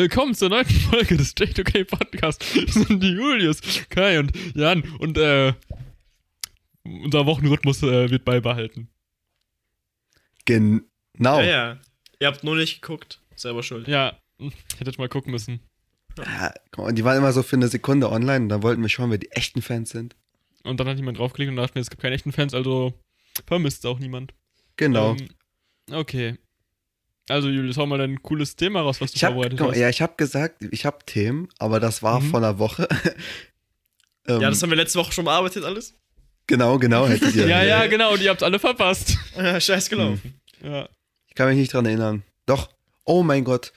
Willkommen zur neunten Folge des J2K Podcasts. Wir sind die Julius, Kai und Jan und äh, unser Wochenrhythmus äh, wird beibehalten. Genau. Ja, ja. Ihr habt nur nicht geguckt. Selber schuld. Ja, hättet mal gucken müssen. Ja, mal, die waren immer so für eine Sekunde online und dann wollten wir schauen, wer die echten Fans sind. Und dann hat jemand draufgelegt und dachte mir, es gibt keine echten Fans, also vermisst auch niemand. Genau. Ähm, okay. Also Julius, hau mal dein cooles Thema raus, was du ich hab, vorbereitet hast. ja, ich habe gesagt, ich habe Themen, aber das war Mhm. vor einer Woche. ähm, Ja, das haben wir letzte Woche schon bearbeitet, alles. genau, genau, hättet ihr. ja, ja, genau, und ihr habt alle verpasst. Ja, scheiß gelaufen. Ja. Ich kann mich nicht dran erinnern. Doch. Oh mein Gott.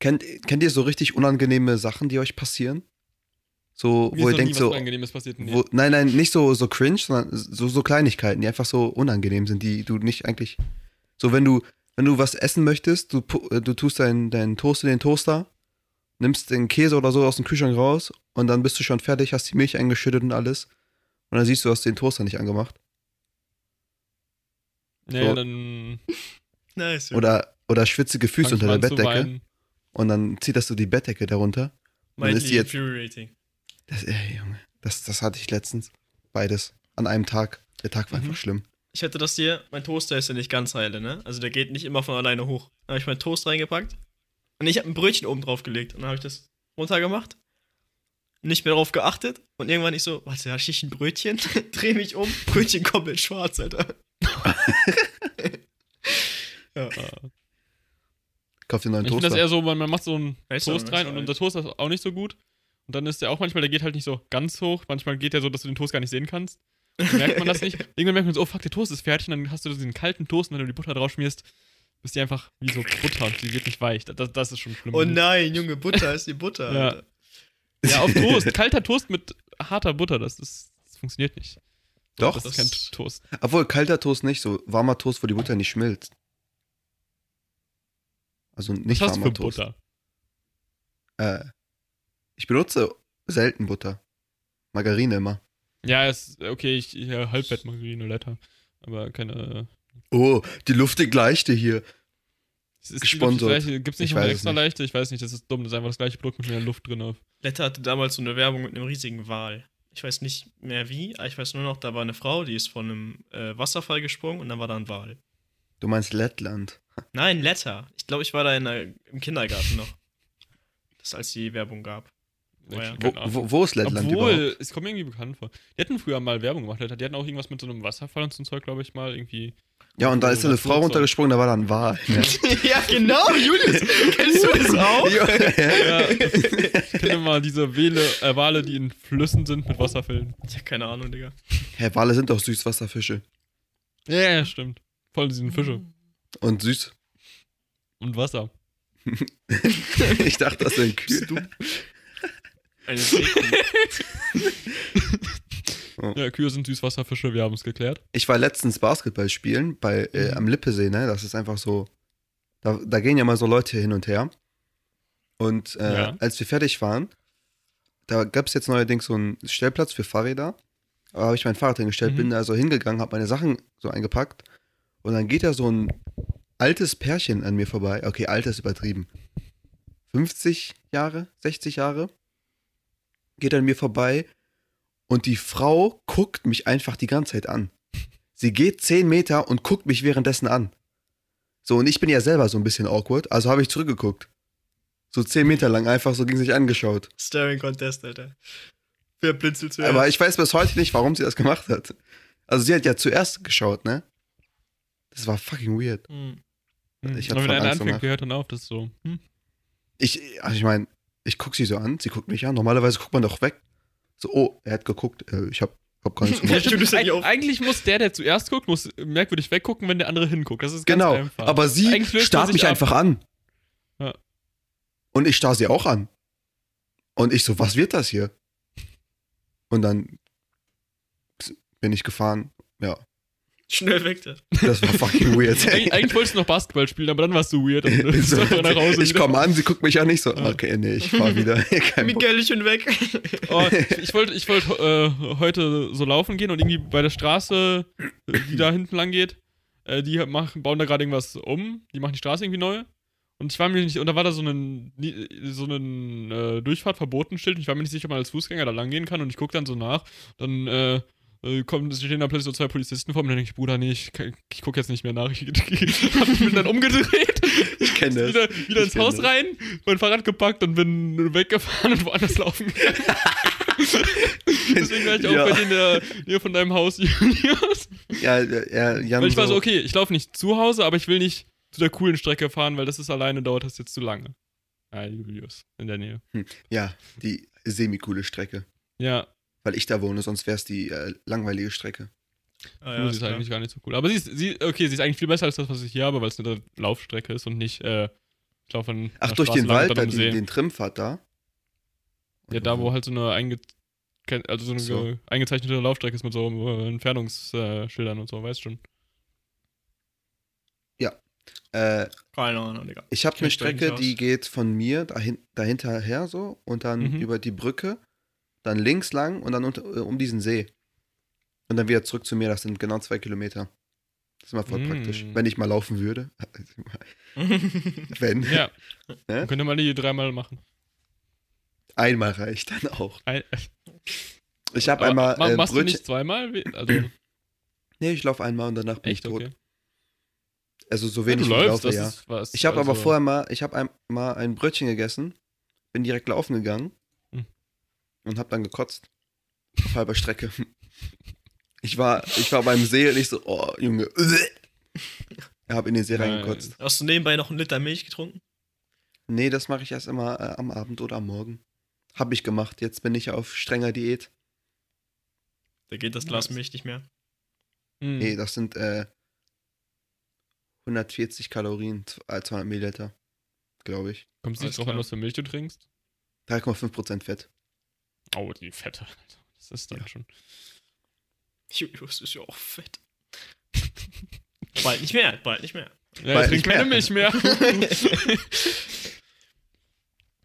Kennt, kennt ihr so richtig unangenehme Sachen, die euch passieren? So, Mir wo ihr denkt so, Unangenehmes passiert. Nee. wo, nein, nein, nicht so, so cringe, sondern so, so Kleinigkeiten, die einfach so unangenehm sind, die du nicht eigentlich. So, wenn du, wenn du was essen möchtest, du, äh, du tust deinen dein Toast in den Toaster, nimmst den Käse oder so aus dem Kühlschrank raus und dann bist du schon fertig, hast die Milch eingeschüttet und alles. Und dann siehst du, du hast den Toaster nicht angemacht. nee, so. dann Nice. Oder, oder schwitzige Füße fang ich unter der Bettdecke. Und dann zieht das so die Bettdecke darunter. Mighty ist die jetzt- infuriating. Das, ey, Junge, das, das hatte ich letztens. Beides. An einem Tag. Der Tag war Mhm. einfach schlimm. Ich hatte das hier, mein Toaster ist ja nicht ganz heile, ne? Also der geht nicht immer von alleine hoch. Da habe ich meinen Toast reingepackt und ich habe ein Brötchen oben drauf gelegt und dann habe ich das runtergemacht. Nicht mehr drauf geachtet und irgendwann ich so, warte, da ich ein Brötchen, dreh mich um, Brötchen komplett schwarz, Alter. ja. Kauf dir einen neuen Ich finde das Toaster. eher so, man, man macht so einen Toast rein und unser Toast ist auch nicht so gut. Und dann ist der auch manchmal, der geht halt nicht so ganz hoch. Manchmal geht der so, dass du den Toast gar nicht sehen kannst. Dann merkt man das nicht. Irgendwann merkt man so, oh fuck, der Toast ist fertig. Und dann hast du so diesen kalten Toast und wenn du die Butter drauf schmierst, ist die einfach wie so Butter und die wird nicht weich. Das, das ist schon schlimm. Oh nein, Junge, Butter ist die Butter. Ja. Alter. Ja, auf Toast. Kalter Toast mit harter Butter, das, ist, das funktioniert nicht. Doch. Das ist kein Toast. Obwohl, kalter Toast nicht, so warmer Toast, wo die Butter nicht schmilzt. Also nicht Was hast du warmer für Toast. Butter? Äh, ich benutze selten Butter. Margarine immer. Ja, ist okay, ich ja, Halbfettmargarine Letter. Aber keine. Oh, die luftig leichte hier. Es ist Gesponsert. Gibt es nicht Ich noch eine extra nicht. leichte? Ich weiß nicht, das ist dumm. Das ist einfach das gleiche Produkt mit mehr Luft drin. Auf. Letter hatte damals so eine Werbung mit einem riesigen Wal. Ich weiß nicht mehr wie, aber ich weiß nur noch, da war eine Frau, die ist von einem äh, Wasserfall gesprungen und dann war da ein Wal. Du meinst Lettland. Nein, Letter. Ich glaube, ich war da in der, im Kindergarten noch. Das als die Werbung gab. Oh ja. Wo, wo, wo ist Lettland Obwohl, überhaupt? es kommt mir irgendwie bekannt vor. Die hatten früher mal Werbung gemacht, Letter. Die hatten auch irgendwas mit so einem Wasserfall und so ein Zeug, glaube ich, mal irgendwie. Ja, und da ist so eine. Frau runtergesprungen, da war dann Wal. Ja. ja, genau, Julius. Kennst du das auch? Ja, ich kenne mal diese Wale, äh, Wale, die in Flüssen sind mit Wasserfällen. Ich hab keine Ahnung, Digga. Hä, Wale sind doch Süßwasserfische. Ja, ja, stimmt. Voll diesen Fische. Und süß. Und Wasser. ich dachte, das sind Kühe. Eine Seekuh. Ja, Kühe sind Süßwasserfische, wir haben es geklärt. Ich war letztens Basketball spielen bei, äh, Mhm. am Lippesee, ne? Das ist einfach so. Da, da gehen ja mal so Leute hin und her. Und äh, Ja. als wir fertig waren, da gab es jetzt neuerdings so einen Stellplatz für Fahrräder. Da habe ich mein Fahrrad hingestellt, Mhm. bin da so hingegangen, habe meine Sachen so eingepackt. Und dann geht da so ein altes Pärchen an mir vorbei. Okay, alt ist übertrieben. 50 Jahre, 60 Jahre. Geht an mir vorbei und die Frau guckt mich einfach die ganze Zeit an. Sie geht 10 Meter und guckt mich währenddessen an. So, und ich bin ja selber so ein bisschen awkward, also habe ich zurückgeguckt. So 10 Meter lang einfach so gegen sich angeschaut. Staring Contest, Alter. Wer blinzelt zuerst? Aber ich weiß bis heute nicht, warum sie das gemacht hat. Also sie hat ja zuerst geschaut, ne? Das war fucking weird. Hm. Hm. Ich hab Aber wenn einer anfängt, gehört dann auf, das ist so. Hm. Ich, also ich meine, ich guck sie so an, sie guckt mich an. Normalerweise guckt man doch weg. So, oh, er hat geguckt. Äh, ich hab, hab gar nichts Ja, gemacht. stimmt, das hätte ich Eig auch. eigentlich muss der, der zuerst guckt, muss merkwürdig weggucken, wenn der andere hinguckt. Das ist ganz genau. einfach. Aber sie starrt mich ab. einfach an. Ja. Und ich starr sie auch an. Und ich so, was wird das hier? Und dann bin ich gefahren. Ja, Schnell weg, da. das war fucking weird. Eig eigentlich wolltest du noch Basketball spielen, aber dann warst du weird so, Hause. ich komme an, sie guckt mich an, ich so, Ja. okay, nee, ich fahr wieder. Kein Bock. Miguelchen weg. Oh, ich wollte ich wollt, äh, heute so laufen gehen und irgendwie bei der Straße, die da hinten lang geht, äh, die machen, bauen da gerade irgendwas um. Die machen die Straße irgendwie neu. Und ich war mir nicht, und da war da so ein, so ein äh, Durchfahrtverbotenschild und ich war mir nicht sicher, ob man als Fußgänger da lang gehen kann und ich gucke dann so nach. Dann äh, kommen, stehen da plötzlich so zwei Polizisten vor mir und dann denke ich, Bruder, nee, ich, ich gucke jetzt nicht mehr nach. Ich, hab mich dann umgedreht. Ich kenne das. Wieder, wieder ins Haus das. rein, mein Fahrrad gepackt und bin weggefahren und woanders laufen. Deswegen war ich auch Ja. bei dir in der Nähe von deinem Haus, Julius. Ja, ja, Jan Weil ich war so, okay, ich laufe nicht zu Hause, aber ich will nicht zu der coolen Strecke fahren, weil das ist alleine, dauert das jetzt zu lange. Ja, Julius, in der Nähe. Ja, die semi-coole Strecke. Ja, Weil ich da wohne, sonst wäre es die äh, langweilige Strecke. Ah, sie ja, ist ist klar. eigentlich gar nicht so cool. Aber sie ist, sie, okay, sie ist eigentlich viel besser als das, was ich hier habe, weil es eine Laufstrecke ist und nicht, äh, ich laufe an Ach, einer durch Straße den Wald, dann da, den, den Trimpfad da? Ja, da wo halt so eine einge also so eine So. ge- eingezeichnete Laufstrecke ist mit so äh, Entfernungsschildern und so, weißt schon. Äh, Keine Ahnung, Digga. ich habe eine Strecke, die geht von mir dahin, dahinter her so und dann Mhm. über die Brücke, dann links lang und dann unter, äh, um diesen See. Und dann wieder zurück zu mir, das sind genau zwei Kilometer. Das ist immer voll Mm. praktisch. Wenn ich mal laufen würde. Wenn. Ja. Ne? Man könnte mal die dreimal machen. Einmal reicht dann auch. Ein, Ich habe aber einmal ma- äh, machst du Brötchen. nicht zweimal? Also, Nee, ich laufe einmal und danach bin echt, ich tot. okay. Also so Ja, wenig du ich läufst, laufe, ja. was. Ich habe aber also- vorher mal, ich habe mal ein Brötchen gegessen, bin direkt laufen gegangen. Und habe dann gekotzt. Auf halber Strecke. Ich war, ich war beim See und ich so, oh, Junge. Er habe in den See reingekotzt. Hast du nebenbei noch einen Liter Milch getrunken? Nee, das mache ich erst immer äh, am Abend oder am Morgen. Habe ich gemacht. Jetzt bin ich auf strenger Diät. Da geht das Glas Milch nicht mehr. Hm. Nee, das sind äh, 140 Kalorien, z- äh, 200 Milliliter, glaube ich. Kommt es Alles nicht drauf an, was für Milch du trinkst? 3,5% Fett. Oh, die Fette. Das ist dann Ja. schon. Julius ist ja auch fett. bald nicht mehr, bald nicht mehr. Ja, Weil ich trinke ich keine mehr- Milch mehr.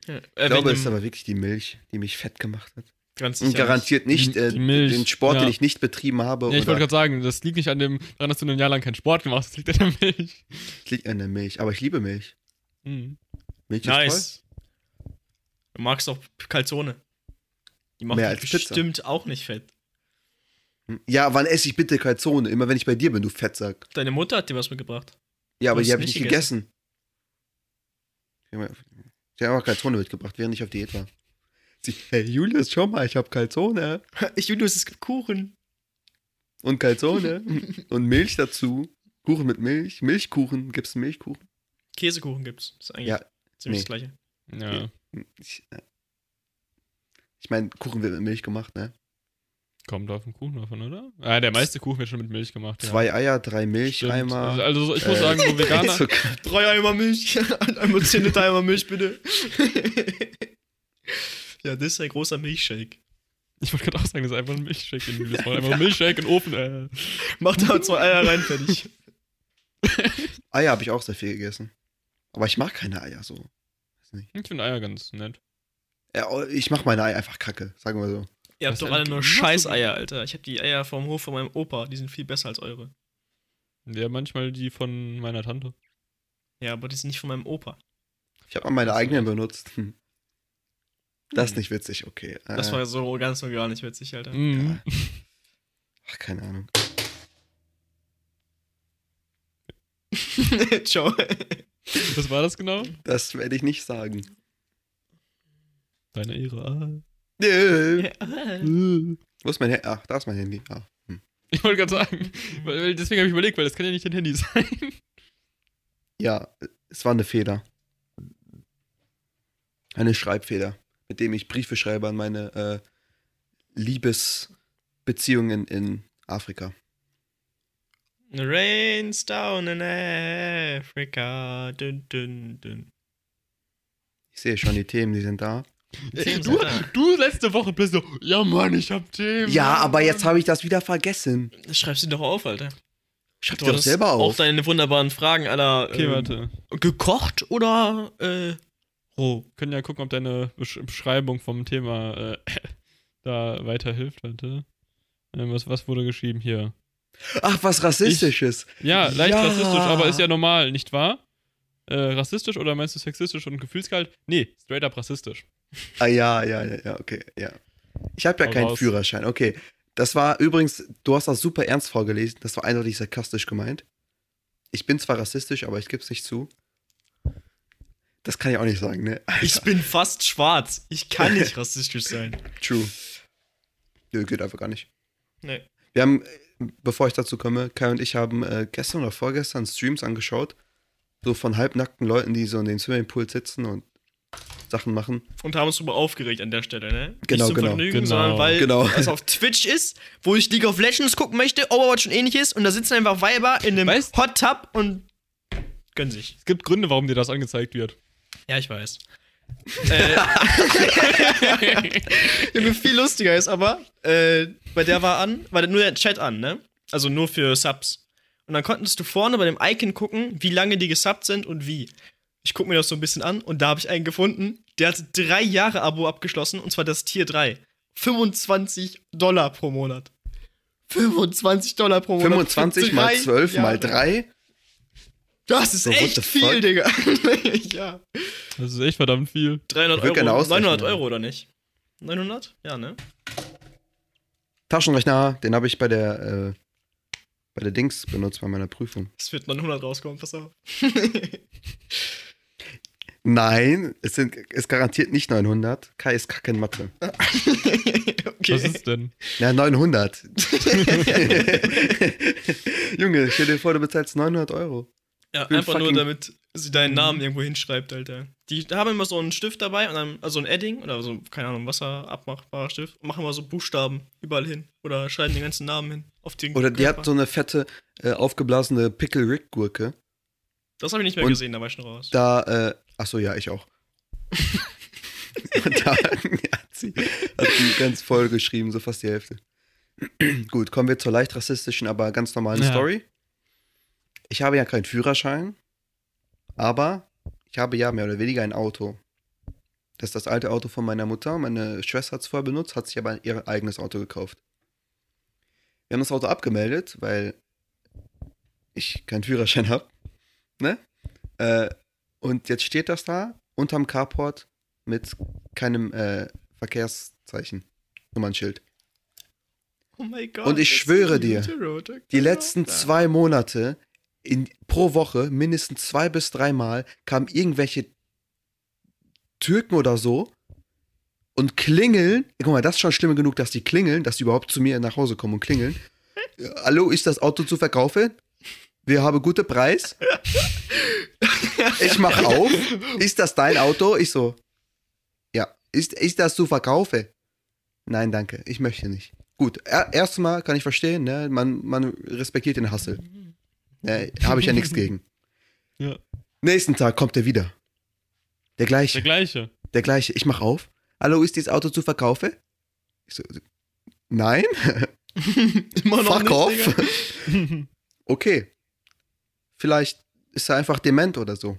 Ja, Ich äh, glaube, wegen es ist aber wirklich die Milch, die mich fett gemacht hat. ganz Und garantiert nicht Die- äh, die Milch, den Sport, ja. den ich nicht betrieben habe. ja, ich wollte gerade sagen, das liegt nicht an dem, daran, dass du ein Jahr lang keinen Sport gemacht hast, das liegt an der Milch. es liegt an der Milch. Aber ich liebe Milch. Hm. Milch ist Nice. Du magst auch Calzone. Die macht Mehr als Pizza. bestimmt auch nicht fett. Ja, wann esse ich bitte Calzone? Immer wenn ich bei dir bin, du Fettsack. Deine Mutter hat dir was mitgebracht. Ja, aber die habe ich nicht gegessen. Haben sie haben auch Calzone mitgebracht, während ich auf Diät war. Sie, hey Julius, schau mal, ich habe Calzone. Julius, es gibt Kuchen. Und Calzone. und Milch dazu. Kuchen mit Milch. Milchkuchen. Gibt's einen Milchkuchen? Käsekuchen gibt's. Das ist eigentlich Ja, ziemlich nee. das gleiche. Ja, Ich, äh, ich meine, Kuchen wird mit Milch gemacht, ne? kommt auf den Kuchen davon, oder? Ah, der meiste Kuchen wird schon mit Milch gemacht. Ja. Zwei Eier, drei Milcheimer. Also, also so- ich muss Äh, sagen, so Veganer. so, Drei Eimer Milch. Einmal 10 Liter Eimer Milch, bitte. ja, das ist ein großer Milchshake. Ich wollte gerade auch sagen, das ist einfach ein Milchshake. in Julius Maul. Einfach ein Milchshake in den Ofen. Äh. Mach da zwei Eier rein, fertig. Eier habe ich auch sehr viel gegessen. Aber ich mag keine Eier so. Ich finde Eier ganz nett. Ja, ich mach meine Eier einfach kacke, sagen wir so. Ihr habt Was doch alle nur Scheiß-Eier, Alter. Ich hab die Eier vom Hof von meinem Opa. Die sind viel besser als eure. Ja, manchmal die von meiner Tante. Ja, aber die sind nicht von meinem Opa. Ich habe mal meine eigenen benutzt. Hm. Das ist Hm. nicht witzig, okay. Das Äh, war so ganz und gar nicht witzig, Alter. Mhm. Ach, keine Ahnung. Ciao. Was war das genau? Das werde ich nicht sagen. Deine Ehre. Ah. Äh. Wo ist mein Handy? Ach, da ist mein Handy. Ah. Hm. Ich wollte gerade sagen, weil deswegen habe ich überlegt, weil das kann ja nicht dein Handy sein. Ja, es war eine Feder. Eine Schreibfeder, mit dem ich Briefe schreibe an meine äh, Liebesbeziehungen in Afrika. Rains down in Africa. Dun, dun, dun. Ich sehe schon die Themen, die sind da. Du, du letzte Woche bist so, ja Mann, ich hab Themen. Ja, aber jetzt habe ich das wieder vergessen. Schreib sie doch auf, Alter. Schreib dir doch selber Auch auf. deine wunderbaren Fragen aller. Okay, ähm, warte. Gekocht oder äh, roh? Wir können ja gucken, ob deine Besch Beschreibung vom Thema äh, da weiterhilft. Warte. Ähm, was, was wurde geschrieben hier? Ach, was Rassistisches. Ja, leicht Ja. rassistisch, aber ist ja normal, nicht wahr? äh, rassistisch oder meinst du sexistisch und gefühlskalt? Nee, straight up rassistisch. Ah, ja, ja, ja, ja, okay, ja. Ich habe ja Hau keinen raus. Führerschein, okay. Das war übrigens, du hast das super ernst vorgelesen, das war eindeutig sarkastisch gemeint. Ich bin zwar rassistisch, aber ich gebe es nicht zu. Das kann ich auch nicht sagen, ne? Ich bin fast schwarz. Ich kann nicht rassistisch sein. True. Nö, geht einfach gar nicht. Nee. Wir haben, bevor ich dazu komme, Kai und ich haben äh, gestern oder vorgestern Streams angeschaut. So von halbnackten Leuten, die so in den Swimmingpool sitzen und Sachen machen. Und haben uns darüber aufgeregt an der Stelle, ne? Genau, Nicht zum genau. Vergnügen, Genau. sondern weil Genau. es auf Twitch ist, wo ich League of Legends gucken möchte, Overwatch und ähnliches und da sitzen einfach Weiber in einem Weißt- Hot Tub und gönnen sich. Es gibt Gründe, warum dir das angezeigt wird. Ja, ich weiß. äh, viel lustiger ist aber, äh, bei der war an, war nur der Chat an, ne? Also nur für Subs. Und dann konntest du vorne bei dem Icon gucken, wie lange die gesubbt sind und wie. Ich guck mir das so ein bisschen an und da habe ich einen gefunden, der hat drei Jahre Abo abgeschlossen und zwar das Tier 3. 25 Dollar pro Monat. 25 Dollar pro Monat. 25 für mal drei 12 mal Jahre. 3. Das ist So, echt viel, fuck? Digga. ja. Das ist echt verdammt viel. 300 Ich würd gerne Euro. ausrechnen, 900 ja. Euro oder nicht? 900? Ja, ne? Taschenrechner, den habe ich bei der, äh, bei der Dings benutzt, bei meiner Prüfung. Es wird 900 rauskommen, pass auf. Nein, es sind es garantiert nicht 900. Kai ist kacke in Mathe. okay. Was ist denn? Ja, 900. Junge, stell dir vor, du bezahlst 900 Euro. ja, einfach nur, damit sie deinen Namen irgendwo hinschreibt, Alter. Die haben immer so einen Stift dabei und dann, also ein Edding oder so, keine Ahnung, wasserabmachbarer Stift und machen immer so Buchstaben überall hin. Oder schreiben den ganzen Namen hin. Auf den Oder die Körper. hat so eine fette, äh, aufgeblasene Pickle-Rick-Gurke. Das habe ich nicht mehr und gesehen, da war ich schon raus. Da, äh, achso, ja, ich auch. Und da hat sie, hat sie ganz voll geschrieben, so fast die Hälfte. Gut, kommen wir zur leicht rassistischen, aber ganz normalen Ja. Story. Ich habe ja keinen Führerschein, aber ich habe ja mehr oder weniger ein Auto. Das ist das alte Auto von meiner Mutter. Meine Schwester hat es vorher benutzt, hat sich aber ihr eigenes Auto gekauft. Wir haben das Auto abgemeldet, weil ich keinen Führerschein habe. Ne? Äh, und jetzt steht das da unterm Carport mit keinem äh, Verkehrszeichen, Nummernschild. Oh mein Gott. Und ich schwöre dir, gute Die letzten zwei Monate in, pro Woche mindestens zwei bis dreimal kamen irgendwelche Türken oder so und klingeln. Guck mal, das ist schon schlimm genug, dass die klingeln, dass die überhaupt zu mir nach Hause kommen und klingeln. Hallo, ist das Auto zu verkaufen? Wir haben guten Preis. Ich mach auf. Ist das dein Auto? Ich so. Ja. Ist, ist das zu verkaufen? Nein, danke. Ich möchte nicht. Gut, er, erstmal kann ich verstehen, ne? man, man respektiert den Hassel. Ne, Habe ich ja nichts gegen. Ja. Nächsten Tag kommt er wieder. Der Der gleiche, gleiche. der gleiche. Ich mach auf. Hallo, ist dieses Auto zu verkaufen? Ich so, nein, Immer noch fuck nicht, off. Okay. Vielleicht ist er einfach dement oder so.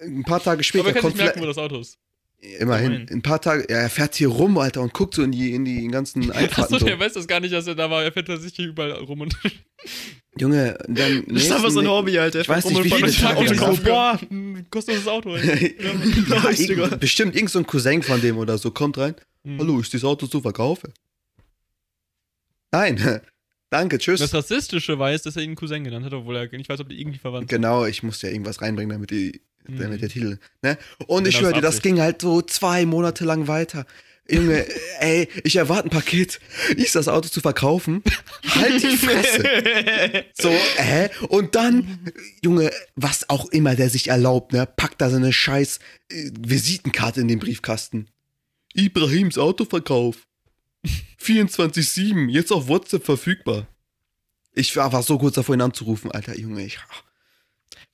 Ein paar Tage Aber später kann kommt sich merken, wo das Auto ist. immerhin, Immerhin. ein paar Tage, ja, er fährt hier rum, Alter, und guckt so in die, in die ganzen Einfahrten. Achso, so. der weiß das gar nicht, dass er da war. Er fährt tatsächlich überall rum und Junge, dann Das ist einfach so ein Hobby, Alter. Ich weiß nicht, wie viele Tage er Auto kaufen. boah, ein kostenloses Auto. Ja, irgend, bestimmt irgend so ein Cousin von dem oder so kommt rein. Hm. Hallo, ist das Auto zu verkaufen? Nein. Danke, tschüss. Das Rassistische weiß, dass er ihn Cousin genannt hat, obwohl er nicht weiß, ob die irgendwie verwandt sind. Genau, ich musste ja irgendwas reinbringen, damit, die, Mhm. damit der Titel. Ne? Und ich Genau, schwöre dir, das ging halt so zwei Monate lang weiter. Junge, ey, ich erwarte ein Paket. Ist das Auto zu verkaufen? Halt die Fresse. So, hä? Und dann, Junge, was auch immer der sich erlaubt, ne, packt da seine scheiß äh, Visitenkarte in den Briefkasten. Ibrahims Autoverkauf. 24-7, jetzt auf WhatsApp verfügbar. Ich war, war so kurz davor, ihn anzurufen, Alter, Junge, ich.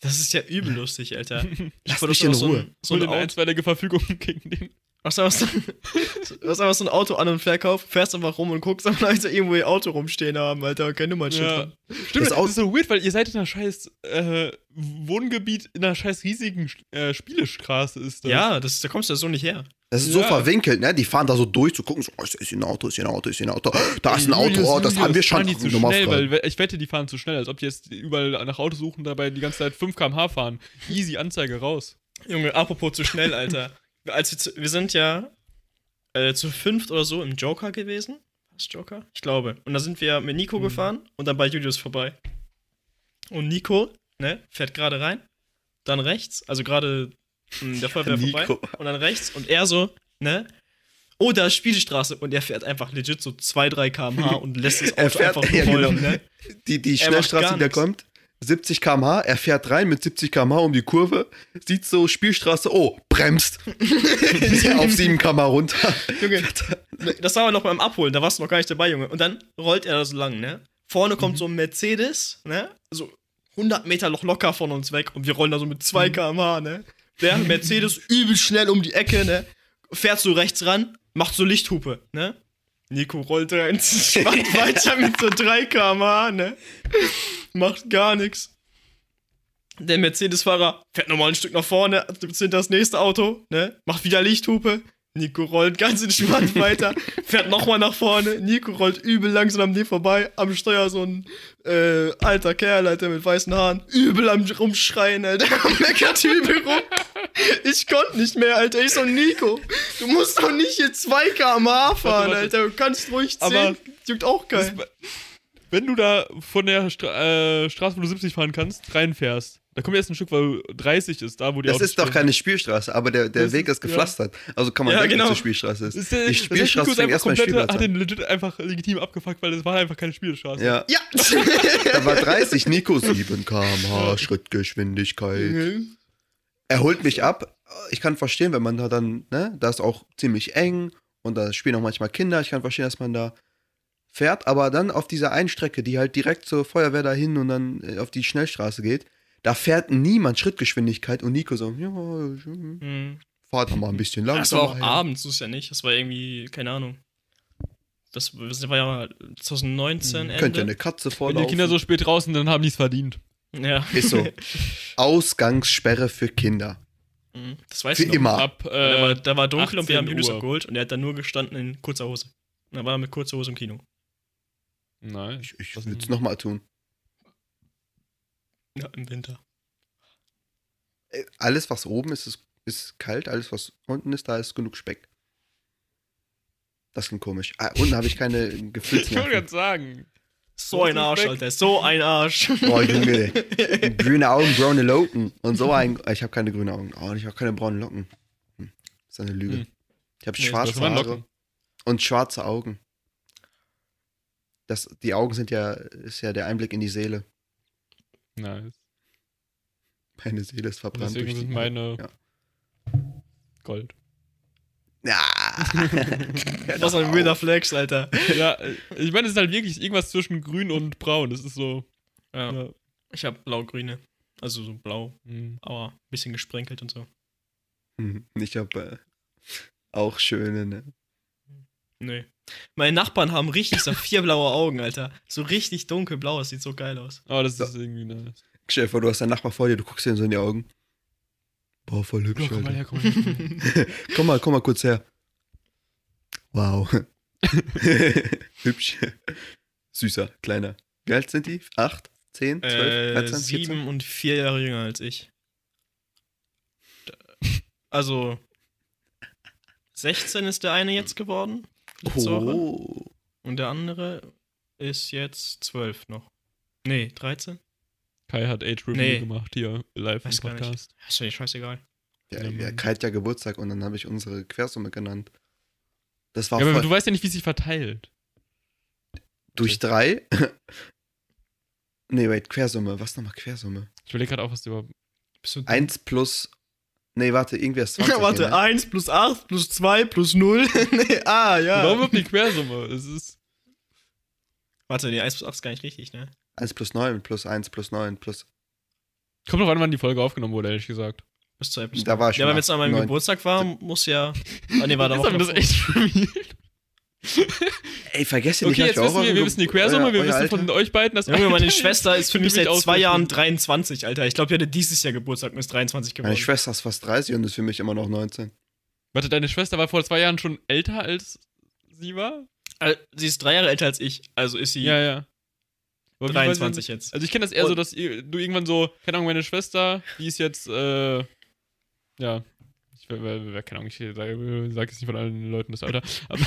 Das ist ja übel lustig, Alter. Lass wollte mich in so Ruhe. ein, so Hol eine einstweilige Verfügung gegen den. hast einfach so, du hast einfach so ein Auto an und Verkauf, fährst einfach rum und guckst, ob Leute irgendwo ihr Auto rumstehen haben, Alter, und kein Nummernschild Ja. Stimmt, Das das, Auto- ist so weird, weil ihr seid in einer scheiß äh, Wohngebiet, in einer scheiß riesigen äh, Spielestraße ist das. Ja, das, da kommst du ja so nicht her. Das ist so Ja. verwinkelt, ne? Die fahren da so durch zu gucken, so, oh, ist hier ein Auto, ist hier ein Auto, ist hier ein Auto. Da ist ein Auto, oh, das haben wir schon. Die zu schnell, weil ich wette, die fahren zu schnell, als ob die jetzt überall nach Autos suchen, dabei die ganze Zeit 5 km/h fahren. Easy Anzeige raus. Junge, apropos zu schnell, Alter. Als wir, zu, wir sind ja äh, zu fünft oder so im Joker gewesen. Was Joker? Ich glaube. Und da sind wir mit Nico gefahren und dann bei Julius vorbei. Und Nico, ne, fährt gerade rein, dann rechts, also gerade mh, der Feuerwehr vorbei Nico. und dann rechts und er so, ne? Oh, da ist Spielstraße und er fährt einfach legit so 2, 3 km/h und lässt das Er Auto fährt- einfach ja, rollen, genau. ne? Die, die Er Schnellstraße, die da kommt, 70 km/h, er fährt rein mit 70 km/h um die Kurve, sieht so Spielstraße, oh, bremst. auf 7 km/h runter. Junge, das war aber noch beim Abholen, da warst du noch gar nicht dabei, Junge. Und dann rollt er da so lang, ne? Vorne kommt so ein Mercedes, ne? So 100 Meter noch locker von uns weg und wir rollen da so mit 2 km/h, ne? Der Mercedes übel schnell um die Ecke, ne? Fährt so rechts ran, macht so Lichthupe, ne? Nico rollt rein, spannt weiter mit so 3 km/h, ne? Macht gar nichts. Der Mercedes-Fahrer fährt nochmal ein Stück nach vorne, sind das nächste Auto, ne? Macht wieder Lichthupe. Nico rollt ganz entspannt weiter, fährt nochmal nach vorne. Nico rollt übel langsam an dem vorbei. Am Steuer so ein äh, alter Kerl, Alter, mit weißen Haaren. Übel am rumschreien, Alter. Meckert übel rum. Ich konnte nicht mehr, Alter. Ich so, Nico, du musst doch nicht hier 2 km/h fahren. Alter. Du kannst ruhig 10. Aber- Juckt auch geil. Wenn du da von der Stra äh, Straße, wo du 70 fahren kannst, reinfährst, da kommt erst ein Stück, weil 30 ist, da wo die Das Autos ist doch keine Spielstraße, aber der, der Das Weg ist- gepflastert. Also kann man Ja, denken, genau. dass es eine Spielstraße ist. Ist der, die Spielstraße fängt erstmal Spielplatz hat den legit einfach legitim abgefuckt, weil das war einfach keine Spielstraße. Ja, Ja. da war 30, Nico 7 km/h Schrittgeschwindigkeit. Er holt mich ab. Ich kann verstehen, wenn man da dann, ne, da ist auch ziemlich eng und da spielen auch manchmal Kinder. Ich kann verstehen, dass man da fährt, aber dann auf dieser einen Strecke, die halt direkt zur Feuerwehr dahin und dann äh, auf die Schnellstraße geht, da fährt niemand Schrittgeschwindigkeit und Nico so, ja, hm, Hm. fahrt doch mal ein bisschen Das war langsamer. auch her. abends, das ist ja nicht. Das war irgendwie, keine Ahnung. Das das war ja 2019 Ende. Könnte eine Katze Wenn vorlaufen. die Kinder so spät draußen, dann haben die es verdient. Ja. Ist so. Ausgangssperre für Kinder. Mhm. Das weiß Für ich noch. immer. Ab, Da war, äh, da war dunkel und wir haben 18 Julius Uhr. abgeholt und er hat dann nur gestanden in kurzer Hose. Und dann war er mit kurzer Hose im Kino. nein. Ich, ich Was würde es nochmal tun. Ja, im Winter. Äh, Alles, was oben ist, ist, ist kalt. Alles, was unten ist, da ist genug Speck. Das klingt komisch. Ah, unten habe ich keine Ich wollte Gefühlsnerven. gerade sagen. So ein Arsch, weg? Alter. So ein Arsch. Oh, Junge. Grüne Augen, braune Locken. Und so ein. Ich habe keine grünen Augen. Oh, und ich habe keine braunen Locken. Hm. Das ist eine Lüge. Hm. Ich habe Nee, schwarze das waren Haare Locken. und schwarze Augen. Das, die Augen sind ja, ist ja der Einblick in die Seele. Nice. Meine Seele ist verbrannt. Deswegen durch die sind meine Ja. Gold. Ja. Was ein weirder Flex, Alter. ja, ich meine, es ist halt wirklich irgendwas zwischen grün und braun. Das ist so. Ja. Ja. Ich hab blau-grüne. Also so blau, hm. aber ein bisschen gesprenkelt und so. Hm, Ich habe äh, auch schöne, ne? Nee. Meine Nachbarn haben richtig so vier blaue Augen, Alter. So richtig dunkelblau, das sieht so geil aus. Aber das ist irgendwie nice. Stell dir vor, du hast deinen Nachbar vor dir, du guckst dir so in die Augen. Boah, voll hübsch, Ja, komm mal her, komm mal her. komm mal, komm mal kurz her. Wow. hübsch. Süßer, kleiner. Wie alt sind die? Acht? Zehn? Zwölf? Äh, 13? 14? sieben und vier Jahre jünger als ich. Also 16 ist der eine jetzt geworden. Letzte Woche. Oh. Und der andere ist jetzt 12 noch. Nee, 13? Kai hat Age Review Nee. gemacht hier live im Weiß gar nicht. Podcast. Ist ja scheißegal. Ja, Ja, ja. Kai hat ja Geburtstag und dann habe ich unsere Quersumme genannt. Das war Ja, aber du weißt ja nicht, wie sich verteilt. durch drei. nee, wait, Quersumme. Was nochmal Quersumme? Ich überlege gerade auch, was du überhaupt. Bist du Eins plus. Nee, warte, irgendwie ist 20. Warte, hier, ne? 1 plus 8 plus 2 plus 0. nee, ah, ja. Warum überhaupt die Quersumme? Es ist. Warte, die 1 plus 8 ist gar nicht richtig, ne? 1 plus 9 plus 1 plus 9 plus. Kommt noch an, wann die Folge aufgenommen wurde, ehrlich gesagt. Bis 2 plus Da war ich Ja, wenn es an meinem. Geburtstag war, muss ja. Ah, nee, war da Ist auch das echt revealed? Ey, vergesst ihr nicht, Okay, dass jetzt auch wissen wir, wir wissen die Quersumme, euer- wir euer wissen Alter- von euch beiden, dass Junge, meine Schwester ist für mich seit zwei Jahren ausrechnen. 23, Alter. Ich glaube, die hatte dieses Jahr Geburtstag und ist 23 geworden. Meine Schwester ist fast 30 und ist für mich immer noch 19. Warte, deine Schwester war vor zwei Jahren schon älter als sie war? Äh, Sie ist drei Jahre älter als ich, also ist sie Ja, ja. Aber wie weiß ich 23 denn- jetzt. Also ich kenne das eher so, Und- dass ihr, du irgendwann so, keine Ahnung, meine Schwester, die ist jetzt, äh, ja, ich wer, keine Ahnung, ich sage sag jetzt nicht von allen Leuten das Alter, aber,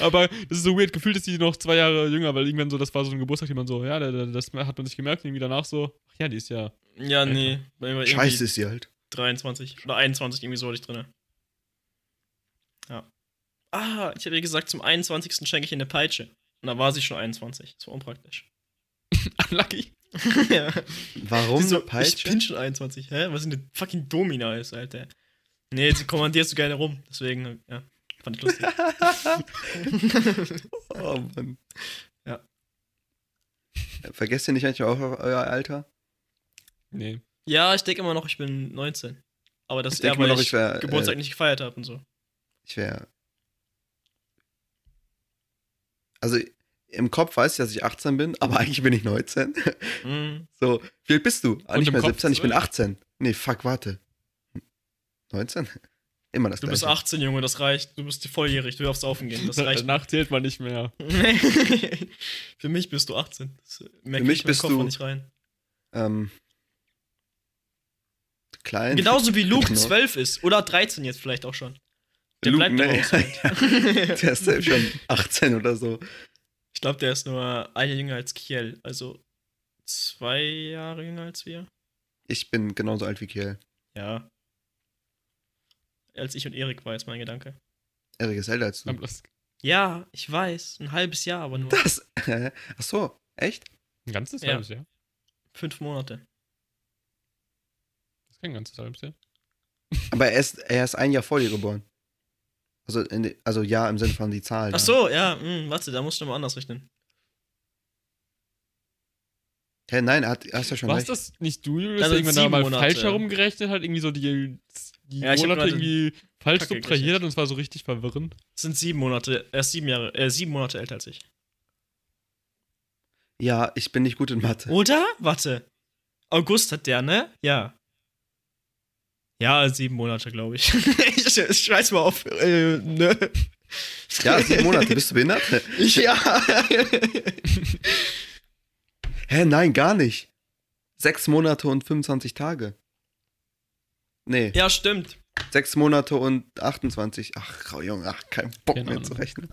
aber das ist so weird, gefühlt ist die noch zwei Jahre jünger, weil irgendwann so, das war so ein Geburtstag, die man so, ja, da- da- das hat man sich gemerkt, irgendwie danach so, ach ja, die ist ja, Ja, nee. war irgendwie Scheiße ist sie halt. 23 oder 21, irgendwie so hatte ich drin. Ja. Ah, ich habe ihr gesagt, zum 21. schenke ich ihr eine Peitsche. Und da war sie schon 21. Das war unpraktisch. unlucky. ja. Warum Sie so, eine Peitsche? Ich bin schon 21. Hä? Was sind denn fucking Domina ist, Alter? Nee, sie kommandiert so gerne rum. Deswegen, ja. Fand ich lustig. oh Mann. Ja. Vergesst ihr nicht manchmal auch euer Alter? Nee. ja, ich denke immer noch, ich bin 19. Aber das ist immer weil noch, ich ich wär, Geburtstag äh, nicht gefeiert habe und so. Ich wäre. Also im Kopf weiß ich, dass ich 18 bin, aber eigentlich bin ich 19. Mhm. So, wie alt bist du? Ah, Und nicht mehr Kopf 17, ich bin 12. 18. Nee, fuck, warte. 19? Immer das Du bist gleiche. 18, Junge, das reicht. Du bist volljährig, du darfst saufen gehen. Das reicht. Danach zählt man nicht mehr. Für mich bist du 18. Das merke mich ich bist Kopf du- nicht rein. Ähm, klein. Genauso wie Luke Genau. 12 ist. Oder 13 jetzt vielleicht auch schon. Der Luke, bleibt ne? doch aus. Der ist selbst schon 18 oder so. Ich glaube, der ist nur ein Jahr jünger als Kiel. Also zwei Jahre jünger als wir. Ich bin genauso alt wie Kiel. Ja. Als ich und Erik war jetzt mein Gedanke. Erik ist älter als du. Ja, ich weiß. Ein halbes Jahr aber nur. Das? Ach so, echt? ein ganzes Ja. halbes Jahr. Fünf Monate. Das ist kein ganzes halbes Jahr. Aber er ist, er ist ein Jahr vor dir geboren. Also, in also ja, im Sinne von die Zahl. Ach so, ja. Mh, warte, da musst du mal anders rechnen. Hä, nein, er hat, er hast ja schon War recht. das nicht du, Julius, Dann der irgendwann da mal Monate. falsch herumgerechnet hat? Irgendwie so die, die Ja, Monate irgendwie falsch Kacke subtrahiert hat und es war so richtig verwirrend. Das sind sieben Monate. Er ist sieben Jahre, äh, sieben Monate älter als ich. Ja, ich bin nicht gut in Mathe. Oder? Warte. August hat der, ne? Ja. Ja, sieben Monate, glaube ich. ich. Ich schreiß mal auf. Äh, ne? Ja, sieben Monate. Bist du behindert? ja. Hä, nein, gar nicht. Sechs Monate und 25 Tage. Nee, ja, stimmt. sechs Monate und 28. Ach, Junge, ach, kein Bock Keine mehr Ahnung. zu rechnen.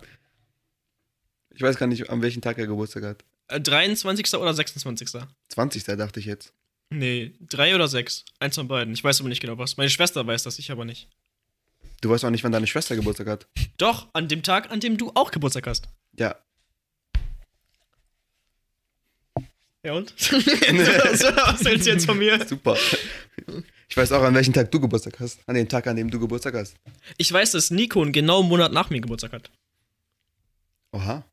Ich weiß gar nicht, an welchem Tag er Geburtstag hat. Äh, 23. oder 26. 20. dachte ich jetzt. Nee, drei oder sechs. Eins von beiden. Ich weiß aber nicht genau was. Meine Schwester weiß das, ich aber nicht. Du weißt auch nicht, wann deine Schwester Geburtstag hat. Doch, an dem Tag, an dem du auch Geburtstag hast. Ja. Ja und? so, was willst du jetzt von mir? Super. Ich weiß auch, an welchem Tag du Geburtstag hast. An dem Tag, an dem du Geburtstag hast. Ich weiß, dass Nico einen genauen Monat nach mir Geburtstag hat. Oha.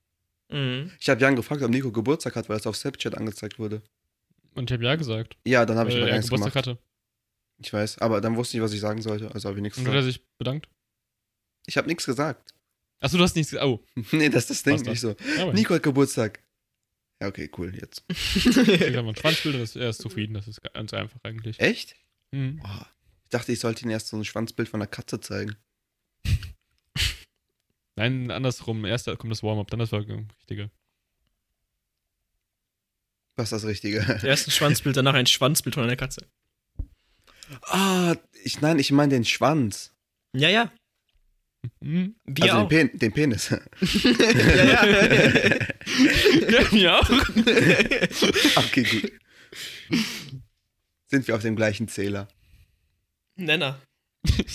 Mhm. Ich habe Jan gefragt, ob Nico Geburtstag hat, weil es auf Snapchat angezeigt wurde. Und ich habe ja gesagt. Ja, dann habe ich aber er nichts Geburtstag gemacht. hatte. Ich weiß, aber dann wusste ich, was ich sagen sollte. Also habe ich nichts Und hat er gesagt. sich bedankt. Ich habe nichts gesagt. Achso, du hast nichts gesagt. Oh. nee, das ist das Ding. Ich so, Aber Nico hat Geburtstag. Ja, okay, cool, jetzt. Ich habe ein Schwanzbild und er ist zufrieden. Das ist ganz einfach eigentlich. Echt? Mhm. Oh, ich dachte, ich sollte ihm erst so ein Schwanzbild von einer Katze zeigen. Nein, andersrum. Erst kommt das Warm-up, dann das Richtige. Was ist das Richtige? Erst ein Schwanzbild, danach ein Schwanzbild von einer Katze. ah, ich, nein, ich meine den Schwanz. Ja, ja. Mhm. Wir also auch. Den, Pen den Penis. ja, ja. Ja, mir auch. okay, gut. Sind wir auf dem gleichen Zähler? Nenner.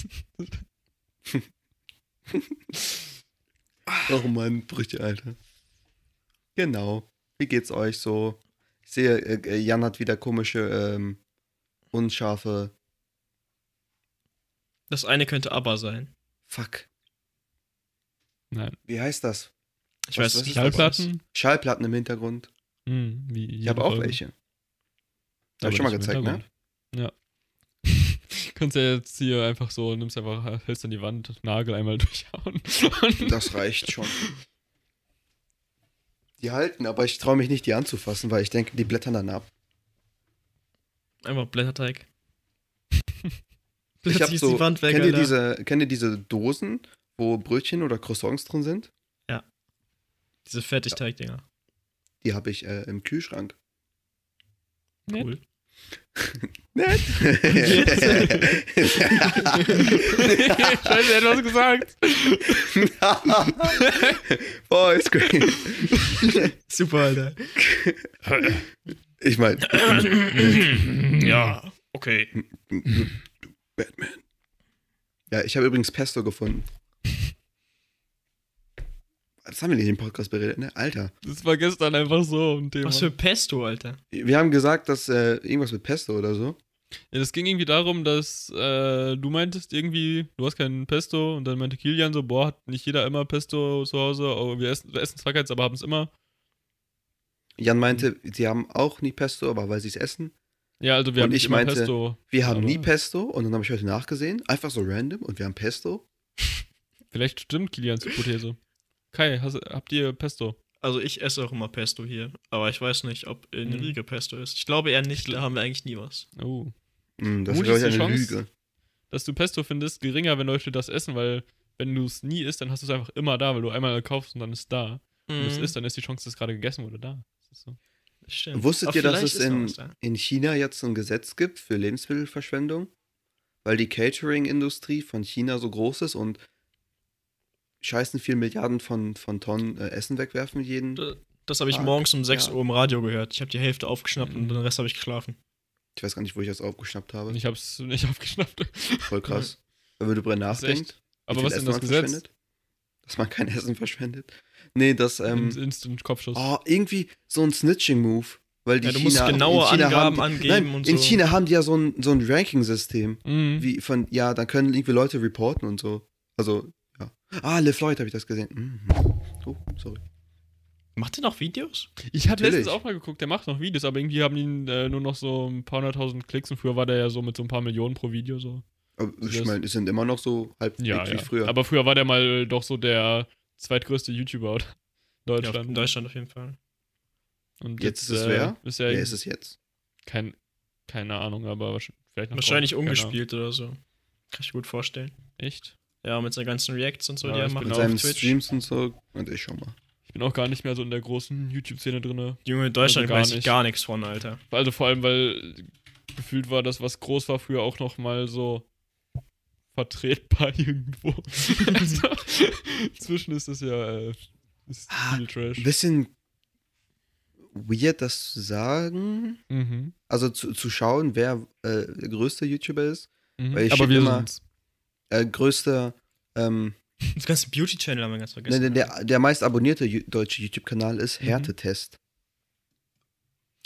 Oh Mann, Brüche, Alter. Genau. Wie geht's euch so? Ich sehe, äh, Jan hat wieder komische, ähm, unscharfe. Das eine könnte aber sein. Fuck. Nein. Wie heißt das? Ich Was- weiß was? Schallplatten? Schallplatten im Hintergrund. Wie Ich habe auch welche. Aber Hab ich schon mal gezeigt, ne? Ja. Kannst ja jetzt hier einfach so, nimmst einfach, hältst an die Wand, Nagel einmal durchhauen. Das reicht schon. Die halten, aber ich traue mich nicht, die anzufassen, weil ich denke, die blättern dann ab. Einfach Blätterteig. Ich hab Plötzlich ist so, die Wand weg, kennt, ihr diese, kennt ihr diese Dosen, wo Brötchen oder Croissants drin sind? Diese Fertigteig-Dinger. Die habe ich äh, im Kühlschrank. Cool. Nett. Scheiße, er hat was gesagt. Boah, ist great. Super, Alter. Ich meine, ja, okay. Batman. Ja, ich habe übrigens Pesto gefunden. Das haben wir nicht im Podcast beredet, ne? Alter. Das war gestern einfach so ein Thema. Was für Pesto, Alter. Wir haben gesagt, dass äh, irgendwas mit Pesto oder so. Ja, das ging irgendwie darum, dass äh, du meintest irgendwie, du hast keinen Pesto und dann meinte Kilian so, boah, hat nicht jeder immer Pesto zu Hause, oh, wir essen, wir essen zwar keins, aber haben es immer. Jan meinte, sie haben auch nie Pesto, aber weil sie es essen. Ja, also wir Und haben ich immer meinte, Pesto. Wir haben Aber- nie Pesto und dann habe ich heute nachgesehen, einfach so random und wir haben Pesto. Vielleicht stimmt Kilians Hypothese. Kai, hast, habt ihr Pesto? Also ich esse auch immer Pesto hier, aber ich weiß nicht, ob in Mhm. Riege Pesto ist. Ich glaube eher nicht, da haben wir eigentlich nie was. Oh. Hm, das Gut ist, glaube ich, eine Chance. Lüge. Dass du Pesto findest, geringer, wenn Leute das essen, weil wenn du es nie isst, dann hast du es einfach immer da, weil du einmal kaufst und dann ist es da. Wenn du es Mhm. isst, dann ist die Chance, dass es gerade gegessen wurde, da. Das ist so. Stimmt. Wusstet Aber ihr, dass es in, da. in China jetzt ein Gesetz gibt für Lebensmittelverschwendung? Weil die Catering-Industrie von China so groß ist und scheißen viel Milliarden von, von Tonnen äh, Essen wegwerfen jeden. Da- Das habe ich Tag, morgens um 6 ja. Uhr im Radio gehört. Ich habe die Hälfte aufgeschnappt und Mhm. den Rest habe ich geschlafen. Ich weiß gar nicht, wo ich das aufgeschnappt habe. Und ich hab's nicht aufgeschnappt. Voll krass. Wenn man darüber Das nachdenkt. Aber was ist denn das Gesetz? verschwendet. Dass man kein Essen verschwendet. Nee, das, ähm, Im Instant-Kopfschuss. oh, irgendwie so ein Snitching-Move. Weil die Ja, du China, musst genaue in China Angaben haben, angeben nein, und In so. China haben die ja so ein, so ein Ranking-System. Mhm. Wie von, ja, dann können irgendwie Leute reporten und so. Also, ja. Ah, LeFloid habe ich das gesehen. Mhm. Oh, sorry. Macht ihr noch Videos? Ich hatte letztens auch mal geguckt, der macht noch Videos, aber irgendwie haben ihn äh, nur noch so ein paar hunderttausend Klicks und früher war der ja so mit so ein paar Millionen pro Video so. Aber ich meine, es sind immer noch so halb Ja, dick wie ja. früher. Aber früher war der mal doch so der zweitgrößte YouTuber in Ja, Deutschland. in Deutschland auf jeden Fall. Und Jetzt ist es wer? Ist ja Wer ist es jetzt? kein, keine Ahnung, aber vielleicht noch Wahrscheinlich ungespielt oder so. Kann ich mir gut vorstellen. Echt? Ja, mit seinen ganzen Reacts und so, Ja, die er macht Mit seinen Twitch. Streams und so. Und ich schau mal. Ich bin auch gar nicht mehr so in der großen YouTube-Szene drin. Junge, in Deutschland Also gar weiß ich nicht. gar nichts von, Alter. Also vor allem, weil gefühlt war das, was groß war, früher auch noch mal so vertretbar irgendwo. also, inzwischen ist das ja äh, ist Ah, viel Trash. Ein bisschen weird, das zu sagen. Mhm. Also zu, zu schauen, wer äh, der größte YouTuber ist. Mhm. Weil ich aber wir immer- sind's. Äh, größter, ähm, Das ganze Beauty-Channel haben wir ganz ne, vergessen. der, der, der meist abonnierte deutsche YouTube-Kanal ist Mhm. Härtetest.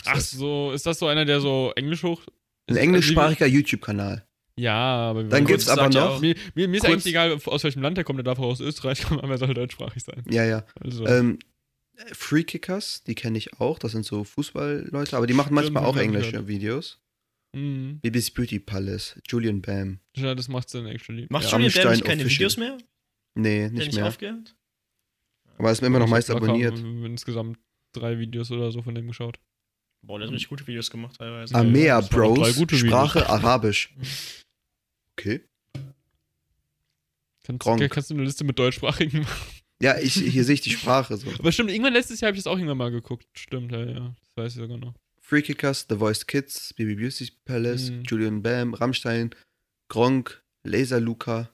Ach so, ist das so einer, der so Englisch hoch. Ein ist- englischsprachiger YouTube-Kanal. Ja, aber wir Dann gibt's sagt aber ja noch. auch- Mir, mir, mir ist Kurz- eigentlich egal, aus welchem Land der kommt, der darf auch aus Österreich kommen, aber er soll deutschsprachig sein. Ja, ja. Also, Ähm, Free Kickers, die kenne ich auch. Das sind so Fußballleute, aber die machen manchmal Stimmt, auch englische gehört. Videos. Mhm. Bibis Beauty Palace, Julian Bam. Ja, das macht's dann actually. Macht Ja, Julian Bam nicht keine Official. Videos mehr? Nee, nicht nicht mehr. aufgehört? Aber ist mir immer noch meist abonniert. Insgesamt drei Videos oder so von dem geschaut. Boah, der hat richtig gute Videos gemacht teilweise. Amea Bros, gute. Sprache Arabisch. Okay. Kannst, Gronk. kannst du eine Liste mit deutschsprachigen machen? Ja, ich, hier sehe ich die Sprache so. Aber stimmt, irgendwann letztes Jahr habe ich das auch irgendwann mal geguckt. Stimmt, ja, ja. Das weiß ich sogar noch. Free Kickers, The Voice Kids, Bibi Beauty Palace, Mhm. Julian Bam, Rammstein, Gronk, Laser Luca,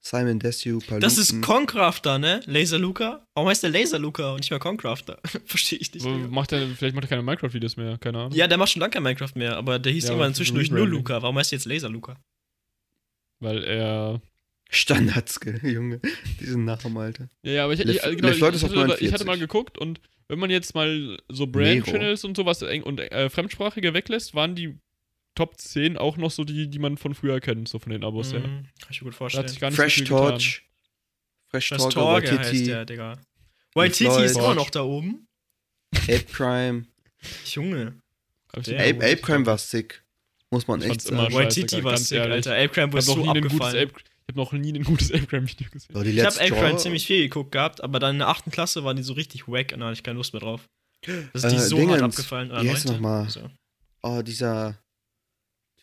Simon Desue, Paluten. Das ist Concrafter, ne? Laser Luca? Warum heißt der Laser Luca und nicht mehr Concrafter? Verstehe ich nicht. Macht er, vielleicht macht er keine Minecraft-Videos mehr, keine Ahnung. Ja, der macht schon lange kein Minecraft mehr, aber der hieß Ja, irgendwann aber für zwischendurch nur. Luca. Warum heißt der jetzt Laser Luca? Weil er. Standardskill, Junge. Diesen Namen, Alter. Ja, ja, aber ich, Lef- ich, genau, ich, hatte, ich 49. hatte mal geguckt und wenn man jetzt mal so Brand-Channels und sowas eng- und äh, Fremdsprachige weglässt, waren die Top 10 auch noch so die, die man von früher kennt, so von den Abos her. Mhm, kann ich mir gut vorstellen. Fresh so. Torch. Fresh Das Torch, Torge heißt Waititi, der, Digga. Waititi ist immer noch da oben. Ape Crime. Junge. Ape, Ape Crime war sick. Muss man echt sagen. Waititi war sick, ehrlich. Alter. Ape Crime wurde noch, so nie ein gutes abgefallen. Ich hab noch nie ein gutes Ape Crime Video gesehen. So, die Ich hab Let's Ape Crime Draw- ziemlich viel geguckt gehabt, aber dann in der 8. Klasse waren die so richtig wack und da hatte ich keine Lust mehr drauf. Das ist die Äh, so Dingens. hart abgefallen. Oder Wie heißt neunte? noch mal? So. Oh, dieser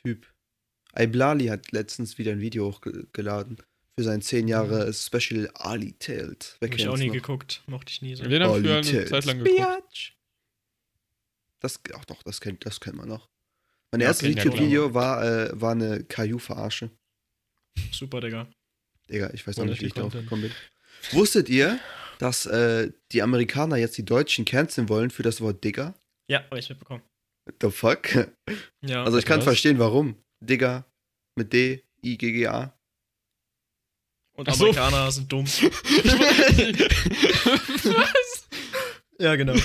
Typ. Iblali hat letztens wieder ein Video hochgeladen für sein 10 Jahre Special Ali Tales. Hab ich auch nie noch? geguckt. Mochte ich nie so. Den habe ich früher Ali eine. Zeit lang geguckt. Biatch. Das, ach doch, das kennt, das kennt man noch. Mein Ja, erstes YouTube-Video war, äh, war eine Caillou-Verarsche. Super, Digga. Digga, ich weiß noch nicht, wie ich darauf gekommen bin. Wusstet ihr, dass äh, die Amerikaner jetzt die Deutschen canceln wollen für das Wort Digger? Ja, hab ich mitbekommen. The fuck? Ja. Also ich kann was? verstehen, warum. Digger mit D, I, G, G, A. und Ach so. Amerikaner sind dumm. Was? Ja, genau.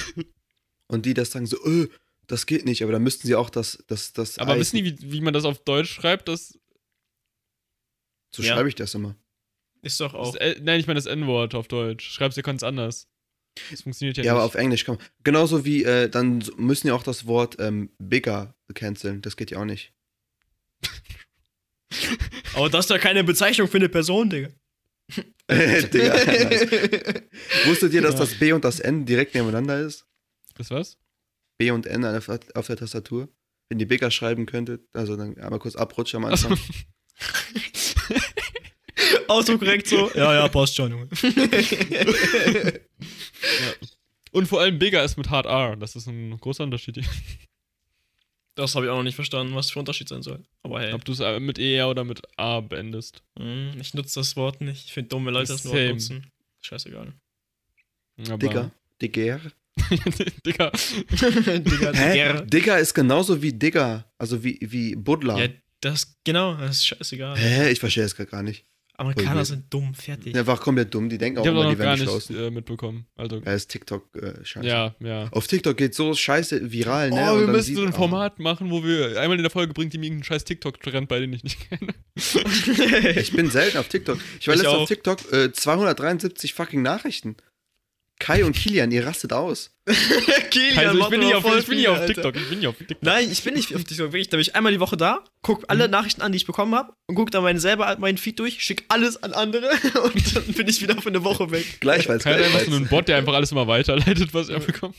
Und die das sagen so, äh, das geht nicht, aber dann müssten sie auch das, das, das Aber Eis- wissen die, wie, wie man das auf Deutsch schreibt? Das, So Ja. schreibe ich das immer. Ist doch auch. L- nein, ich meine das N-Wort auf Deutsch. Schreib's dir ganz anders. Das funktioniert ja, Ja, aber nicht. auf Englisch kann man. Genauso wie, äh, dann müssen ja auch das Wort ähm, bigger canceln. Das geht ja auch nicht. Aber das ist doch keine Bezeichnung für eine Person, Digga. Digga. Wusstet ihr, dass Ja. das B und das N direkt nebeneinander ist? Das was? B und N auf auf der Tastatur? Wenn ihr bigger schreiben könntet, also dann einmal kurz abrutschen am Anfang. Autokorrekt so. Ja, ja, passt schon, Junge. Und vor allem Bigger ist mit Hard R. Das ist ein großer Unterschied. Das habe ich auch noch nicht verstanden, was für Unterschied sein soll. Aber hey, Ob du es mit ER oder mit A beendest. hm, ich nutze das Wort nicht. Ich finde dumme Leute das Wort Same. nutzen. Scheißegal. Aber Digger. Digger. Digger. Digga, Hä? Digga. Digger ist genauso wie Digger. Also wie, wie Buddler. Ja, das, genau, das ist scheißegal. Hä? Ich verstehe es gerade gar nicht. Amerikaner Voll sind dumm, fertig. Einfach komplett dumm. Die denken auch immer, noch die werden die nicht äh, mitbekommen. Also, Ja, ist TikTok äh, scheiße. ja, ja. Auf TikTok geht so scheiße viral, ne? Oh, Und wir müssen sieht- so ein oh. Format machen, wo wir einmal in der Folge bringt die mir irgendeinen scheiß TikTok-Trend bei, den ich nicht kenne. Ich bin selten auf TikTok. Ich war Ich letztens auf TikTok, äh, 273 fucking Nachrichten. Kai und Kilian, ihr rastet aus. Kilian Also ich bin, nicht auf, voll ich bin nicht auf. TikTok. Ich bin nicht auf TikTok. Nein, ich bin nicht auf TikTok. Wirklich, da bin ich einmal die Woche da, guck alle Mhm. Nachrichten an, die ich bekommen habe und guck dann meine selber meinen Feed durch, schick alles an andere und dann bin ich wieder für eine Woche weg. Gleichfalls. Keiner einfach so einen Bot, der einfach alles immer weiterleitet, was er bekommt.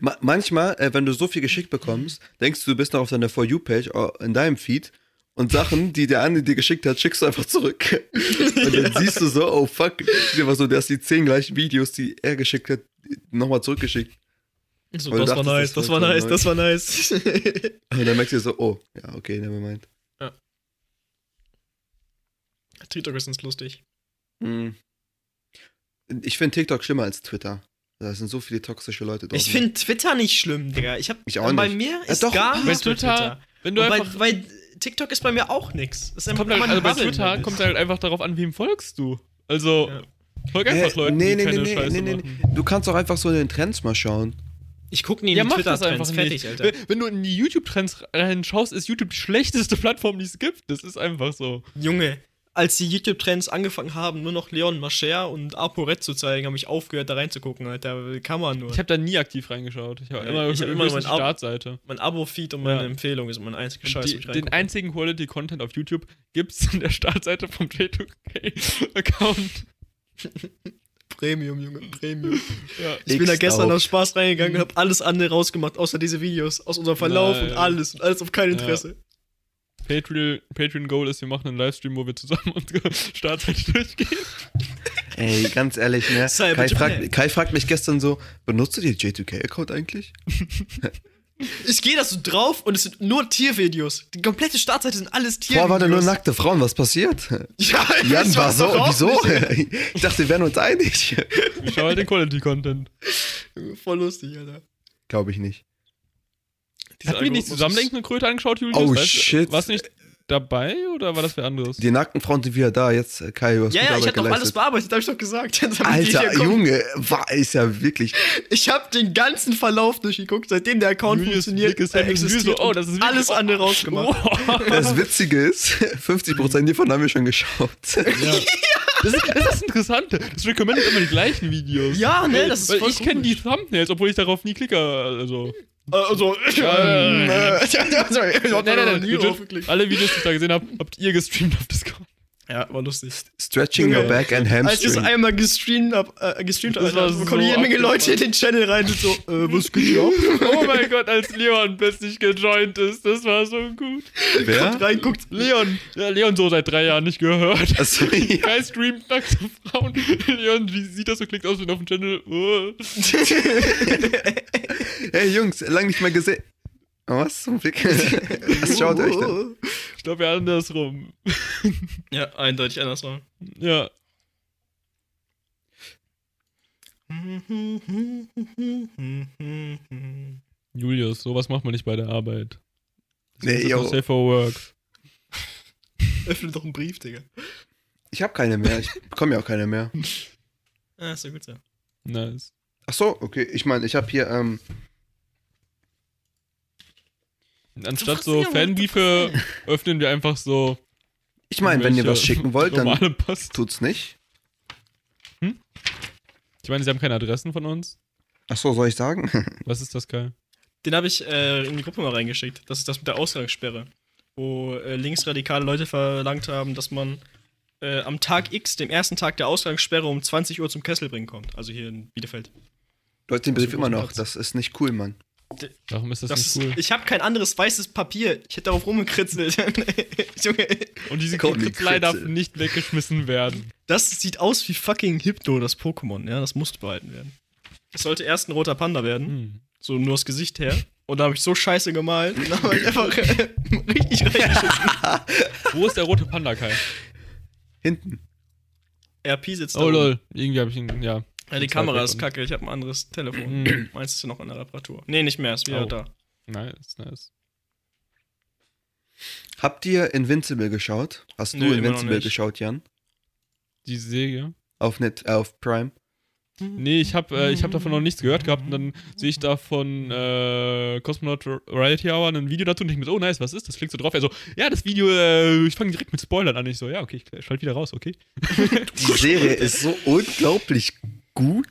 Ma manchmal, äh, wenn du so viel geschickt bekommst, denkst du, du bist noch auf deiner For You-Page äh, in deinem Feed und Sachen, die der andere dir geschickt hat, schickst du einfach zurück. und dann siehst du so, oh fuck, einfach so, dass die zehn gleichen Videos, die er geschickt hat, nochmal zurückgeschickt. So, das war dachtest, nice, das das war war nice, das war nice. Und dann merkst du so, oh, ja, okay, nevermind. TikTok ist uns lustig. Hm. Ich finde TikTok schlimmer als Twitter. Da sind so viele toxische Leute drauf. Ich finde Twitter nicht schlimm, Digga. Ich hab, Ich auch bei nicht. mir Ja, ist doch, gar bei nichts mit Twitter- Twitter. Wenn du Und bei, einfach. bei TikTok ist bei mir auch nichts. Das ist einfach kommt halt, also bei Twitter kommt halt einfach darauf an, wem folgst du. Also, Ja. folg einfach Äh, Leuten, nee, die nee, keine nee, nee, Scheiße nee, nee, machen. Du kannst auch einfach so in den Trends mal schauen. Ich guck nie in Ja, die mach das Twitter-Trends. einfach Fertig, nicht. Alter. Wenn, wenn du in die YouTube-Trends reinschaust, ist YouTube die schlechteste Plattform, die es gibt. Das ist einfach so. Junge, als die YouTube-Trends angefangen haben, nur noch Leon Mascher und ApoRed zu zeigen, habe ich aufgehört, da reinzugucken, Alter. Kann man nur. Ich habe da nie aktiv reingeschaut. Ich habe Ja, immer, ich hab immer höchstens mein Abo- Startseite. mein Abo-Feed und meine Ja. Empfehlung ist mein einziger Scheiß, die, den einzigen Quality-Content auf YouTube gibt's in der Startseite vom J2K-Account. Premium, Junge, Premium. Ja. Ich bin da gestern aus Spaß reingegangen und hab alles andere rausgemacht, außer diese Videos, aus unserem Verlauf Nein. und alles und alles auf kein Ja. Interesse. Patreon, Patreon Goal ist, wir machen einen Livestream, wo wir zusammen unsere Startseite durchgehen. Ey, ganz ehrlich, ne? Kai fragt, Kai fragt mich gestern so, benutzt du den J2K-Account eigentlich? Ich gehe da so drauf und es sind nur Tiervideos. Die komplette Startseite sind alles Tiervideos. Vorher waren da nur nackte Frauen, was passiert? Ja, Jan ich war weiß so, wieso? nicht. Ich dachte, wir wären uns einig. Ich schau halt den Quality-Content. Voll lustig, Alter. Glaube ich nicht. Hatten wir nicht zusammen und Kröte angeschaut, Julius? Oh, Weißt shit. Warst du nicht dabei oder war das wer anderes? Die nackten Frauen sind wieder da. Jetzt, äh, Kai, du hast Ja, ja, ich hab doch alles bearbeitet, hab ich doch gesagt. Jetzt hab ich die Alter. Junge, war, ist ja wirklich. Ich hab den ganzen Verlauf durchgeguckt, seitdem der Account Julius funktioniert, ist äh, existiert so, oh, das ist wirklich- alles andere rausgemacht. Wow. Das Witzige ist, 50% hiervon haben wir schon geschaut. Ja. Das ist, das ist interessant. Das recommended immer die gleichen Videos. Ja, ne, das ist Weil voll ich kenne die Thumbnails, obwohl ich darauf nie klicke. Also. Äh, Also, ähm, äh, sorry, ich Nein, nein, nein. alle Videos, die ich da gesehen habe, habt ihr gestreamt auf Discord. Ja, war lustig. Stretching your back and Als ich das hamstring. einmal gestreamt hab, äh, gestreamt hab, Das war Alter, so kommen jede Menge Leute in den Channel rein und so, äh, was geht hier ab? Oh mein Gott, als Leon plötzlich gejoint ist, das war so gut. Wer? Reinguckt. Leon, ja, Leon so seit drei Jahren nicht gehört. Achso, ja. Kai streamt nackte Frauen. Leon, wie sieht das so, klickt aus wie auf dem Channel. Oh. Hey Jungs, lang nicht mehr gesehen. Was zum Fick? Was schaut euch denn? Ich glaube ja andersrum. Ja, eindeutig andersrum. Ja. Julius, sowas macht man nicht bei der Arbeit. Das Nee, yo. safe for work. Öffne doch einen Brief, Digga. Ich habe keine mehr. Ich bekomme ja auch keine mehr. Ah, ist ja gut, ja. Nice. Ach so, okay. Ich meine, ich habe hier, ähm, Anstatt so Fanbriefe öffnen wir einfach so. ich meine, wenn ihr was schicken wollt, dann Post. tut's nicht. Ich meine, sie haben keine Adressen von uns. Ach so, soll ich sagen? Was ist das, Kai? Den habe ich äh, in die Gruppe mal reingeschickt. Das ist das mit der Ausgangssperre. Wo äh, linksradikale Leute verlangt haben, dass man äh, am Tag X, dem ersten Tag der Ausgangssperre, um 20 Uhr zum Kessel bringen kommt. Also hier in Bielefeld. Du hast den Brief Aus dem immer noch. Platz. Das ist nicht cool, Mann. Warum ist das, Das nicht ist, cool? Ich habe kein anderes weißes Papier. Ich hätte darauf rumgekritzelt. Junge, Und diese Kritzelei darf nicht weggeschmissen werden. das sieht aus wie fucking Hypno, das Pokémon. Ja, das muss behalten werden. Das sollte erst ein roter Panda werden. Hm. So nur das Gesicht her. Und da habe ich so scheiße gemalt. Und da habe ich einfach äh, richtig reingeschissen. Wo ist der rote Panda, Kai? Hinten. RP sitzt da. Oh lol. Irgendwie habe ich ihn, ja. Ja, die Kamera ist kacke. Ich habe ein anderes Telefon. Mhm. Meins ist ja noch in der Reparatur. Nee, nicht mehr. Ist wieder Oh. da. Nice, nice. Habt ihr Invincible geschaut? Hast du Invincible geschaut, Jan? Die Säge. Auf, Net, äh, auf Prime? Nee, ich habe äh, ich hab davon noch nichts gehört gehabt und dann sehe ich da von äh, Cosmonaut Reality Hour ein Video dazu und denke mir so, oh nice, was ist das? Klickt so drauf. Er so, ja, das Video, äh, ich fange direkt mit Spoilern an. Ich so, ja, okay, ich schalte wieder raus, okay. Die Serie ist so unglaublich gut.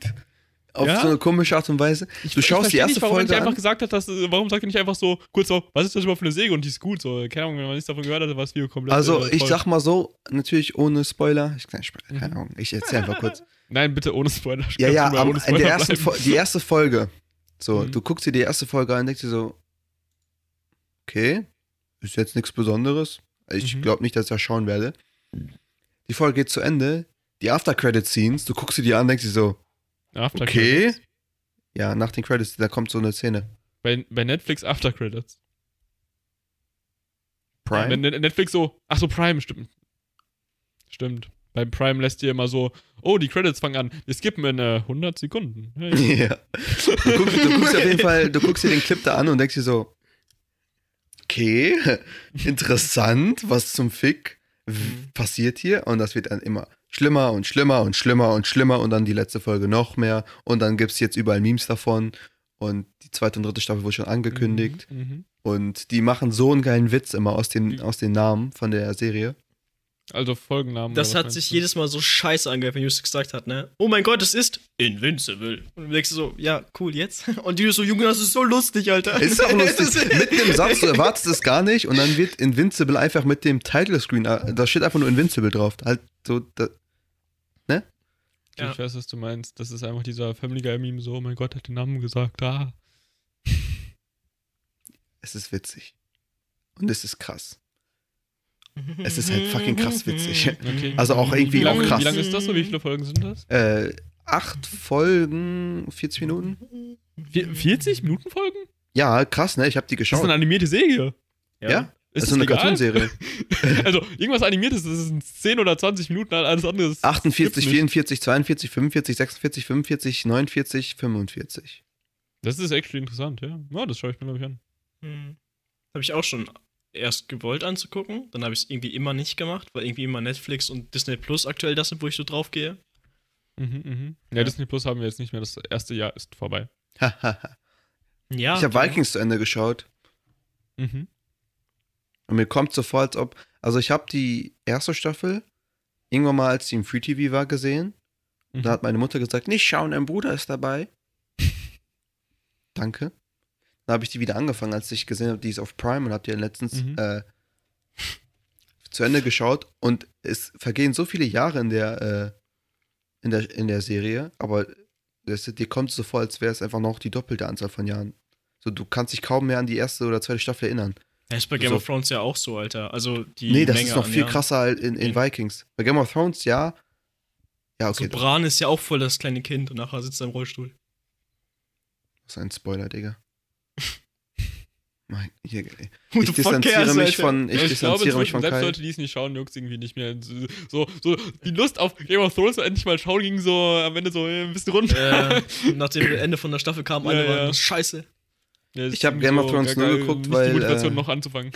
Auf Ja? so eine komische Art und Weise. Du schaust die versteh erste nicht, warum Folge nicht einfach gesagt hat, dass, warum sagt er nicht einfach so kurz so, was ist das überhaupt für eine Säge und die ist gut, so, keine Ahnung, wenn man nichts davon gehört hat, war das Video komplett Also, äh, ich sag mal so, natürlich ohne Spoiler. Ich, keine Mhm. keine Ahnung, ich erzähl einfach kurz. Nein, bitte ohne Spoiler. Ja, ja, ohne in Spoiler der ersten die erste Folge. So, Mhm. du guckst dir die erste Folge an und denkst dir so, okay, ist jetzt nichts Besonderes. Ich Mhm. glaube nicht, dass ich das schauen werde. Die Folge geht zu Ende. Die After-Credit-Scenes, du guckst dir die an denkst dir so, After okay. Credits. Ja, nach den Credits, da kommt so eine Szene. Bei, bei Netflix After Credits. Prime? Wenn Net- Netflix so, ach so, Prime, stimmt. Stimmt. Beim Prime lässt ihr immer so, oh, die Credits fangen an. Wir skippen in äh, 100 Sekunden. Hey. ja. Du guckst, du guckst auf jeden Fall, du guckst dir den Clip da an und denkst dir so, okay, interessant, was zum Fick w- passiert hier? Und das wird dann immer schlimmer und schlimmer und schlimmer und schlimmer und dann die letzte Folge noch mehr und dann gibt es jetzt überall Memes davon und die zweite und dritte Staffel wurde schon angekündigt Mhm, mhm. und die machen so einen geilen Witz immer aus den, aus den Namen von der Serie. Also Folgennamen. Das hat sich du? jedes Mal so scheiße angehört, wenn Justus gesagt hat, ne? Oh mein Gott, es ist Invincible. Und du denkst so, ja, cool, jetzt? Und die so, Junge, das ist so lustig, Alter. Ist auch lustig. Mitten im Satz, du erwartest es gar nicht und dann wird Invincible einfach mit dem Title Screen, äh, da steht einfach nur Invincible drauf. Halt so, da, Ja. Ich weiß, was du meinst. Das ist einfach dieser Family Guy Meme so, oh mein Gott, hat den Namen gesagt. Ah. es ist witzig. Und es ist krass. Es ist halt fucking krass witzig. Okay. Also auch irgendwie wie lange, auch krass. Wie lange ist das so? Wie viele Folgen sind das? Äh, acht Folgen, 40 Minuten? Vier- 40 Minuten Folgen? Ja, krass, ne? Ich habe die Das ist geschaut. eine animierte Serie. ja? Ist das ist eine legal? Cartoonserie. Also, irgendwas animiertes, das ist 10 oder 20 Minuten, alles andere ist. 48, gibt's nicht. 44, 42, 45, 46, 45, 49, 45. Das ist actually interessant, ja. Ja, das schaue ich mir, glaube ich, an. Hm. Habe ich auch schon erst gewollt anzugucken. Dann habe ich es irgendwie immer nicht gemacht, weil irgendwie immer Netflix und Disney Plus aktuell das sind, wo ich so drauf gehe. Mhm, mhm. Ja, Ja. Disney Plus haben wir jetzt nicht mehr. Das erste Jahr ist vorbei. Hahaha. Ja. ich habe Vikings zu Ende geschaut. Mhm. Und mir kommt so vor, als ob. Also, ich habe die erste Staffel irgendwann mal, als die im Free TV war, gesehen. Mhm. Da hat meine Mutter gesagt: Nicht schauen, dein Bruder ist dabei. Danke. Dann habe ich die wieder angefangen, als ich gesehen habe, die ist auf Prime und habe die letztens Mhm. äh, zu Ende geschaut und es vergehen so viele Jahre in der, äh, in der, in der Serie, aber das, dir kommt es so vor, als wäre es einfach noch die doppelte Anzahl von Jahren. So, du kannst dich kaum mehr an die erste oder zweite Staffel erinnern. Ja, ist bei Game So. of Thrones ja auch so, Alter. Also die nee, das Menge ist noch an viel Jahren. krasser als in, in. Vikings. Bei Game of Thrones, ja. Ja, okay. So Bran ist ja auch voll das kleine Kind und nachher sitzt er im Rollstuhl. das ist ein Spoiler, Digga. Mein, hier, ich distanziere cares, mich Alter? von, ich ich glaube, distanziere mich inzwischen, von selbst Kai. Leute, die es nicht schauen, juckt irgendwie nicht mehr. So, so, die Lust auf Game of Thrones endlich mal schauen ging so am Ende so äh, ein bisschen runter. äh, nach dem Ende von der Staffel kam alle Ja, waren ja. das scheiße. Ja, es Ich hab ging Game of Thrones gar- nur geguckt, nicht weil, Die Motivation äh, noch anzufangen.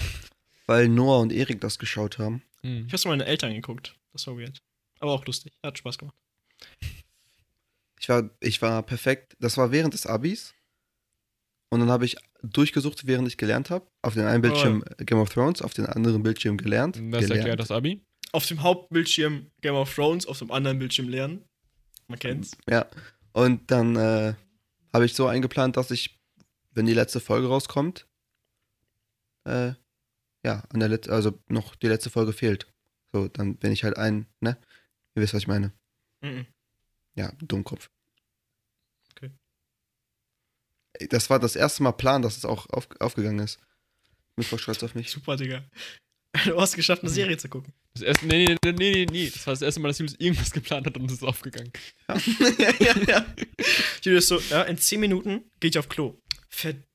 Weil Noah und Erik das geschaut haben. Hm. Ich hab's mit meinen Eltern geguckt. Das war weird. Aber auch lustig. Hat Spaß gemacht. Ich war, ich war perfekt. Das war während des Abis. Und dann habe ich durchgesucht, während ich gelernt habe. Auf den einen Bildschirm Game of Thrones, auf den anderen Bildschirm gelernt. Das gelernt. erklärt das Abi. Auf dem Hauptbildschirm Game of Thrones, auf dem anderen Bildschirm lernen. Man kennt's. Ja. Und dann äh, habe ich so eingeplant, dass ich, wenn die letzte Folge rauskommt, äh, ja, an der Let also noch die letzte Folge fehlt. So, dann bin ich halt ein, ne? Ihr wisst, was ich meine. Mhm. Ja, Dummkopf. Okay. Ey, Das war das erste Mal Plan, dass es auch auf, aufgegangen ist. Bin voll stolz auf mich. Super, Digga. Du hast geschafft, eine Serie zu gucken. Das erste, nee, nee, nee, nee, nee, nee. Das war das erste Mal, dass Julius irgendwas geplant hat und es ist aufgegangen. ja, ja, ja. Julius so, ja, in 10 Minuten gehe ich auf Klo. Verdammt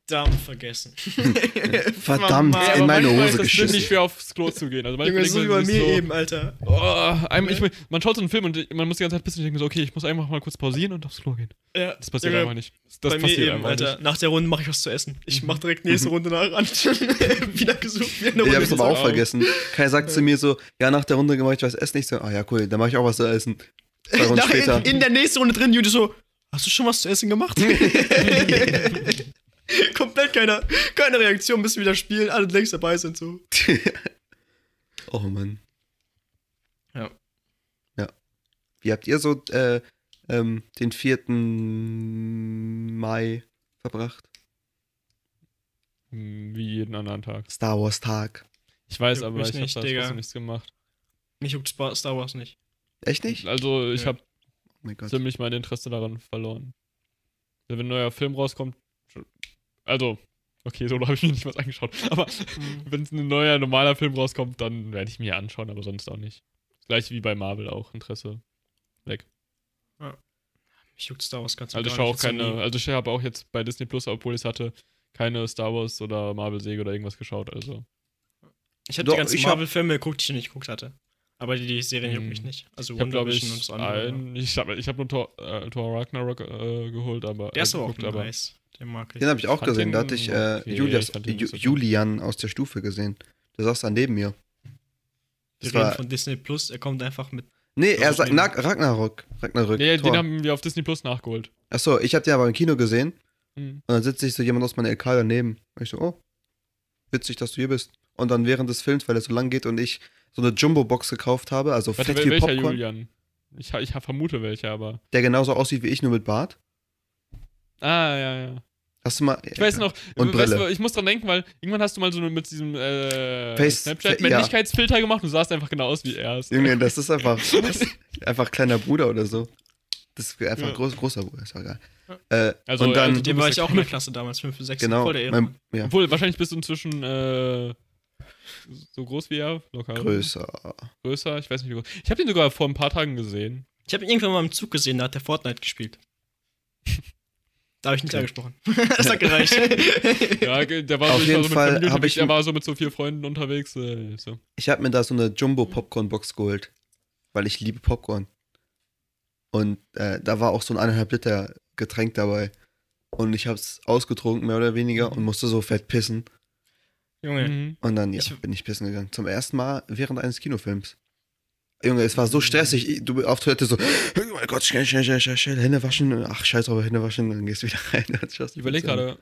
vergessen. Verdammt, Mann. Ja, in meine Hose ist das geschissen. nicht schwer aufs Klo zu gehen. Also Junge, so wie bei man mir sich eben, Alter. Oh, einem, ich, man schaut so einen Film und man muss die ganze Zeit pissen und denkt so, okay, ich muss einfach mal kurz pausieren und aufs Klo gehen. Ja, Das passiert Junge, einfach nicht. Das bei mir passiert eben, einfach Alter. nicht. Nach der Runde mache ich was zu essen. Ich Mhm. mache direkt nächste Runde nach ran. wieder gesucht, wieder eine Ich Runde hab's aber auch vergessen. Kai sagt zu mir so, ja, nach der Runde mache ich was essen. Ich so, ah ja, cool, dann mache ich auch was zu essen. Zwei Runden später. in, in der nächsten Runde drin, Julius so, hast du schon was zu essen gemacht? Komplett keine, keine Reaktion, bis wir wieder spielen, alle längst dabei sind so. oh Mann. Ja. Ja. Wie habt ihr so äh, ähm, den 4. Mai verbracht? Hm, Wie jeden anderen Tag. Star Wars Tag. Ich weiß, Juckt aber ich habe nicht, da Digga. trotzdem nichts gemacht. Mich juckt Star Wars nicht. Echt nicht? Also ich Ja. habe Oh mein Gott. ziemlich mein Interesse daran verloren. Also, Wenn ein neuer Film rauskommt, also, okay, so habe ich mir nicht was angeschaut. Aber wenn ein neuer, normaler Film rauskommt, dann werde ich mir anschauen, aber sonst auch nicht. Gleich wie bei Marvel auch, Interesse. Weg. Mich juckt Star Wars ganz Also ich schaue auch keine, nie. also ich habe auch jetzt bei Disney Plus, obwohl ich es hatte, keine Star Wars oder Marvel-Säge oder irgendwas geschaut. Also Ich habe die ganzen ich hab- Marvel-Filme geguckt, die ich noch nicht geguckt hatte. Aber die, die Serien juckt Hm. mich nicht. Also ich habe, glaube WandaVision ich, und das andere. ein, ich habe ich hab nur Thor, äh, Thor Ragnarok äh, geholt, aber Der ist äh, aber auch geguckt, aber nice. Den mag ich. Den habe ich auch gesehen. Da hatte ich äh, okay, Julius, ich Ju. Julian aus der Stufe gesehen. Der saß da neben mir. Wir Das reden war, von Disney Plus, er kommt einfach mit. nee, er sagt Ragnarok. Ragnarök. Nee, Thor. den haben wir auf Disney Plus nachgeholt. Achso, ich hab den aber im Kino gesehen. Hm. Und dann sitzt sich so jemand aus meiner LK daneben. Und ich so, oh, witzig, dass du hier bist. Und dann während des Films, weil er so lang geht und ich so eine Jumbo-Box gekauft habe, also Warte, viel welcher Popcorn, Julian? Ich, ich vermute welcher, aber. der genauso aussieht wie ich, nur mit Bart. Ah, ja, ja. Hast du mal. Ich weiß noch, Und weißt Brille. ich muss dran denken, weil irgendwann hast du mal so mit diesem äh, Face- Snapchat ja. Männlichkeitsfilter gemacht und du sahst einfach genau aus wie er ist. Junge, das ist einfach. einfach kleiner Bruder oder so. Das ist einfach Ja. groß, großer Bruder, ist ja geil. Ja. Äh, Also, und dann, also, Dem war ich auch in der Klasse damals, 5, 6. genau, Voll der Ehre. mein, ja, Obwohl, wahrscheinlich bist du inzwischen äh, so groß wie er. Locker. oder? größer. Größer, ich weiß nicht wie groß. Ich habe ihn sogar vor ein paar Tagen gesehen. Ich habe ihn irgendwann mal im Zug gesehen, da hat der Fortnite gespielt. Da habe ich nicht Okay. angesprochen. das hat gereicht. Ja, der war Auf so, jeden so mit Fall unterwegs, ich der war so mit so vier Freunden unterwegs. Äh, so. Ich habe mir da so eine Jumbo-Popcorn-Box geholt, weil ich liebe Popcorn. Und äh, da war auch so ein eineinhalb Liter Getränk dabei. Und ich habe es ausgetrunken, mehr oder weniger, und musste so fett pissen. Junge, Mhm. Und dann ja, Ich- bin ich pissen gegangen. Zum ersten Mal während eines Kinofilms. Junge, es war so stressig. Ich- Du auf Toilette so, oh mein Gott, schnell, schnell, schnell, schnell, schnell, Hände waschen. Ach, scheiß drauf, Hände waschen, dann gehst du wieder rein. Ich überlege gerade.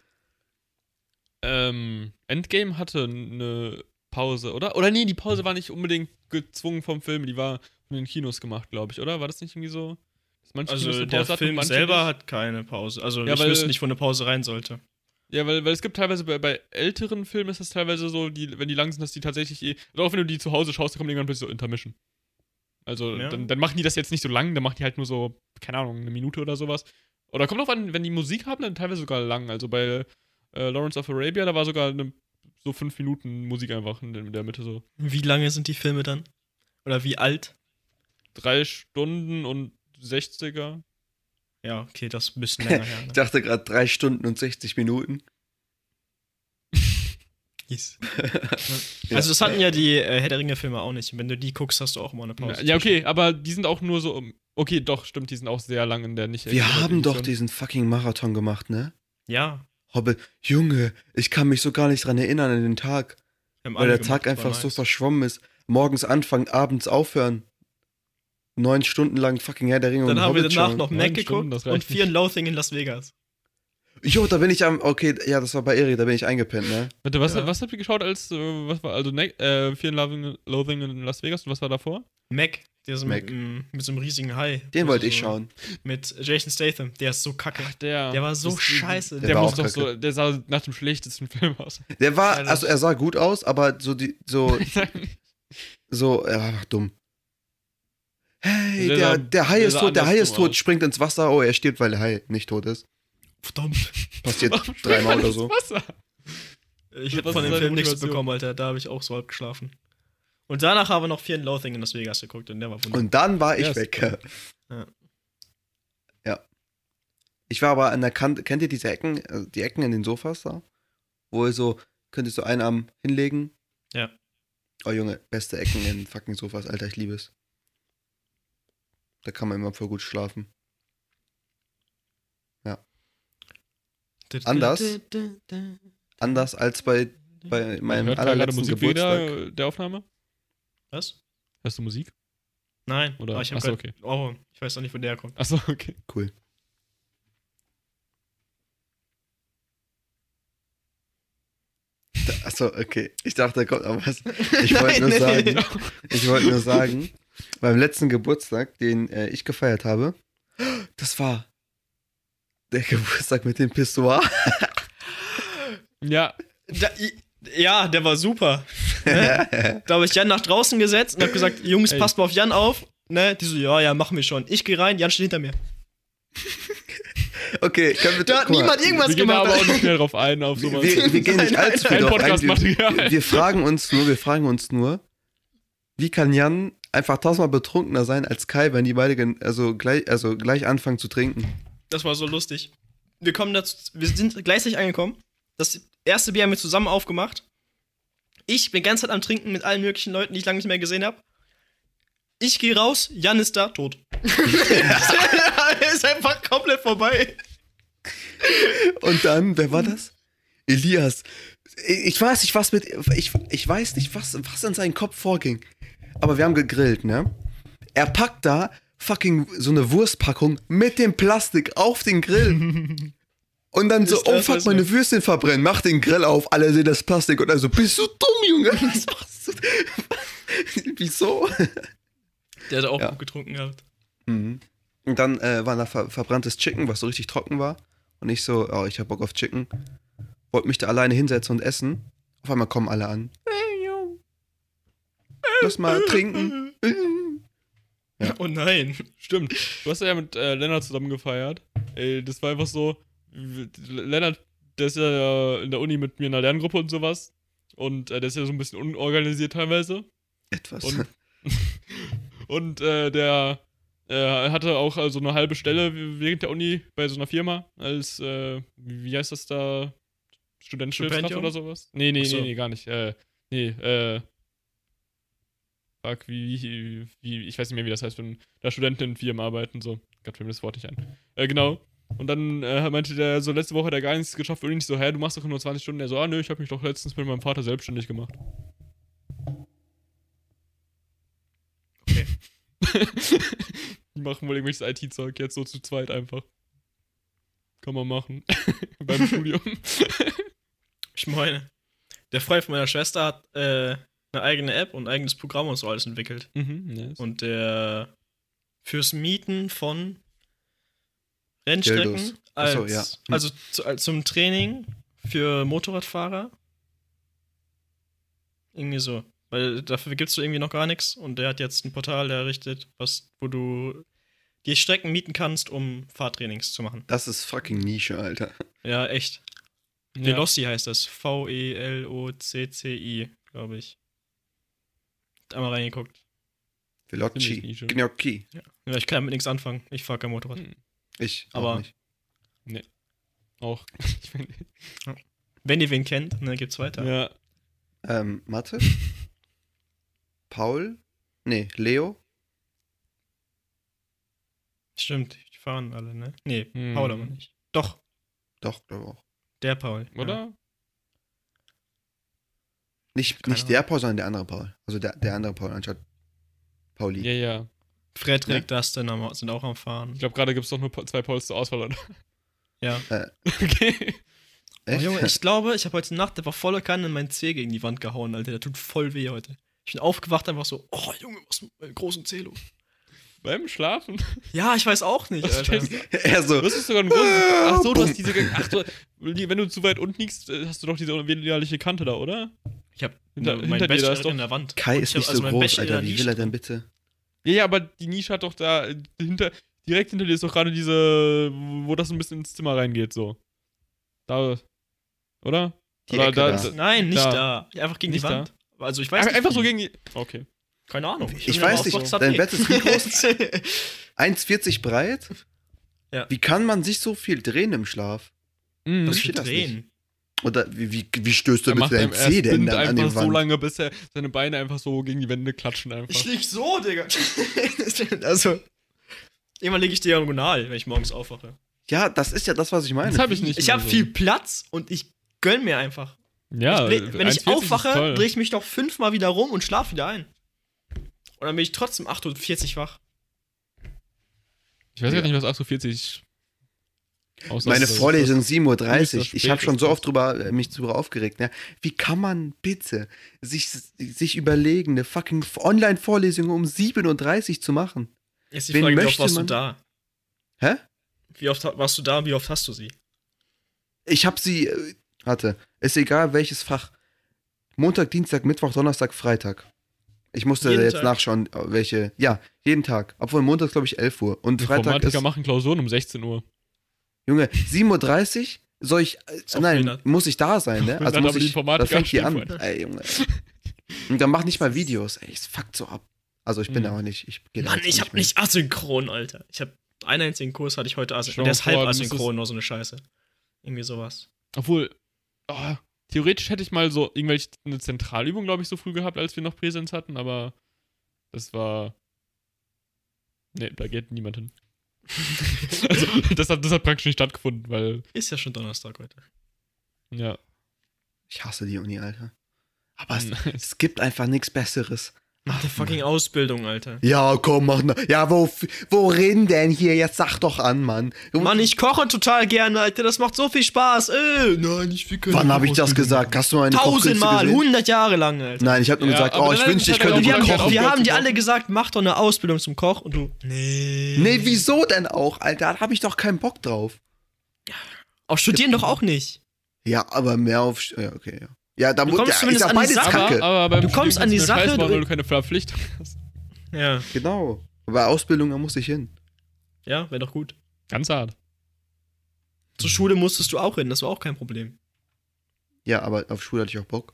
Ähm, Endgame hatte eine Pause, oder? Oder nee, die Pause war nicht unbedingt gezwungen vom Film, die war von den Kinos gemacht, glaube ich, oder? War das nicht irgendwie so? Dass manche Kinos also der hatten Film manche selber nicht? hat keine Pause. Also Ja, ich weil- wüsste nicht, wo eine Pause rein sollte. Ja, weil, weil es gibt teilweise bei, bei älteren Filmen ist das teilweise so, die, wenn die lang sind, dass die tatsächlich eh. Oder auch wenn du die zu Hause schaust, dann kommt irgendwann plötzlich so Intermission. Also Ja. dann, dann machen die das jetzt nicht so lang, dann machen die halt nur so, keine Ahnung, eine Minute oder sowas. Oder kommt auch an, wenn die Musik haben, dann teilweise sogar lang. Also bei äh, Lawrence of Arabia, da war sogar eine, so fünf Minuten Musik einfach in der, Mitte so. Wie lange sind die Filme dann? Oder wie alt? Drei Stunden und 60er. Ja, okay, das ist ein bisschen länger her. Ich Ne? dachte gerade drei Stunden und 60 Minuten. Yes. Ja. Also das hatten ja die äh, Herr der Ringe-Filme auch nicht. Wenn du die guckst, hast du auch immer eine Pause. Ja, okay, aber die sind auch nur so. um- Okay, doch, stimmt, die sind auch sehr lang in der nicht. Wir haben doch diesen fucking Marathon gemacht, ne? Ja. Hobbit, Junge, ich kann mich so gar nicht dran erinnern an den Tag, wir weil der Tag einfach so nice. verschwommen ist. Morgens anfangen, abends aufhören. Neun Stunden lang fucking Herr der Ringe Dann und haben wir Hobbit danach schauen. noch Mac geguckt und Fear and Loathing in Las Vegas. Jo, da bin ich am, okay, ja, das war bei Eri, da bin ich eingepennt, ne? Warte, was, Ja. was habt ihr geschaut als, äh, was war, also, ne, äh, Fear and Loathing, Loathing in Las Vegas und was war davor? Mac, der ist Mac. mit, mit so einem riesigen Hai. Den wollte ich so- schauen. Mit Jason Statham, der ist so kacke. Der, Der war so das- scheiße. Der, Der war muss auch doch kacke. so, der sah nach dem schlechtesten Film aus. Der war, also er sah gut aus, aber so die, so, so, er war einfach dumm. Hey, Der der, der Hai der ist tot, der Hai ist tot, aus. springt ins Wasser, oh, er stirbt, weil der Hai nicht tot ist. Verdammt. Passiert dreimal oder so. Wasser? Ich habe von dem Film nichts bekommen, Alter. Da habe ich auch so halb geschlafen. Und danach haben wir noch Fear and Loathing in Las Vegas geguckt und der war wunderbar. Und dann war ich Ja, weg. Ja. Ja. Ich war aber an der Kante, kennt ihr diese Ecken, also die Ecken in den Sofas da? Wo ihr so, könnt ihr so einen Arm hinlegen? Ja. Oh Junge, beste Ecken in fucking Sofas, Alter, ich liebe es. Da kann man immer voll gut schlafen. Anders? Anders als bei, bei meinem Hört allerletzten Musik Geburtstag. der Aufnahme? Was? Hörst du Musik? Nein. Oder- Aber ich Achso, grad- Oh, ich weiß auch nicht, wo der kommt. Achso, okay. Cool. Achso, okay. Ich dachte, da kommt noch was. Ich wollte nur sagen, nee. ich wollte nur sagen, beim letzten Geburtstag, den äh, ich gefeiert habe, das war der Geburtstag mit dem Pissoir. Ja, Da, ja, der war super. Ne? Da habe ich Jan nach draußen gesetzt und habe gesagt, Jungs, Ey. passt mal auf Jan auf. Ne? Die so, ja, ja, machen wir schon. Ich gehe rein, Jan steht hinter mir. Okay, können wir Da hat niemand irgendwas wir gehen da gemacht. aber auch nicht mehr drauf ein, auf sowas. Wir, wir gehen nicht allzu viel drauf ein. Wir, wir, wir fragen uns nur, wir fragen uns nur, wie kann Jan einfach tausendmal betrunkener sein als Kai, wenn die beide also gleich, also gleich anfangen zu trinken? Das war so lustig. Wir kommen dazu, wir sind gleichzeitig angekommen. Das erste Bier haben wir zusammen aufgemacht. Ich bin ganz Zeit am Trinken mit allen möglichen Leuten, die ich lange nicht mehr gesehen habe. Ich gehe raus, Jan ist da, tot. Er ist einfach komplett vorbei. Und dann, wer war das? Elias. Ich weiß nicht, was mit. Ich, ich weiß nicht, was, was in seinem Kopf vorging. Aber wir haben gegrillt, ne? Er packt da fucking so eine Wurstpackung mit dem Plastik auf den Grill. Und dann so, oh fuck, meine Würstchen verbrennen. Mach den Grill auf, alle sehen das Plastik. Und also, bist du dumm, Junge? Was machst du? Wieso? Der hat auch Ja. gut getrunken gehabt. Mhm. Und dann äh, war da ver verbranntes Chicken, was so richtig trocken war. Und ich so, oh, ich hab Bock auf Chicken. Wollte mich da alleine hinsetzen und essen. Auf einmal kommen alle an. Lass mal trinken. Ja. Oh nein. Stimmt. Du hast ja mit äh, Lennart zusammen gefeiert. Ey, das war einfach so. Lennart, der ist ja in der Uni mit mir in der Lerngruppe und sowas. Und äh, der ist ja so ein bisschen unorganisiert teilweise. Etwas. Und, und äh, der äh, hatte auch also eine halbe Stelle während der Uni bei so einer Firma als, äh, wie heißt das da? Studentenhilfskraft Stipendium? oder sowas? Nee, nee, so. nee, nee, gar nicht. Äh, nee, äh. Fuck, wie, wie, wie, ich weiß nicht mehr, wie das heißt, wenn da Studenten in Firmen arbeiten, so. Gott, fällt mir das Wort nicht ein. Äh, genau. Und dann äh, meinte der so, letzte Woche hat er gar nichts geschafft und ich so, hä, du machst doch nur 20 Stunden. Er so, ah, nö, ich habe mich doch letztens mit meinem Vater selbstständig gemacht. Okay. Die machen wohl irgendwelches IT-Zeug jetzt so zu zweit einfach. Kann man machen. Beim Studium. Ich meine, der Freund von meiner Schwester hat äh, eine eigene App und ein eigenes Programm und so alles entwickelt. mhm, nice. Und der fürs Mieten von Rennstrecken Dildos. als, so, ja. Hm. also zu, als zum Training für Motorradfahrer. Irgendwie so. Weil dafür gibt's so irgendwie noch gar nichts und der hat jetzt ein Portal errichtet, was, wo du die Strecken mieten kannst, um Fahrtrainings zu machen. Das ist fucking Nische, Alter. Ja, echt. Ja. Velocity heißt das. V-E-L-O-C-C-I, glaube ich. Einmal reingeguckt. Velocci. Gnocchi. Ja, ich kann damit nichts anfangen. Ich fahre kein Motorrad. Hm. Ich Aber- auch nicht. Auch. Ich mein, Wenn ihr wen kennt, ne, gibt's weiter. ja. Ähm, Mathe? Paul? Nee, Leo? Stimmt, die fahren alle, ne? Nee, Hm. Paul aber nicht. Doch, Doch, glaube auch. der Paul. Ja. Nicht, Keine nicht der Paul, sondern der andere Paul. Also der, der andere Paul anstatt Pauli. Ja, ja. Frederik, Dustin am- sind auch am Fahren. Ich glaube, gerade gibt es doch nur zwei Pauls zur Auswahl, oder? Ja. Okay. Oh, Echt? Junge, ich glaube, ich habe heute Nacht einfach volle Kanne in meinen Zeh gegen die Wand gehauen, Alter. Der tut voll weh heute. Ich bin aufgewacht, einfach so, oh Junge, was mit meinem großen Zeh los? Beim Schlafen? Ja, ich weiß auch nicht, Was Alter. er so, Das ist sogar ein großes. Ach so, du hast diese. Ach so, wenn du zu weit unten liegst, äh, hast du doch diese widerliche Kante da, oder? Ich Hinter- mein hinter dir, Bett da ist doch- in der Wand. Kai ist ich hab nicht also so mein groß, Alter. Wie will er denn bitte? Ja, ja, aber die Nische hat doch da äh, hinter. Direkt hinter dir ist doch gerade diese. Wo das ein bisschen ins Zimmer reingeht, so. Da. Oder? Die Oder Ecke da- da. Nein, nicht Da. da. Einfach gegen Nicht die da? Wand. Also ich weiß nicht. einfach so wie. gegen die. Okay. Keine Ahnung. Ich bin weiß nicht, WhatsApp dein. Bett ist wie groß? 1,40 breit? Ja. Wie kann man sich so viel drehen im Schlaf? Mhm. Was Ich drehen? Oder wie, wie, wie stößt du Er mit deinem einem, er Zeh denn dann an einfach die so Wand? lange, bis er seine Beine einfach so gegen die Wände klatschen einfach. Ich lieg so, Digga. also. Immer liege ich diagonal, wenn ich morgens aufwache. Ja, das ist ja das, was ich meine. Das hab ich nicht. Ich habe so. viel Platz und ich gönn mir einfach. Ja, ich wenn ich 1,40 ist aufwache, drehe ich mich noch fünfmal wieder rum und schlafe wieder ein. Und dann bin ich trotzdem 8.40 Uhr wach. Ich weiß Ja. gar nicht, was 8.40 Uhr aussagt. Meine Vorlesung das- 7.30 Uhr. Ich habe schon so oft drüber, äh, mich drüber aufgeregt. Ne? Wie kann man bitte sich, sich überlegen, eine fucking Online-Vorlesung um 7.30 Uhr zu machen? Jetzt die Wen Frage, wie oft warst man- du da? Hä? Wie oft warst du da und wie oft hast du sie? Ich habe sie, äh, warte, ist egal welches Fach. Montag, Dienstag, Mittwoch, Donnerstag, Freitag. Ich musste Jeden jetzt Tag? nachschauen, äh, welche. Ja, jeden Tag. Obwohl Montag, glaube ich, 11 Uhr. Und Freitag Informatiker ist, machen Klausuren um 16 Uhr. Junge, 7.30 Uhr soll ich, äh, nein, muss ich da sein, ne? Dann Also muss die ich, das fängt hier an. Ey, Junge. Und dann mach nicht mal Videos, ey, es fuckt so ab. Also ich bin Mhm. da auch nicht, ich Mann, ich hab mehr. nicht asynchron, Alter. Ich hab einen einzigen Kurs hatte ich heute asynchron. Der ist halb asynchron, nur so eine Scheiße. Irgendwie sowas. Obwohl, oh, theoretisch hätte ich mal so irgendwelche eine Zentralübung, glaube ich, so früh gehabt, als wir noch Präsenz hatten, aber das war. Nee, da geht niemand hin. Also, das hat, das hat praktisch nicht stattgefunden, weil, Ist ja schon Donnerstag heute. ja. Ich hasse die Uni, Alter. Aber es, Nice. es gibt einfach nichts Besseres. Mach eine fucking Ausbildung, Alter. Ja, komm, mach ne. Ja, wo, worin denn hier? Jetzt sag doch an, Mann. Mann, ich koche total gerne, Alter. Das macht so viel Spaß. Äh, nein, ich will keine Wann habe ich das gesagt? Hast du meine Tausendmal, hundert Jahre lang, Alter. Nein, ich habe nur Ja, gesagt, oh, ich wünschte, ich könnte gut kochen. wir haben dir alle gesagt, mach doch eine Ausbildung zum Koch und du, nee. Nee, wieso denn auch, Alter? Da habe ich doch keinen Bock drauf. Auch studieren doch auch nicht. Ja, aber mehr auf. Ja, okay, ja. Ja, da Du muss kommst ja, zumindest an die beides Sache. Kacke. Aber, aber Du kommst an die Sache, Scheiß machen, du- weil du keine Verpflichtung hast. Ja, Genau. Bei Ausbildung, da muss ich hin. ja, wäre doch gut. Ganz hart. Zur Schule musstest du auch hin, das war auch kein Problem. Ja, aber auf Schule hatte ich auch Bock.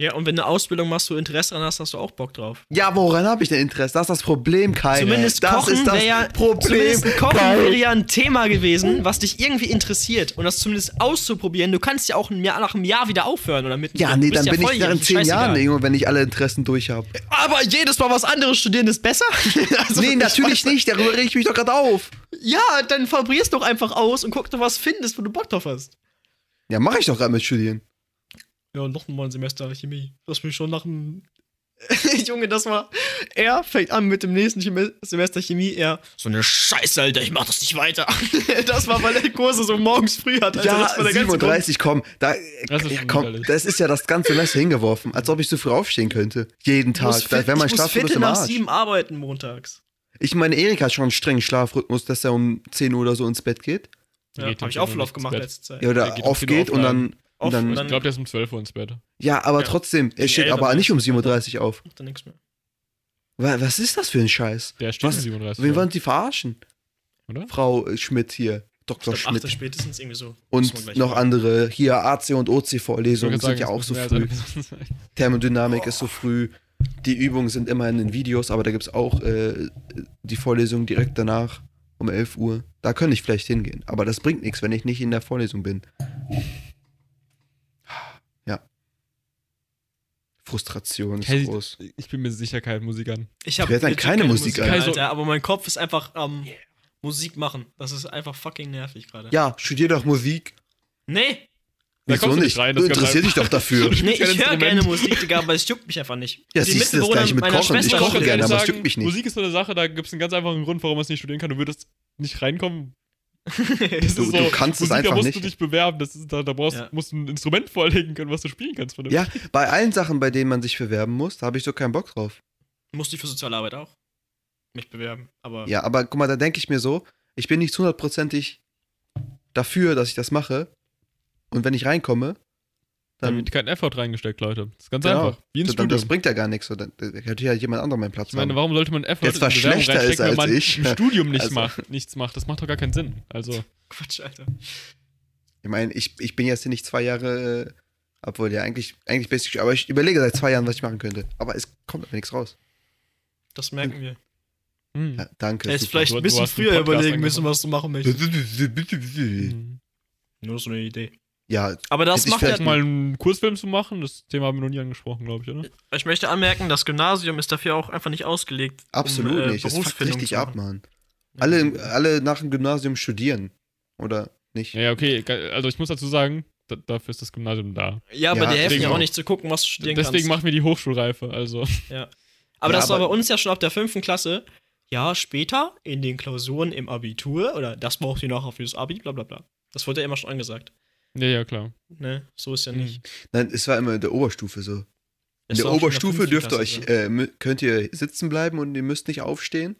Ja, und wenn du eine Ausbildung machst, du Interesse daran hast, hast du auch Bock drauf. Ja, woran habe ich denn Interesse? Das ist das Problem, Kai. Zumindest das Kochen ist das wäre ja, Problem. zumindest Kochen wäre ja ein Thema gewesen, was dich irgendwie interessiert. Und das zumindest auszuprobieren. Du kannst ja auch ein Jahr, nach einem Jahr wieder aufhören oder mit. Ja, nee, dann ja bin ich volljährig, während zehn. Jahren, Junge, wenn ich alle Interessen durch habe. Aber jedes Mal was anderes studieren ist besser? Also, Nee, ich natürlich nicht. Darüber reg ich mich doch gerade auf. Ja, dann probier's doch einfach aus und guck doch, was findest, wo du Bock drauf hast. Ja, mache ich doch gerade mit Studieren. Ja, noch mal ein Semester Chemie. Das mich schon nach dem. Junge, das war. Er fängt an mit dem nächsten Chemie Semester Chemie. Er. So eine Scheiße, Alter, ich mach das nicht weiter. das war, weil er Kurse so morgens früh hat. Alter, ja, das war der ganze Grund. 37, komm. Da, Das ist ja, komm widerlich. das ist ja das ganze Semester hingeworfen, als ob ich so früh aufstehen könnte. Jeden Ich muss Tag. Da wäre mein ich muss Viertel nach sieben arbeiten montags. Ich meine, Erik hat schon einen strengen Schlafrhythmus, dass er um 10 Uhr oder so ins Bett geht. Ja, habe ich auch noch voll nicht oft gemacht ins Bett. letzte Zeit. Ja, Der oder geht aufgeht 10 und dann. Auf Und dann Ich glaube, der ist um 12 Uhr ins Bett. ja, aber Ja. trotzdem, er steht aber nicht um ist, desto 7.30 Uhr auf. Macht dann nichts mehr. Wa- Was ist das für ein Scheiß? Der steht um Was? 37 Wen Uhr. wollen die verarschen? Oder? Frau äh, Schmidt hier, Dr. glaube, 8. Schmidt. spätestens irgendwie so. Und noch machen. andere, hier AC und OC Ich Vorlesungen wollte sind ja auch so früh. Thermodynamik ist so früh. Die Übungen sind immer in den Videos, aber da gibt es auch äh, die Vorlesung direkt danach um 11 Uhr. Da könnte ich vielleicht hingehen. Aber das bringt nichts, wenn ich nicht in der Vorlesung bin. Ja. Frustration ist Hey, groß. Ich bin mir sicher kein Musik an. Ich habe denn keine Musik an? Alter, aber mein Kopf ist einfach am Musik machen. Das ist einfach fucking nervig gerade. Ja, studier doch Musik. Nee, Da Wieso kommst du nicht? rein, du interessierst dich doch dafür. Nee, ich höre gerne Musik, Digga, aber es juckt mich einfach nicht. Ja, Die siehst du, das gleiche mit Kochen. Ich koche gerne, aber es juckt mich nicht. Musik ist so eine Sache, da gibt es einen ganz einfachen Grund, warum man es nicht studieren kann. Du würdest nicht reinkommen. Das ist Du- du kannst es Musik, einfach da musst nicht. du dich bewerben. Das ist, da, da brauchst, Ja. musst du ein Instrument vorlegen können, was du spielen kannst. Von. Ja, bei allen Sachen, bei denen man sich bewerben muss, da habe ich so keinen Bock drauf. Musste ich für Sozialarbeit auch mich bewerben, aber Ja, aber guck mal, da denke ich mir so, ich bin nicht hundertprozentig dafür, dass ich das mache. Und wenn ich reinkomme, dann, wird kein Effort reingesteckt, Leute. Das ist ganz Genau. einfach. Wie ein dann Studium. das bringt ja gar nichts. Dann dann hätte ja jemand anderer meinen Platz ich meine, haben. warum sollte man Effort die Bewerbung schlechter ist reinstecken, wenn als man ich. im Studium nicht Also- macht, nichts macht? Das macht doch gar keinen Sinn. Also, Quatsch, Alter. Ich meine, ich, ich bin jetzt hier nicht zwei Jahre, äh, obwohl ja eigentlich, eigentlich basic, aber ich überlege seit zwei Jahren, was ich machen könnte. Aber es kommt aber nichts raus. Das merken wir. hm. Ja, danke. Hättest vielleicht ein bisschen früher überlegen müssen, was du machen möchtest. Nur so eine Idee. Ja, Aber das macht ja. vielleicht Mal einen Kursfilm zu machen, das Thema haben wir noch nie angesprochen, glaube ich, oder? Ich möchte anmerken, das Gymnasium ist dafür auch einfach nicht ausgelegt. absolut um, äh, nicht. Das fuckt richtig ab. Mann. Alle, alle nach dem Gymnasium studieren. Oder nicht? Ja, ja, okay. Also, ich muss dazu sagen, da, dafür ist das Gymnasium da. Ja, aber Ja, die helfen deswegen ja auch nicht zu gucken, was du studieren Deswegen kannst. machen wir die Hochschulreife. Also, Aber Ja, das war bei aber- uns ja schon ab der fünften Klasse. Ja, später in den Klausuren im Abitur oder das braucht ihr nachher fürs Abi, bla bla bla. Das wurde ja immer schon angesagt. Ja, ja, klar. Ne, so ist ja Hm. nicht. Nein, es war immer in der Oberstufe so. In Es der Oberstufe dürft ihr euch, äh, könnt ihr sitzen bleiben und ihr müsst nicht aufstehen.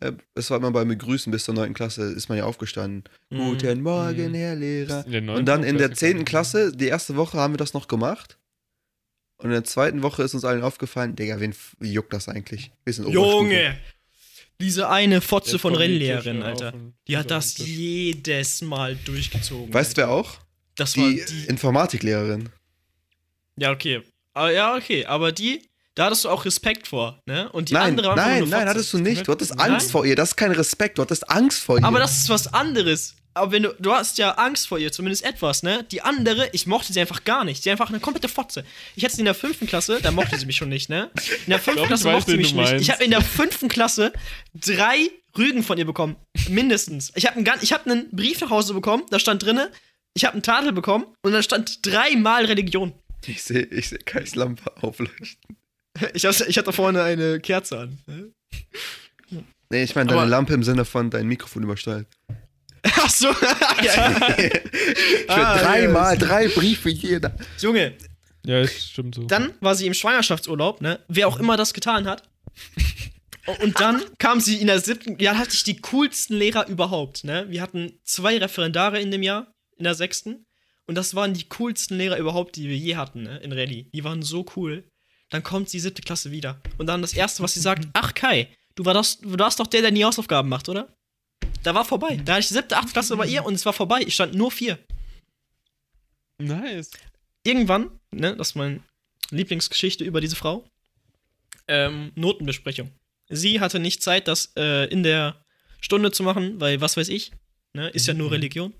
Äh, Es war immer beim Begrüßen bis zur 9. Klasse, ist man ja aufgestanden. Mhm. Guten Morgen, Mhm. Herr Lehrer. Und dann in der ersten 10. Klasse, die erste Woche haben wir das noch gemacht. Und in der zweiten Woche ist uns allen aufgefallen, Digga, wen juckt das eigentlich? Wir sind Oberstufe. Junge! Diese eine Fotze von die Rennlehrerin, Alter. Die hat das jedes Mal durchgezogen. Weißt du, wer auch? Das war Die, die. Informatiklehrerin. Ja, okay. Aber, ja, okay. Aber die, da hattest du auch Respekt vor, ne? Und die nein, andere nein, nein, Fotze. hattest du nicht. Du hattest Nein? Angst vor ihr. Das ist kein Respekt. Du hattest Angst vor ihr. Aber das ist was anderes. Aber wenn du, du hast ja Angst vor ihr, zumindest etwas, ne? Die andere, ich mochte sie einfach gar nicht. Sie ist einfach eine komplette Fotze. Ich hatte sie in der fünften Klasse, da mochte sie mich schon nicht, ne? In der fünften Klasse mochte sie mich nicht. Ich habe in der fünften Klasse drei Rügen von ihr bekommen. Mindestens. Ich habe einen, ich hab einen Brief nach Hause bekommen, da stand drinne, ich habe einen Tadel bekommen und da stand dreimal Religion. ich sehe ich seh Kais Lampe aufleuchten. Ich, hab, ich hatte vorne eine Kerze an. ne? Nee, ich meine deine Lampe im Sinne von dein Mikrofon übersteuert. Ach so. ja. Ich Ah, dreimal, yes. drei Briefe jeder. Junge, Ja, das stimmt so. Dann war sie im Schwangerschaftsurlaub, ne? Wer auch immer das getan hat. Und dann kam sie in der siebten, ja, hatte ich die coolsten Lehrer überhaupt, ne? Wir hatten zwei Referendare in dem Jahr, in der sechsten. Und das waren die coolsten Lehrer überhaupt, die wir je hatten, ne? In Rallye. Die waren so cool. Dann kommt die siebte Klasse wieder. Und dann das erste, was sie sagt, ach Kai, du, war das, du warst doch der, der nie Hausaufgaben macht, oder? Da war vorbei. Da hatte ich siebte, achte Klasse bei ihr und es war vorbei. Ich stand nur vier. Nice. irgendwann, ne, das ist meine Lieblingsgeschichte über diese Frau, ähm, Notenbesprechung. Sie hatte nicht Zeit, das äh, in der Stunde zu machen, weil was weiß ich, ne, ist ja nur Mhm. Religion.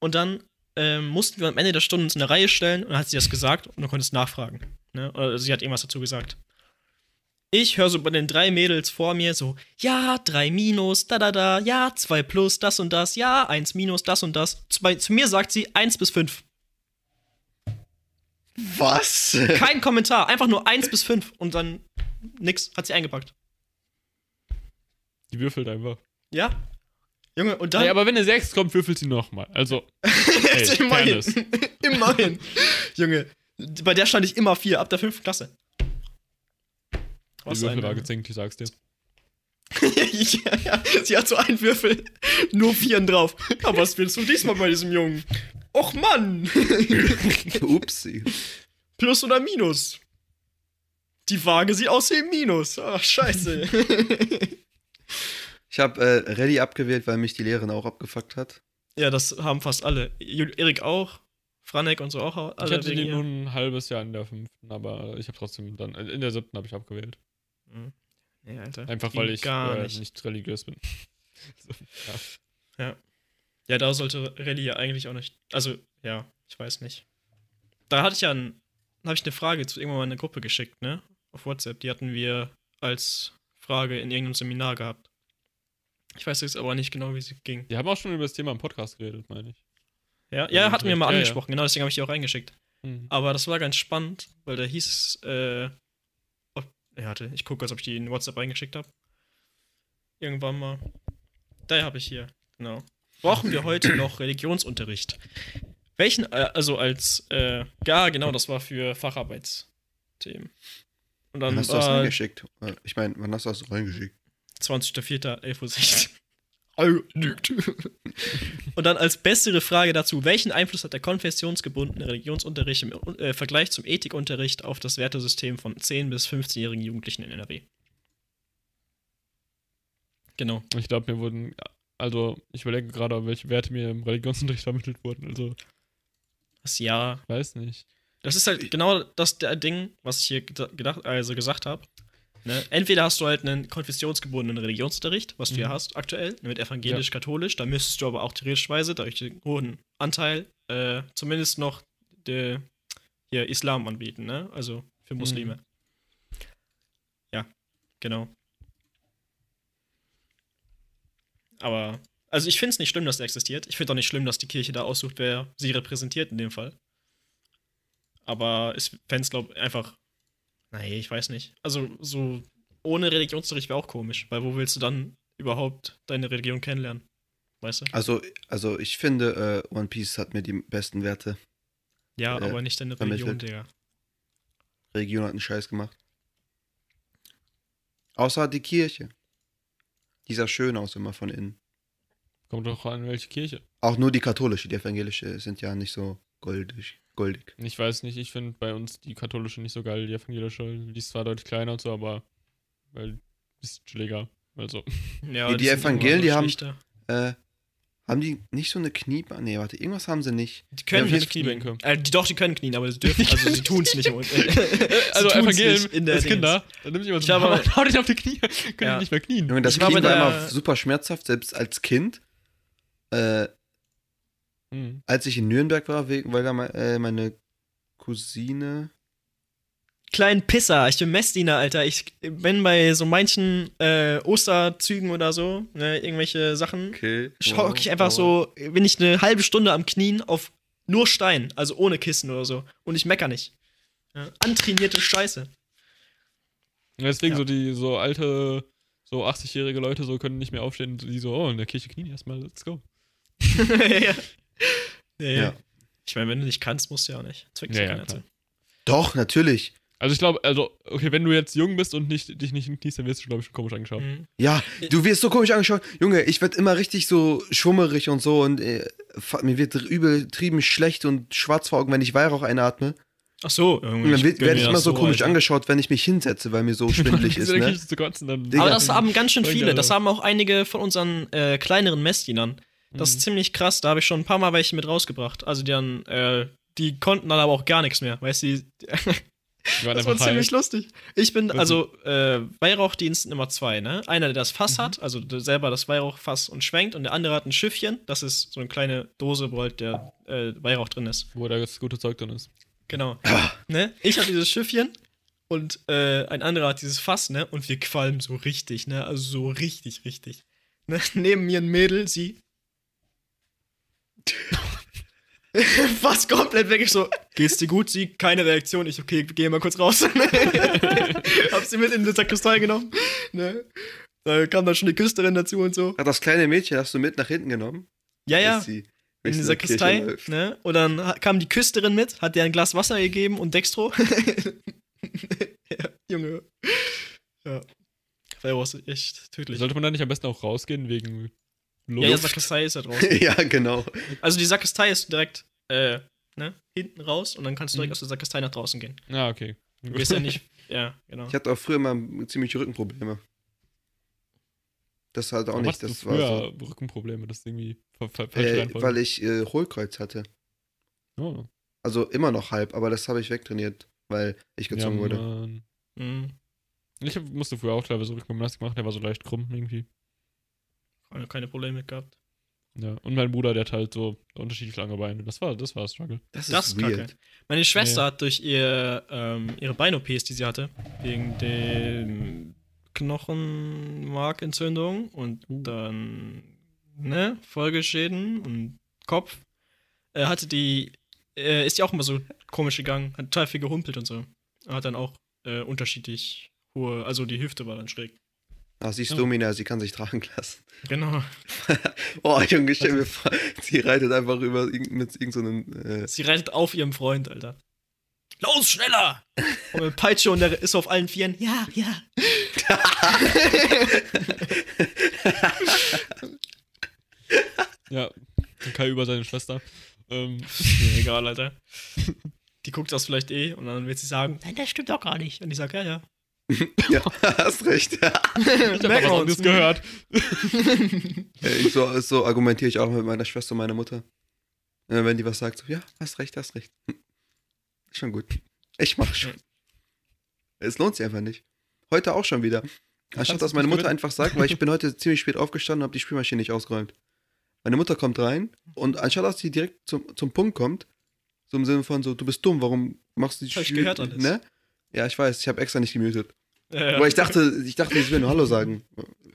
Und dann ähm, mussten wir am Ende der Stunde uns in eine Reihe stellen und dann hat sie das gesagt und du konntest nachfragen. Ne? Oder sie hat irgendwas dazu gesagt. Ich höre so bei den drei Mädels vor mir so, ja, drei minus, da da da, ja, zwei plus, das und das, ja, eins minus, das und das. Zu, bei, zu mir sagt sie eins bis fünf. Was? Kein Kommentar, einfach nur 1 bis 5 und dann nix, hat sie eingepackt. Die würfelt einfach. Ja? Junge, und dann. Nee, aber wenn eine 6 kommt, würfelt sie nochmal. Also, hey, immerhin. Immerhin. Junge, bei der stand ich immer 4, ab der 5. Klasse. Die Was Würfel ein, war gezinkt, ich sag's dir. ja, ja, sie hat so einen Würfel, nur Vieren drauf. Aber was willst du diesmal bei diesem Jungen? Och Mann! Upsi. Plus oder Minus? Die Waage sieht aus wie Minus. Ach, scheiße. Ich habe äh, Ready abgewählt, weil mich die Lehrerin auch abgefuckt hat. ja, das haben fast alle. Erik auch. Franek und so auch. Ich Alle hatte wegen die ihr. nur ein halbes Jahr in der fünften, aber ich habe trotzdem dann, in der siebten habe ich abgewählt. Nee, Alter. Einfach weil ich gar äh, nicht. nicht. religiös bin. so, ja. Ja, da sollte Rallye ja eigentlich auch nicht. Also, ja, ich weiß nicht. Da hatte ich ja ein, habe ich eine Frage zu irgendwann mal in eine Gruppe geschickt, ne? Auf WhatsApp. Die hatten wir als Frage in irgendeinem Seminar gehabt. Ich weiß jetzt aber nicht genau, wie sie ging. Die haben auch schon über das Thema im Podcast geredet, meine ich. Ja, ja hatten wir mal Ja, ja. angesprochen, genau, deswegen habe ich die auch reingeschickt. Mhm. Aber das war ganz spannend, weil da hieß es, äh, ja, warte, ich gucke, als ob ich die in WhatsApp reingeschickt habe. Irgendwann mal. Da habe ich hier, genau. Brauchen wir heute noch Religionsunterricht? Welchen, äh, also als, äh, ja, genau, das war für Facharbeitsthemen. Und dann Wann hast du das reingeschickt? Äh, Ich meine, wann hast du das reingeschickt? 20.04.11.16 Eingenickt. Und dann als bessere Frage dazu, welchen Einfluss hat der konfessionsgebundene Religionsunterricht im äh, Vergleich zum Ethikunterricht auf das Wertesystem von 10- bis 15-jährigen Jugendlichen in NRW? Genau. Ich glaube, mir wurden, also ich überlege gerade, welche Werte mir im Religionsunterricht vermittelt wurden. Also, Das Jahr. weiß nicht. Das ist halt genau das Ding, was ich hier geda- gedacht, also gesagt habe. Ne? Entweder hast du halt einen konfessionsgebundenen Religionsunterricht, was du ja Mhm. hast aktuell, mit evangelisch-katholisch, da müsstest du aber auch theoretischweise, durch den hohen Anteil, äh, zumindest noch de, hier Islam anbieten, ne? Also für Muslime. Ja, genau. Aber, also ich finde es nicht schlimm, dass der existiert. Ich finde auch nicht schlimm, dass die Kirche da aussucht, wer sie repräsentiert in dem Fall. Aber ich fände es, glaube ich, einfach. Nee, ich weiß nicht. Also, so ohne Religionsunterricht wäre auch komisch, weil wo willst du dann überhaupt deine Religion kennenlernen? Weißt du? Also, also ich finde, äh, One Piece hat mir die besten Werte. Ja, äh, aber nicht deine Religion. Digga. Religion hat einen Scheiß gemacht. Außer die Kirche. Die sah schön aus immer von innen. Kommt doch an, welche Kirche. Auch nur die katholische, die evangelische sind ja nicht so goldig. Goldig. Ich weiß nicht, ich finde bei uns die katholische nicht so geil, die evangelische. Die ist zwar deutlich kleiner und so, aber weil ist chilliger. Also, Ja, Die- die Evangelien, die haben-. Äh, haben die nicht so eine Kniebahn? Nee, warte, irgendwas haben sie nicht. Die können Ja, nicht. Kniebänke. Äh, die, doch, die können knien, aber sie dürfen, also sie tun es nicht. im- also tun's Evangelium in der als. Kinder, dann nimm ich immer so Ich aber- und hau dich auf die Knie. Können Ja. die nicht mehr knien. Junge, das Ich war Knien war der- immer super schmerzhaft, selbst als Kind. Äh, Hm. als ich in Nürnberg war, wegen, weil da äh, meine Cousine. Kleinen Pisser, ich bin Messdiener, Alter. Ich bin bei so manchen äh, Osterzügen oder so, ne, irgendwelche Sachen. Okay. Schock ich einfach so, bin ich eine halbe Stunde am Knien auf nur Stein, also ohne Kissen oder so. Und ich mecker nicht. Ja, antrainierte Scheiße. Deswegen Ja. so die so alte, so 80-jährige Leute so können nicht mehr aufstehen, die so, oh, in der Kirche knien erstmal, let's go. ja. Ja, ja. Ich meine, wenn du nicht kannst, musst du ja auch nicht. Zwingt Ja, ja, zu. Doch, natürlich. Also ich glaube, also, okay, wenn du jetzt jung bist und nicht, dich nicht kniest, dann wirst du, glaube ich, schon komisch angeschaut. Mhm. Ja, du wirst so komisch angeschaut. Junge, ich werd immer richtig so schummerig und so und äh, mir wird übertrieben schlecht und schwarz vor Augen, wenn ich Weihrauch einatme. Ach so, Und irgendwie. dann gönn werde ich das immer so komisch Alter. angeschaut, wenn ich mich hinsetze, weil mir so schwindelig ist, ne? kotzen, dann. Aber das haben ganz schön viele. Das haben auch einige von unseren äh, kleineren Messdienern. Das ist Mhm. ziemlich krass. Da habe ich schon ein paar Mal welche mit rausgebracht. Also die dann, äh, die konnten dann aber auch gar nichts mehr. Weißt du, das war ziemlich lustig. Ich bin, also, äh, Weihrauchdienst Nummer zwei, ne? Einer, der das Fass Mhm. hat, also selber das Weihrauchfass und schwenkt, und der andere hat ein Schiffchen. Das ist so eine kleine Dose, wo halt der äh, Weihrauch drin ist. Wo da das gute Zeug drin ist. Genau. ne? Ich habe dieses Schiffchen und äh, ein anderer hat dieses Fass, ne? Und wir qualmen so richtig, ne? Also so richtig, richtig. Ne? Neben mir ein Mädel, sie. Fast komplett weg. Ich so, geht's dir gut? Sie, keine Reaktion. Ich, okay, geh mal kurz raus. hab sie mit in die Sakristei genommen. Ne? Da kam dann schon die Küsterin dazu und so. Ach, das kleine Mädchen hast du mit nach hinten genommen? Ja, ja. Sie in die Kirche Sakristei, ne? Und dann kam die Küsterin mit, hat dir ein Glas Wasser gegeben und Dextro. ja, Junge. Ja. Ist echt tödlich. Sollte man da nicht am besten auch rausgehen wegen Luft? ja, Sakristei ist ja draußen. ja, genau. Also die Sakristei ist direkt, äh, ne, hinten raus und dann kannst du direkt Mhm. aus der Sakristei nach draußen gehen. Ah, okay. Du gehst ja nicht, ja, genau. Ich hatte auch früher mal ziemlich Rückenprobleme. Das halt auch Warum nicht. Das war so, früher Rückenprobleme, das irgendwie ver ver äh, weil ich äh, Hohlkreuz hatte. oh. Also immer noch halb, aber das habe ich wegtrainiert, weil ich gezwungen ja, wurde. Mhm. Ich hab, musste früher auch teilweise Rückengymnastik machen, der war so leicht krumm irgendwie. Keine- Keine Probleme mit gehabt. Ja. Und mein Bruder, der hat halt so unterschiedlich lange Beine. Das war, das war ein Struggle. Das, Das ist ist weird. kacke. Meine Schwester Ja. hat durch ihr, ähm, ihre Bein-OPs, die sie hatte, wegen den Knochenmarkentzündung und Uh. dann, ne, Folgeschäden und Kopf, äh, hatte die, äh, ist die auch immer so komisch gegangen, hat total viel gehumpelt und so. Hat dann auch äh, unterschiedlich hohe, also die Hüfte war dann schräg. Ach, sie ist Ja. Domina, sie kann sich tragen lassen. Genau. Oh, Junge, stell mir vor, sie reitet einfach über mit irgendeinem. So äh, Sie reitet auf ihrem Freund, Alter. Los, schneller! Und mit Peitsche und der ist auf allen Vieren. Ja, ja. Ja. Kai über seine Schwester. Ähm, Mir egal, Alter. Die guckt das vielleicht eh und dann wird sie sagen, nein, das stimmt doch gar nicht. Und ich sag, ja, ja. ja, hast recht. ich hab Merken was anderes uns. gehört. Ich so, so argumentiere ich auch mit meiner Schwester und meiner Mutter. Äh, wenn die was sagt, so, ja, hast recht, hast recht. Ist schon gut. Ich mach schon. Es lohnt sich einfach nicht. Heute auch schon wieder. Anstatt dass meine Mutter einfach sagt, weil ich bin heute ziemlich spät aufgestanden und habe die Spülmaschine nicht ausgeräumt. Meine Mutter kommt rein und anstatt dass sie direkt zum, zum Punkt kommt, so im Sinne von so, du bist dumm, warum machst du die Hab ich Spül- gehört alles. Ne? Ja, ich weiß, ich habe extra nicht gemutet. Ja, ja. Aber ich dachte, ich dachte, ich will nur Hallo sagen.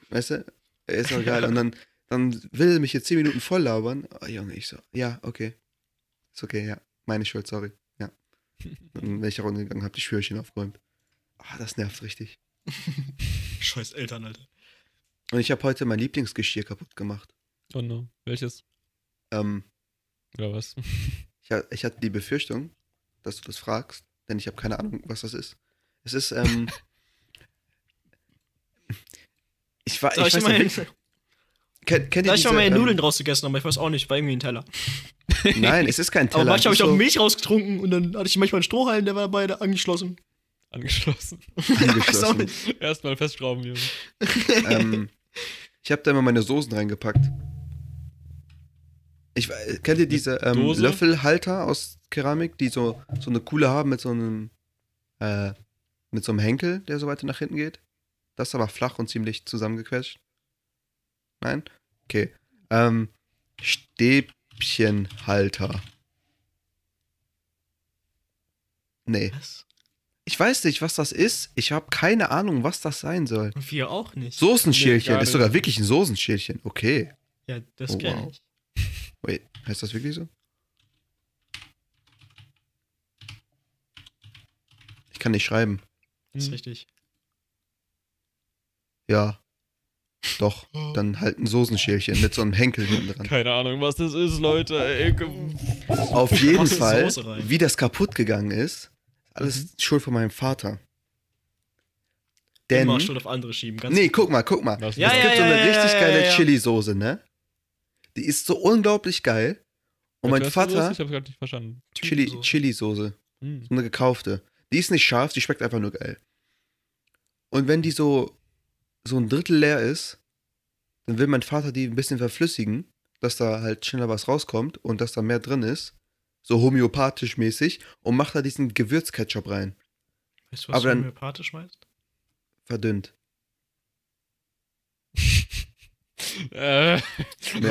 Weißt du? Ist doch geil. Und dann, dann will er mich jetzt 10 Minuten voll labern. Oh, Junge, ich so, ja, okay. Ist okay, ja. Meine Schuld, sorry. Ja. Dann bin ich runtergegangen, hab die Schwürchen aufgeräumt. Ah, das nervt richtig. Scheiß Eltern, Alter. Und ich habe heute mein Lieblingsgeschirr kaputt gemacht. Oh no. Welches? Ähm, Oder was? ich, ich hatte die Befürchtung, dass du das fragst, denn ich habe keine Ahnung, was das ist. Es ist, ähm. ich war, ich ich weiß mal, nicht, kennt, kennt da ich diese, mal meine ähm, Nudeln draus gegessen, aber ich weiß auch nicht, war irgendwie ein Teller. Nein, es ist kein Aber Teller. manchmal habe ich auch so Milch rausgetrunken und dann hatte ich manchmal einen Strohhalm, der war dabei da angeschlossen. Angeschlossen. Weiß auch angeschlossen. nicht. Erstmal festschrauben, Junge. ähm, ich habe da immer meine Soßen reingepackt. Ich, we- kennt ihr diese ähm? Löffelhalter aus Keramik, die so, so eine Kuhle haben mit so einem äh, mit so einem Henkel, der so weiter nach hinten geht? Das ist aber flach und ziemlich zusammengequetscht. Nein? Okay. Ähm, Stäbchenhalter. Nee. Was? Ich weiß nicht, was das ist. Ich habe keine Ahnung, was das sein soll. Und wir auch nicht. Soßenschälchen. Nee, ist sogar nicht. wirklich ein Soßenschälchen. Okay. Ja, das Oh, kenn wow. ich. Wait, heißt das wirklich so? Ich kann nicht schreiben. Das ist Hm. richtig. Ja. Doch. Dann halt ein Soßenschälchen mit so einem Henkel hinten dran. Keine Ahnung, was das ist, Leute. Ey, Auf jeden Fall, wie das kaputt gegangen ist, alles Mhm. Schuld von meinem Vater. Denn. Immer Schuld auf andere schieben. Ganz Nee, guck mal, guck mal. Ja, es ja, gibt so eine ja, richtig ja, geile ja, ja. Chili-Soße, ne? Die ist so unglaublich geil. Und mein Was das? Vater, Ich hab's gerade nicht verstanden. Chili-. Chili-Soße. Hm. So eine gekaufte. Die ist nicht scharf, die schmeckt einfach nur geil. Und wenn die so, so ein Drittel leer ist, dann will mein Vater die ein bisschen verflüssigen, dass da halt schneller was rauskommt und dass da mehr drin ist. So homöopathisch mäßig. Und macht da diesen Gewürzketchup rein. Weißt du, was Aber homöopathisch meinst? Verdünnt. Äh, Ja,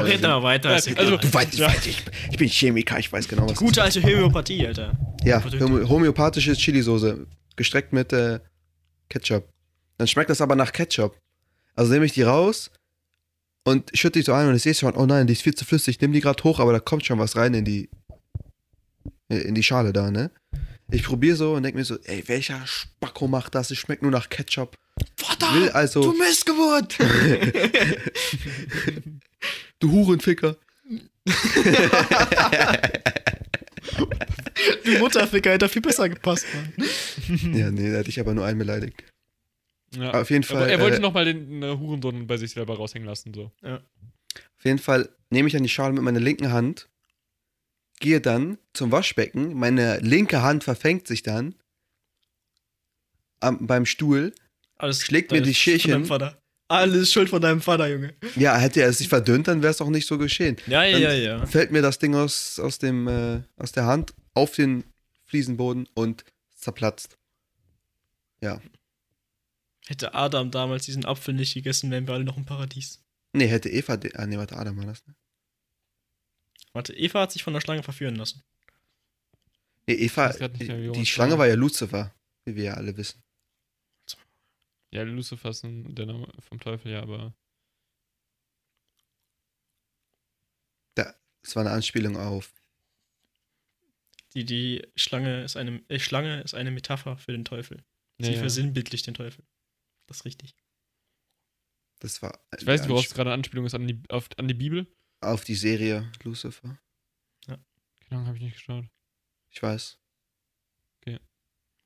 Red mal weiter. ist Äh, egal. also- Du weißt, ich, Ja. weiß, ich, ich bin Chemiker, ich weiß genau, was Gute alte Homöopathie, Alter. Ja, homöopathische Chili-Soße. Gestreckt mit äh, Ketchup. Dann schmeckt das aber nach Ketchup. Also nehme ich die raus und schütte die so ein und ich sehe schon, oh nein, die ist viel zu flüssig. Ich nehme die gerade hoch, aber da kommt schon was rein in die äh, in die Schale da, ne? Ich probiere so und denke mir so, ey, welcher Spacko macht das? Es schmeckt nur nach Ketchup. Vater! Will also, Missgeburt! du Hurenficker. Die Mutterficker hätte viel besser gepasst, Mann. Ja, nee, da hätte ich aber nur einen beleidigt. Ja. Auf jeden Er, Fall. er wollte äh, nochmal den äh, Hurensohn bei sich selber raushängen lassen, so. Auf jeden Fall nehme ich dann die Schale mit meiner linken Hand, gehe dann zum Waschbecken, meine linke Hand verfängt sich dann am, beim Stuhl. Alles Schlägt mir die Vater. Alles Schuld von deinem Vater, Junge. Ja, hätte er es sich verdünnt, dann wäre es auch nicht so geschehen. Ja, Dann ja, ja. Fällt mir das Ding aus, aus, dem, äh, aus der Hand auf den Fliesenboden und zerplatzt. Hätte Adam damals diesen Apfel nicht gegessen, wären wir alle noch im Paradies. Nee, hätte Eva. Ah, nee, warte, Adam war das, ne? Warte, Eva hat sich von der Schlange verführen lassen. Nee, Eva, nicht die, die Schlange war. war ja Lucifer, wie wir ja alle wissen. Ja, Lucifer ist ein- der Name vom Teufel, ja, aber. Das war eine Anspielung auf. Die, die Schlange ist eine, äh, Schlange ist eine Metapher für den Teufel. Sie Ja, ja. versinnbildlicht den Teufel. Das ist richtig. Das war. Ich weiß nicht, worauf es gerade eine Anspielung ist, an die, auf, an die Bibel. Auf die Serie Lucifer. Keine Ahnung, habe ich nicht geschaut. Ich weiß.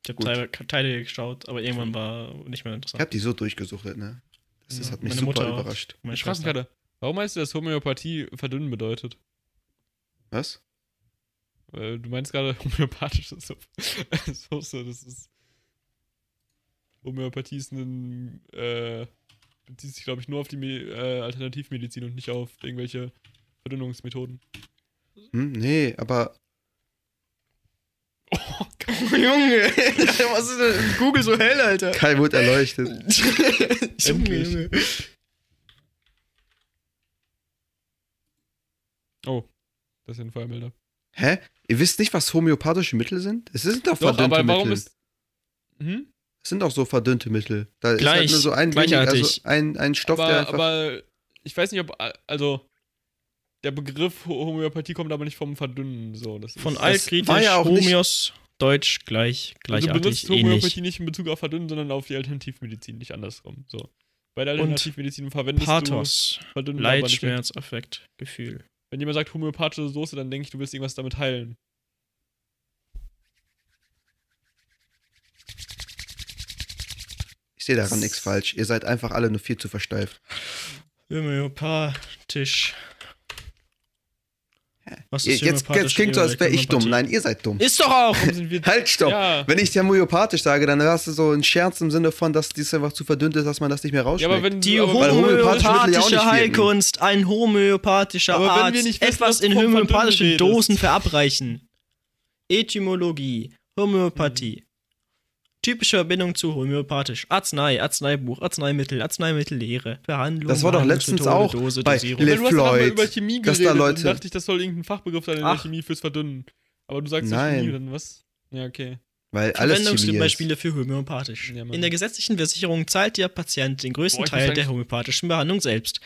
Ich habe. Teile, Teile geschaut, aber irgendwann war nicht mehr Ich interessant. habe die so durchgesuchtet, ne? Das, das Ja, hat mich meine super Mutter auch. überrascht. Meine Ich frage Schwester. gerade, warum meinst du, dass Homöopathie verdünnen bedeutet? Was? Weil du meinst gerade homöopathische Suppe. Soße, das ist. Homöopathie ist ein. Äh, bezieht sich, glaube ich, nur auf die Me äh, Alternativmedizin und nicht auf irgendwelche Verdünnungsmethoden. Hm, nee, aber Oh, Junge, was ist denn Google so hell, Alter? Kai wurde erleuchtet. Junge. Junge. oh, das ist ein Feuermelder. Hä? Ihr wisst nicht, was homöopathische Mittel sind? Es sind doch Doch, verdünnte aber warum Mittel. ist. Hm? Es sind doch so verdünnte Mittel. Da ist halt Gleich, nur so ein, wenig, also ein, ein Stoff, der aber, einfach. aber ich weiß nicht, ob. Also. Der Begriff Ho- Homöopathie kommt aber nicht vom Verdünnen. So. Das Von ist, altgriechisch, ja Homios, Deutsch, gleich, Also du benutzt gleichartig, Homöopathie ähnlich. nicht in Bezug auf Verdünnen, sondern auf die Alternativmedizin, nicht andersrum. So. Bei der Und Alternativmedizin verwendest Pathos, du Verdünnen aber Leid. Schmerz, Affekt, Gefühl. Wenn jemand sagt homöopathische Soße, dann denke ich, du willst irgendwas damit heilen. Ich sehe daran nichts falsch. Ihr seid einfach alle nur viel zu versteift. Homöopathisch. Was ist jetzt, jetzt klingt so, als wäre ich dumm. Nein, ihr seid dumm. Ist doch auch! Halt, stopp! Ja. Wenn ich homöopathisch sage, dann hast du so einen Scherz im Sinne von, dass dies einfach zu verdünnt ist, dass man das nicht mehr Ja, rausschmeckt. aber wenn Die homöopathische ja. Heilkunst, ein homöopathischer Aber Arzt, wissen, etwas in homöopathischen. Dosen verabreichen. Etymologie, Homöopathie. Typische Verbindung zu homöopathisch. Arznei, Arzneibuch, Arzneimittel, Arzneimittellehre, Behandlung. Das war doch letztens auch Dose, bei Dosierung. Le- du hast Floyd, über Chemie geredet da und Leute- dachte ich, das soll irgendein Fachbegriff sein in der. Chemie fürs Verdünnen. Aber du sagst Nein. ja Chemie, dann was? Ja, okay. Weil alles Chemie ist. Verwendungsbeispiele für homöopathisch. Ja. In der gesetzlichen Versicherung zahlt der Patient den größten Boah, Teil der homöopathischen Behandlung selbst.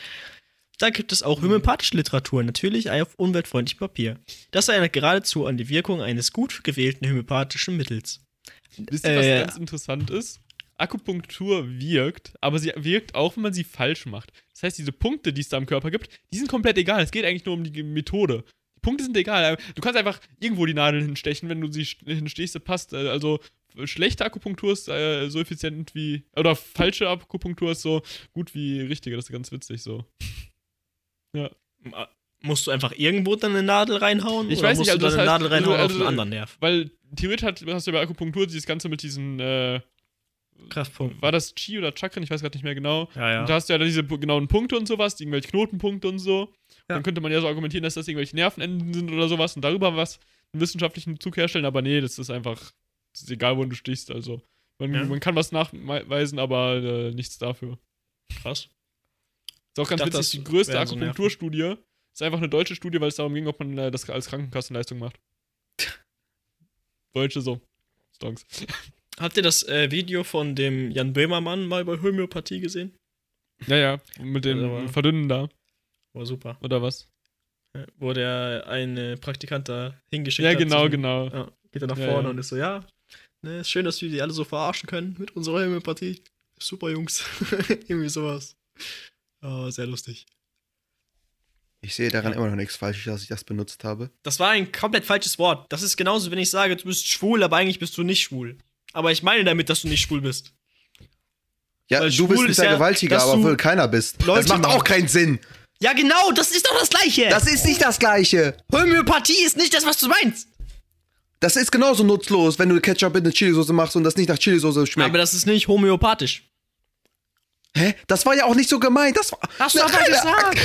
Da gibt es auch homöopathische Literatur, natürlich auf umweltfreundlichem Papier. Das erinnert geradezu an die Wirkung eines gut gewählten homöopathischen Mittels. Wisst ihr, was Äh, ganz interessant ist? Akupunktur wirkt, aber sie wirkt auch, wenn man sie falsch macht. Das heißt, diese Punkte, die es da im Körper gibt, die sind komplett egal. Es geht eigentlich nur um die Methode. Die Punkte sind egal. Du kannst einfach irgendwo die Nadel hinstechen, wenn du sie st- hinstechst, das passt. Äh, Also schlechte Akupunktur ist äh, so effizient wie. Oder falsche Akupunktur ist so gut wie richtige. Das ist ganz witzig so. Musst du einfach irgendwo dann eine Nadel reinhauen? Ich oder weiß musst nicht, also du dann eine heißt- Nadel reinhauen also- auf einen anderen Nerv? Weil theoretisch hat, hast du bei Akupunktur dieses Ganze mit diesen. Äh, Kraftpunkt. war das Chi oder Chakren? Ich weiß gerade nicht mehr genau. Ja, ja. Und da hast du ja dann diese genauen Punkte und sowas, die irgendwelche Knotenpunkte und so. Ja. Dann könnte man ja so argumentieren, dass das irgendwelche Nervenenden sind oder sowas und darüber was einen wissenschaftlichen Bezug herstellen, aber nee, das ist einfach, das ist egal, wo du stichst. Also, man, Ja. man kann was nachweisen, aber äh, nichts dafür. Krass. Ist auch ganz dachte, witzig, die größte so. Akupunkturstudie ist einfach eine deutsche Studie, weil es darum ging, ob man äh, das als Krankenkassenleistung macht. Deutsche so. Stonks. Habt ihr das äh, Video von dem Jan Böhmermann mal bei Homöopathie gesehen? Ja, ja, mit dem Aber- Verdünnen da, War super. oder was? Wo der eine Praktikant da hingeschickt Ja, hat. genau, zum- genau. Ja, geht er nach Ja, vorne ja. und ist so, ja, ne, ist schön, dass wir die alle so verarschen können mit unserer Homöopathie. Super, Jungs. Irgendwie sowas. Oh, sehr lustig. Ich sehe daran Ja. immer noch nichts falsch, dass ich das benutzt habe. Das war ein komplett falsches Wort. Das ist genauso, wenn ich sage, du bist schwul, aber eigentlich bist du nicht schwul. Aber ich meine damit, dass du nicht schwul bist. Ja, Weil du bist ein ja, Vergewaltiger, dass aber wohl keiner bist. Leute das macht auch keinen Sinn. Ja, genau, das ist doch das Gleiche. Das ist nicht das Gleiche. Homöopathie ist nicht das, was du meinst. Das ist genauso nutzlos, wenn du Ketchup in eine Chilisauce machst und das nicht nach Chilisauce schmeckt. Aber das ist nicht homöopathisch. Hä? Das war ja auch nicht so gemeint. Das war. Hast du aber gesagt.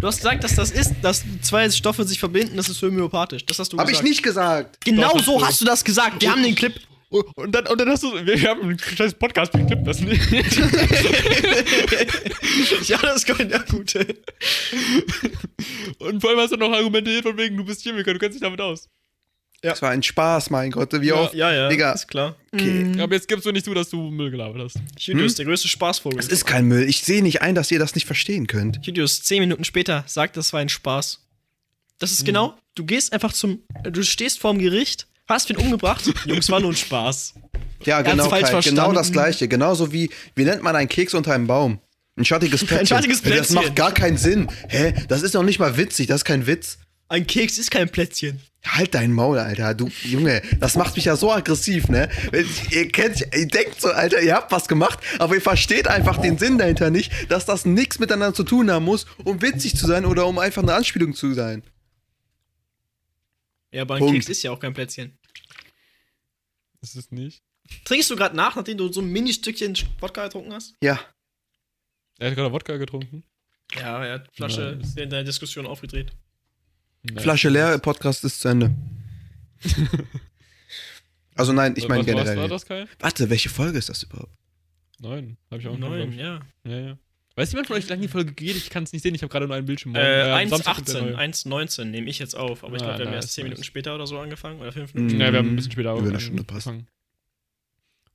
Du hast gesagt, dass das ist, dass zwei Stoffe sich verbinden, das ist homöopathisch. Das hast du Hab ich gesagt. nicht gesagt. Genau Doch, so hast du. das gesagt. Wir haben den Clip. Und dann, und dann hast du. Wir, haben einen scheiß Podcast geklippt, das nicht. ja, das kommt ja gut. Und vor allem hast du noch argumentiert von wegen, du bist Chemiker, du kennst dich damit aus. Das war ein Spaß, mein Gott. Wie Ja, oft? Ja, ja, Digga. ist klar. Okay. Aber jetzt gibst du nicht zu, dass du Müll gelabert hast. Julius, der größte Spaßvogel. Das ist kein Müll. Ich sehe nicht ein, dass ihr das nicht verstehen könnt. Julius, zehn Minuten später sagt, das war ein Spaß. Das ist genau, du gehst einfach zum, du stehst vorm Gericht, hast wen umgebracht. Jungs, war nur ein Spaß. Ja, genau, genau das gleiche. Genauso wie, wie nennt man einen Keks unter einem Baum? Ein schattiges Plätzchen. schattiges Das Plätzchen. macht gar keinen Sinn. Hä? Das ist doch nicht mal witzig. Das ist kein Witz. Ein Keks ist kein Plätzchen. Halt dein Maul, Alter. Du, Junge, das macht mich ja so aggressiv, ne? Wenn- Ihr kennt, ihr denkt so, Alter, ihr habt was gemacht, aber ihr versteht einfach den Sinn dahinter nicht, dass das nichts miteinander zu tun haben muss, um witzig zu sein oder um einfach eine Anspielung zu sein. Ja, aber ein Punkt. Keks ist ja auch kein Plätzchen. Ist es nicht? Trinkst du gerade nach, nachdem du so ein Mini-Stückchen Wodka getrunken hast? Ja. Er hat gerade Wodka getrunken. Ja, er hat Flasche Nice. in der Diskussion aufgedreht. Nein. Flasche leer, Podcast ist zu Ende. Also nein, ich meine was generell. war das, Kai? Warte, welche Folge ist das überhaupt? Neun. Hab ich auch noch, Neun, glaub ja. ich. Ja, ja. Weiß jemand von euch, wie lange die Folge geht? Ich kann es nicht sehen, ich habe gerade nur einen Bildschirm. Äh, am Samstag kommt der 1,18, neue. 1,19 nehme ich jetzt auf. Aber ich Ah, glaube, wir haben erst 10 nice. Minuten später oder so angefangen. Oder 5 Mhm. Minuten. Ja, wir haben ein bisschen später Über eine Stunde passt. angefangen.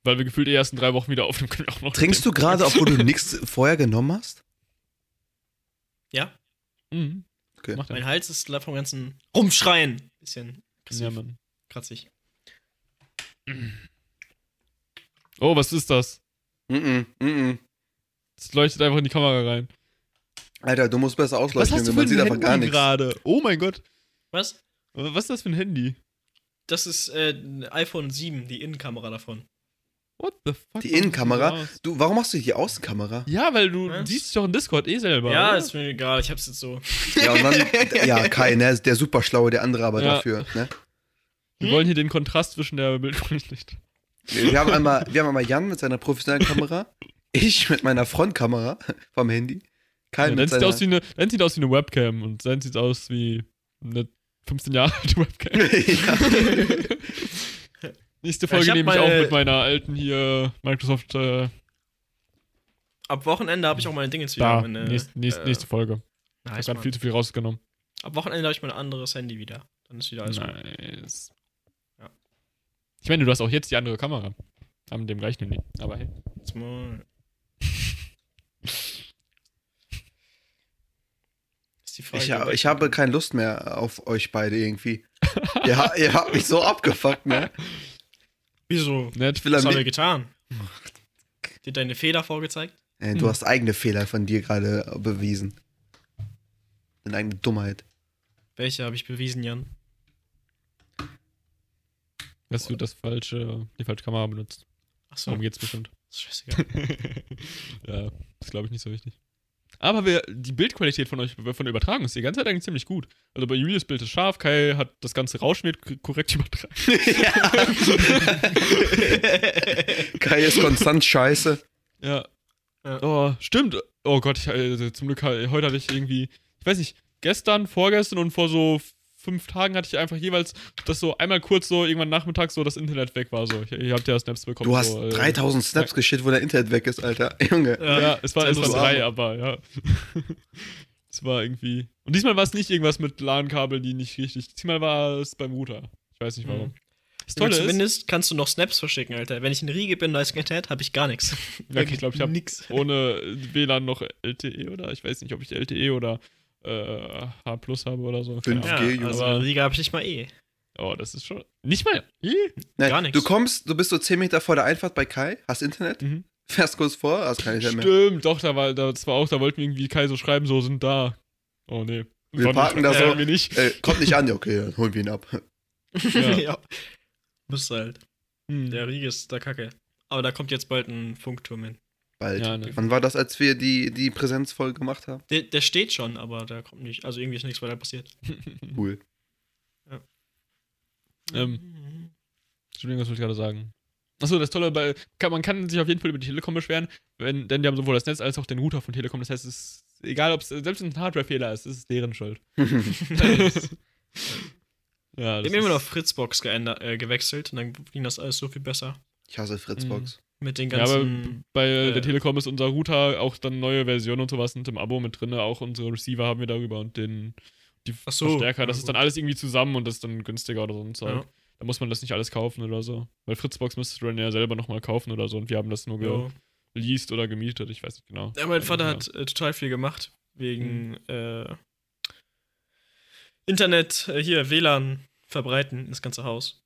Weil wir gefühlt die ersten drei Wochen wieder aufnehmen können. Auch noch Trinkst du gerade, obwohl du nichts vorher genommen hast? Ja, Mhm. Okay. Macht mein Hals ist vom ganzen Rumschreien. Bisschen aggressiv, Ja, kratzig. Oh, was ist das? Mhm, mhm. Das leuchtet einfach in die Kamera rein. Alter, du musst besser Was ausleuchten, hast du man ein sieht einfach gar Handy nichts. gerade? Oh mein Gott. Was? Was ist das für ein Handy? Das ist äh, ein iPhone 7, die Innenkamera davon. What the fuck? Die Innenkamera? Du, warum machst du die Außenkamera? Ja, weil du Was? siehst dich doch in Discord eh selber. ja, oder? ist mir egal, ich hab's jetzt so. Ja, und dann, ja, Kai, ne, der Superschlaue, der andere aber Ja. dafür, ne? Wir Hm? wollen hier den Kontrast zwischen der Bildqualität. Wir wir haben einmal, wir haben einmal Jan mit seiner professionellen Kamera, ich mit meiner Frontkamera vom Handy, Kai Ja, dann, sieht aus wie eine, dann sieht aus wie eine Webcam und dann sieht aus wie eine 15 Jahre alte Webcam. ja. Nächste ich Folge hab nehme ich auch mit meiner alten hier Microsoft äh, Ab Wochenende habe ich auch meine Dinge zu da. meine, nächste, nächste, äh, nächste Folge. Ich Nice, habe gerade viel zu viel rausgenommen. Ab Wochenende habe ich mein anderes Handy wieder. Dann ist wieder alles gut. Nice. Ja. Ich meine, du hast auch jetzt die andere Kamera. Haben dem gleichen Handy. Aber hey. Frage. Ich, ha- ich habe keine Lust mehr auf euch beide irgendwie. ihr, ha- ihr habt mich so abgefuckt, ne? Wieso? Nett. will Was haben wir getan? Dir deine Fehler vorgezeigt? Äh, du hast eigene Fehler von dir gerade bewiesen. Deine eigene Dummheit. Welche habe ich bewiesen, Jan? Dass du das falsche, die falsche Kamera benutzt. Achso, Darum geht's bestimmt. ist scheißegal. ja, das glaube ich nicht so wichtig. Aber wir, die Bildqualität von euch, von der Übertragung ist die ganze Zeit eigentlich ziemlich gut. Also bei Julius Bild ist scharf, Kai hat das ganze Rauschen wird korrekt übertragen. Kai ist konstant scheiße. Ja. Ja. Oh, stimmt. Oh Gott, ich, also, zum Glück, äh, heute hatte ich irgendwie, ich weiß nicht, gestern, vorgestern und vor so fünf Tagen hatte ich einfach jeweils, dass so einmal kurz so irgendwann nachmittags so das Internet weg war. So, ich, ihr habt ja Snaps bekommen. Du hast so, äh, 3000 Snaps geschickt, wo der Internet weg ist, Alter. Junge. Ja, es war, es war lustig. drei, aber ja. es war irgendwie. Und diesmal war es nicht irgendwas mit LAN-Kabel, die nicht richtig. Diesmal war es beim Router. Ich weiß nicht warum. Mhm. Das Tolle ist, zumindest kannst du noch Snaps verschicken, Alter. Wenn ich in Riege bin, ist kein Internet, habe ich gar nichts. ja, ich glaube, ich habe ohne WLAN noch LTE oder ich weiß nicht, ob ich LTE oder äh, H Plus habe oder so. Keine 5G, Ahnung. Ja, Junge. also Riga habe ich nicht mal eh. Oh, das ist schon. Nicht mal. Eh? Nein, Gar nichts. Du kommst, du bist so 10 Meter vor der Einfahrt bei Kai, hast Internet, Mhm. fährst kurz vor, hast kein Internet mehr. Stimmt, doch, da war, das war auch, da wollten wir irgendwie Kai so schreiben, so sind da. Oh nee. Wir War parken da so. äh, nicht. Äh, kommt nicht an, ja, okay, dann holen wir ihn ab. Ja. ja. Musst du halt. Hm. Der Riege ist der Kacke. aber da kommt jetzt bald ein Funkturm hin. Bald. Ja, ne. Wann war das, als wir die, die Präsenzfolge gemacht haben? Der, der steht schon, aber da kommt nicht. Also irgendwie ist nichts weiter passiert. Cool. Ähm, Entschuldigung, was wollte ich gerade sagen? Achso, das Tolle bei. Kann, man kann sich auf jeden Fall über die Telekom beschweren, wenn, denn die haben sowohl das Netz als auch den Router von Telekom. Das heißt, es ist egal, ob es selbst ein Hardware-Fehler ist, es ist deren Schuld. ja, das Wir haben immer noch Fritzbox geändert, äh, gewechselt und dann ging das alles so viel besser. Ich hasse Fritzbox. Mit den Ja, aber ganzen. bei äh, der Telekom ist unser Router auch dann neue Versionen und sowas sind im Abo mit drin. Auch unsere Receiver haben wir darüber und den die so, Verstärker. Das ja, ist dann alles irgendwie zusammen und das ist dann günstiger oder so ein Zeug. Ja. Da muss man das nicht alles kaufen oder so. Weil Fritzbox müsstest du dann ja selber nochmal kaufen oder so und wir haben das nur ja. geleast oder gemietet. Ich weiß nicht genau. Ja, mein Vater hat äh, total viel gemacht. Wegen Mhm. äh, Internet, äh, hier, WLAN verbreiten ins ganze Haus.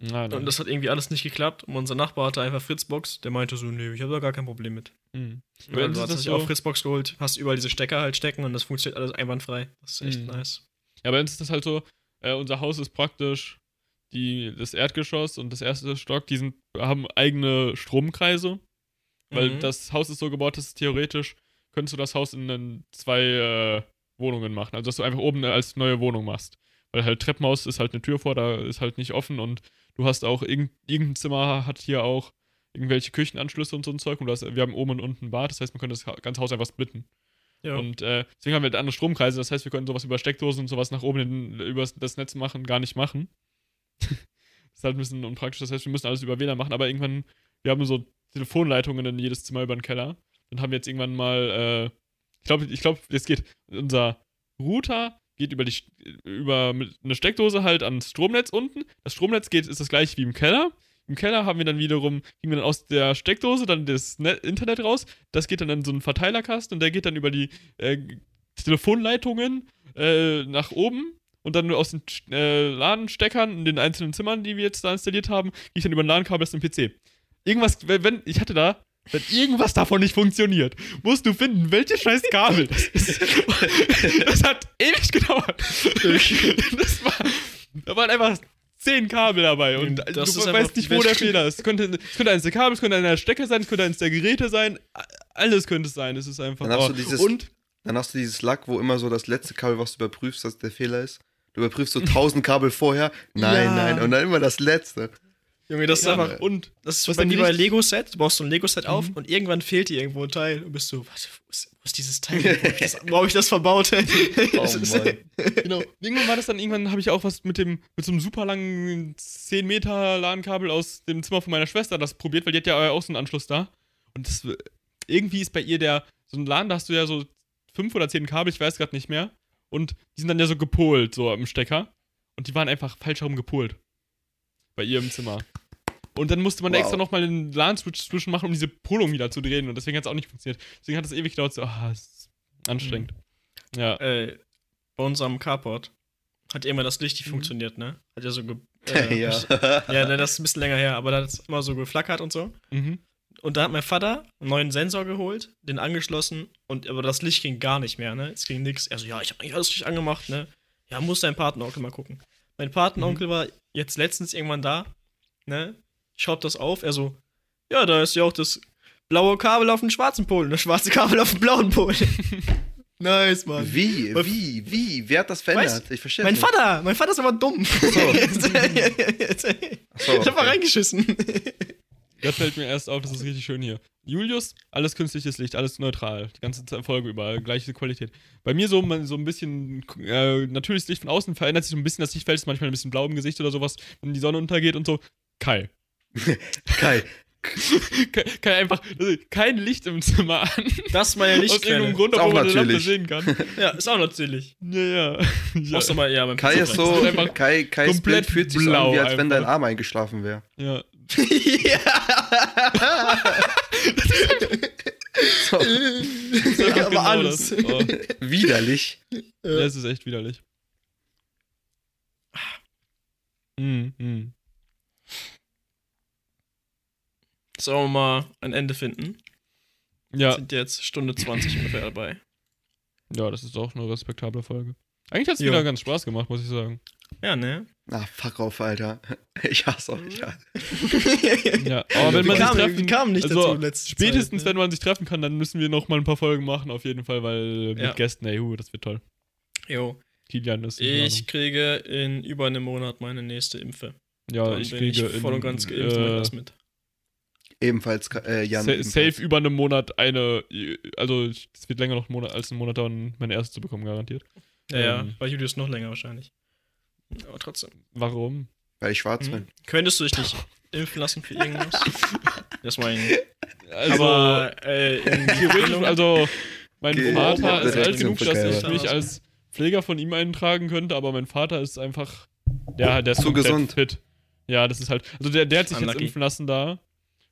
Nein, nein. Und das hat irgendwie alles nicht geklappt. Und unser Nachbar hatte einfach Fritzbox. Der meinte so, nee, ich habe da gar kein Problem mit. Mhm. Und dann das sich so- auch Fritzbox geholt, hast überall diese Stecker halt stecken und das funktioniert alles einwandfrei. Das ist echt Mhm. nice. Ja, bei uns ist das halt so, äh, unser Haus ist praktisch die, das Erdgeschoss und das erste Stock, die sind, haben eigene Stromkreise, weil Mhm. das Haus ist so gebaut, dass theoretisch könntest du das Haus in dann zwei äh, Wohnungen machen. Also dass du einfach oben als neue Wohnung machst. Weil halt Treppenhaus ist halt eine Tür vor, da ist halt nicht offen und du hast auch irgend, irgendein Zimmer hat hier auch irgendwelche Küchenanschlüsse und so ein Zeug und hast, wir haben oben und unten ein Bad, das heißt, man könnte das ganze Haus einfach splitten. Ja. Und äh, deswegen haben wir halt andere Stromkreise. Das heißt, wir können sowas über Steckdosen und sowas nach oben in, über das Netz machen, gar nicht machen. das ist halt ein bisschen unpraktisch. Das heißt, wir müssen alles über WLAN machen. Aber irgendwann, wir haben so Telefonleitungen in jedes Zimmer über den Keller. Dann haben wir jetzt irgendwann mal, äh, ich glaube, ich glaube, es geht, unser Router geht über die über eine Steckdose halt ans Stromnetz unten. Das Stromnetz geht ist das gleiche wie im Keller. Im Keller haben wir dann wiederum, wir dann aus der Steckdose dann das Net Internet raus. Das geht dann in so einen Verteilerkasten und der geht dann über die äh, Telefonleitungen äh, nach oben und dann aus den äh, LAN-Steckern in den einzelnen Zimmern, die wir jetzt da installiert haben, gehe ich dann über ein LAN-Kabel zum PC. Irgendwas, wenn ich hatte da, wenn irgendwas davon nicht funktioniert, musst du finden, welches scheiß Kabel das ist. das hat ewig gedauert. das war, da waren einfach zehn Kabel dabei und Das du weißt nicht, wo der Fehler ist. Es könnte, es könnte eines der Kabel, es könnte einer der Stecker sein, es könnte eines der Geräte sein. Alles könnte es sein. Es ist einfach. Dann hast oh. du dieses- und Dann hast du dieses Lack, wo immer so das letzte Kabel, was du überprüfst, dass der Fehler ist. Du überprüfst so tausend Kabel vorher. Nein, Ja. nein. Und dann immer das letzte. Junge, das ist ja, einfach. und Das ist was bei dann wie bei Lego-Set. Du baust so ein Lego-Set auf Mhm. und irgendwann fehlt dir irgendwo ein Teil und bist so, warte, wo ist, wo ist dieses Teil? Wo hab ich das, wo hab ich das verbaut? Mann. genau. Irgendwann war das dann, irgendwann habe ich auch was mit dem, mit so einem super langen 10 Meter LAN-Kabel aus dem Zimmer von meiner Schwester das probiert, weil die hat ja auch so einen Anschluss da. Und das, irgendwie ist bei ihr der, so ein LAN, da hast du ja so fünf oder zehn Kabel, ich weiß gerade nicht mehr. Und die sind dann ja so gepolt, so am Stecker. Und die waren einfach falsch herum gepolt. Bei ihr im Zimmer. Und dann musste man da Wow. extra nochmal einen LAN-Switch zwischen machen, um diese Polung wieder zu drehen. Und deswegen hat es auch nicht funktioniert. Deswegen hat es ewig gedauert. So, ah, das ist anstrengend. Ja. äh, bei unserem Carport hat immer das Licht nicht Mhm. funktioniert, ne? Hat ja so ge äh, ja. ja, ne, das ist ein bisschen länger her, aber da hat es immer so geflackert und so. Mhm. Und da hat mein Vater einen neuen Sensor geholt, den angeschlossen und aber das Licht ging gar nicht mehr, ne? Es ging nix. Also ja, ich habe eigentlich alles richtig angemacht, ne? Ja, muss dein Patenonkel mal gucken. Mein Patenonkel war jetzt letztens irgendwann da, ne? Ich schraub das auf, er so, ja, da ist ja auch das blaue Kabel auf dem schwarzen Pol und das schwarze Kabel auf dem blauen Pol. nice, Mann. Wie? Wie? Wie? Wer hat das verändert? ich verstehe Mein es nicht. Vater, mein Vater ist aber dumm. so. ich so, hab mal reingeschissen. Da fällt mir erst auf, das ist richtig schön hier. Julius, alles künstliches Licht, alles neutral. Die ganze Folge über, gleiche Qualität. Bei mir so, man, so ein bisschen äh, natürliches Licht von außen verändert sich so ein bisschen das Lichtfeld, ist manchmal ein bisschen blau im Gesicht oder sowas, wenn die Sonne untergeht und so. Kai. Kai. Kai, einfach also kein Licht im Zimmer an. Das ist meine Aus irgendeinem. Grund, Ist auch obwohl man eine Lampe natürlich. sehen kann. Ja, ist auch natürlich. Ja, ja. ja. Außer mal, ja, beim Kai ist so. ist einfach Kai, Kais komplett Bild fühlt sich so blau an, wie als wenn dein einfach. Arm eingeschlafen wäre. ja. ja. So. Ja, aber genau alles. das. Oh. Widerlich. Ja, es ist echt widerlich. Mm, mm. Sollen wir mal ein Ende finden? Ja, Sind jetzt Stunde 20 ungefähr dabei. ja, das ist auch eine respektable Folge. Eigentlich hat es Ja. wieder ganz Spaß gemacht, muss ich sagen. Ja, ne? Ah, fuck off, Alter. Ich hasse euch, ja. Ja, aber wenn man wir, sich kamen, treffen, wir kamen nicht also dazu spätestens Zeit, wenn man sich treffen kann, dann müssen wir noch mal ein paar Folgen machen, auf jeden Fall, weil mit Ja. Gästen, ey, hu, das wird toll. ne? Jo, Kilian ist in ich kriege in über einem Monat meine nächste Impfe. Ja, Dann ich bin kriege ich voll in, und ganz geimpft äh, das mit. Ebenfalls, äh, Jan. sa ebenfalls. safe über einem Monat eine, also es wird länger noch einen Monat, als einen Monat dauern, meine erste zu bekommen, garantiert. Ja, ja, ähm, bei Julius noch länger wahrscheinlich. Aber trotzdem. Warum? Weil ich schwarz Hm? bin. Könntest du dich nicht impfen lassen für irgendwas? Das war ein. Also, aber äh, in theoretisch, also mein Geh- Vater ist alt genug, dass ich mich als Pfleger von ihm eintragen könnte, aber mein Vater ist einfach, der, der ist Zu gesund. fit. Ja, das ist halt, also der, der hat sich jetzt Unlucky. impfen lassen da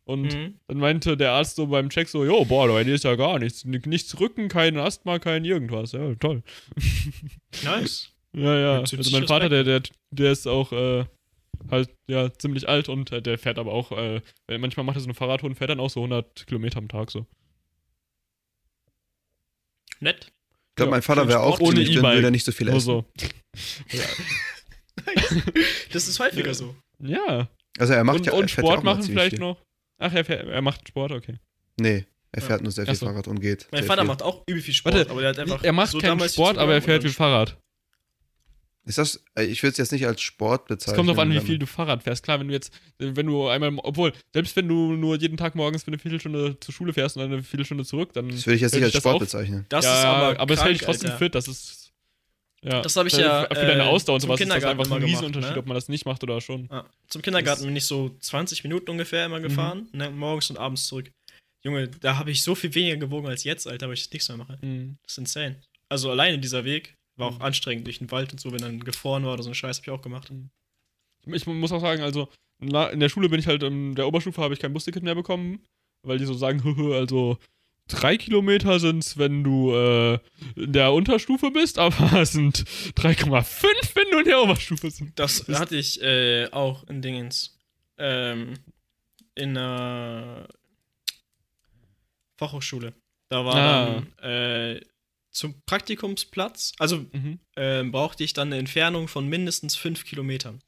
und Mhm. Dann meinte der Arzt so beim Check so, jo, boah, dir ist ja gar nichts. Nichts Rücken, kein Asthma, kein irgendwas. Ja, toll. Nice. Ja, ja. Also mein Vater, der, der, der ist auch äh, halt, ja, ziemlich alt und äh, der fährt aber auch, äh, manchmal macht er so eine Fahrradtour und fährt dann auch so 100 Kilometer am Tag so. Nett. Ich glaube, Ja, mein Vater wäre auch ohne ziemlich dünn, E-Bike. würde er nicht so viel Nur essen. so. Das ist häufiger Ja. so. Ja. Also er macht und ja und er Sport machen vielleicht viel. noch. Ach, er, fährt, er macht Sport, okay. Nee, er Ja. fährt nur sehr viel Ach so. Fahrrad und geht. Mein Vater viel. macht auch übel viel Sport, Warte, aber der hat einfach. er macht so keinen Sport, aber er fährt viel Fahrrad. Ist das, äh, ich würde es jetzt nicht als Sport Es bezeichnen. kommt drauf an, wie viel du Fahrrad fährst. Klar, wenn du jetzt, wenn du einmal, obwohl, selbst wenn du nur jeden Tag morgens für eine Viertelstunde zur Schule fährst und dann eine Viertelstunde zurück, dann. Das würde ich jetzt nicht als Sport auf? bezeichnen. Das ja, ist aber. aber es krank, hält dich trotzdem Alter. fit, das ist. Ja. Das habe ich Für- ja, Für deine äh, Ausdauer und sowas ist das einfach ein gemacht, Riesenunterschied, ne? ob man das nicht macht oder schon. Ja. Zum Kindergarten Das- bin ich so 20 Minuten ungefähr immer gefahren, ne, morgens und abends zurück. Junge, da habe ich so viel weniger gewogen als jetzt, Alter, weil ich nichts mehr mache. Mhm. Das ist insane. Also alleine dieser Weg war auch Mhm. anstrengend durch den Wald und so, wenn dann gefroren war oder so ein Scheiß, habe ich auch gemacht. Ich muss auch sagen, also in der Schule bin ich halt, in der Oberstufe habe ich kein Busticket mehr bekommen, weil die so sagen, also drei Kilometer sind's, wenn du äh, in der Unterstufe bist, aber es sind 3,5, wenn du in der Oberstufe bist. Das hatte ich äh, auch in Dingens. Ähm, in der Fachhochschule. Da war Ah. dann äh, zum Praktikumsplatz, also Mhm. ähm, brauchte ich dann eine Entfernung von mindestens fünf Kilometern,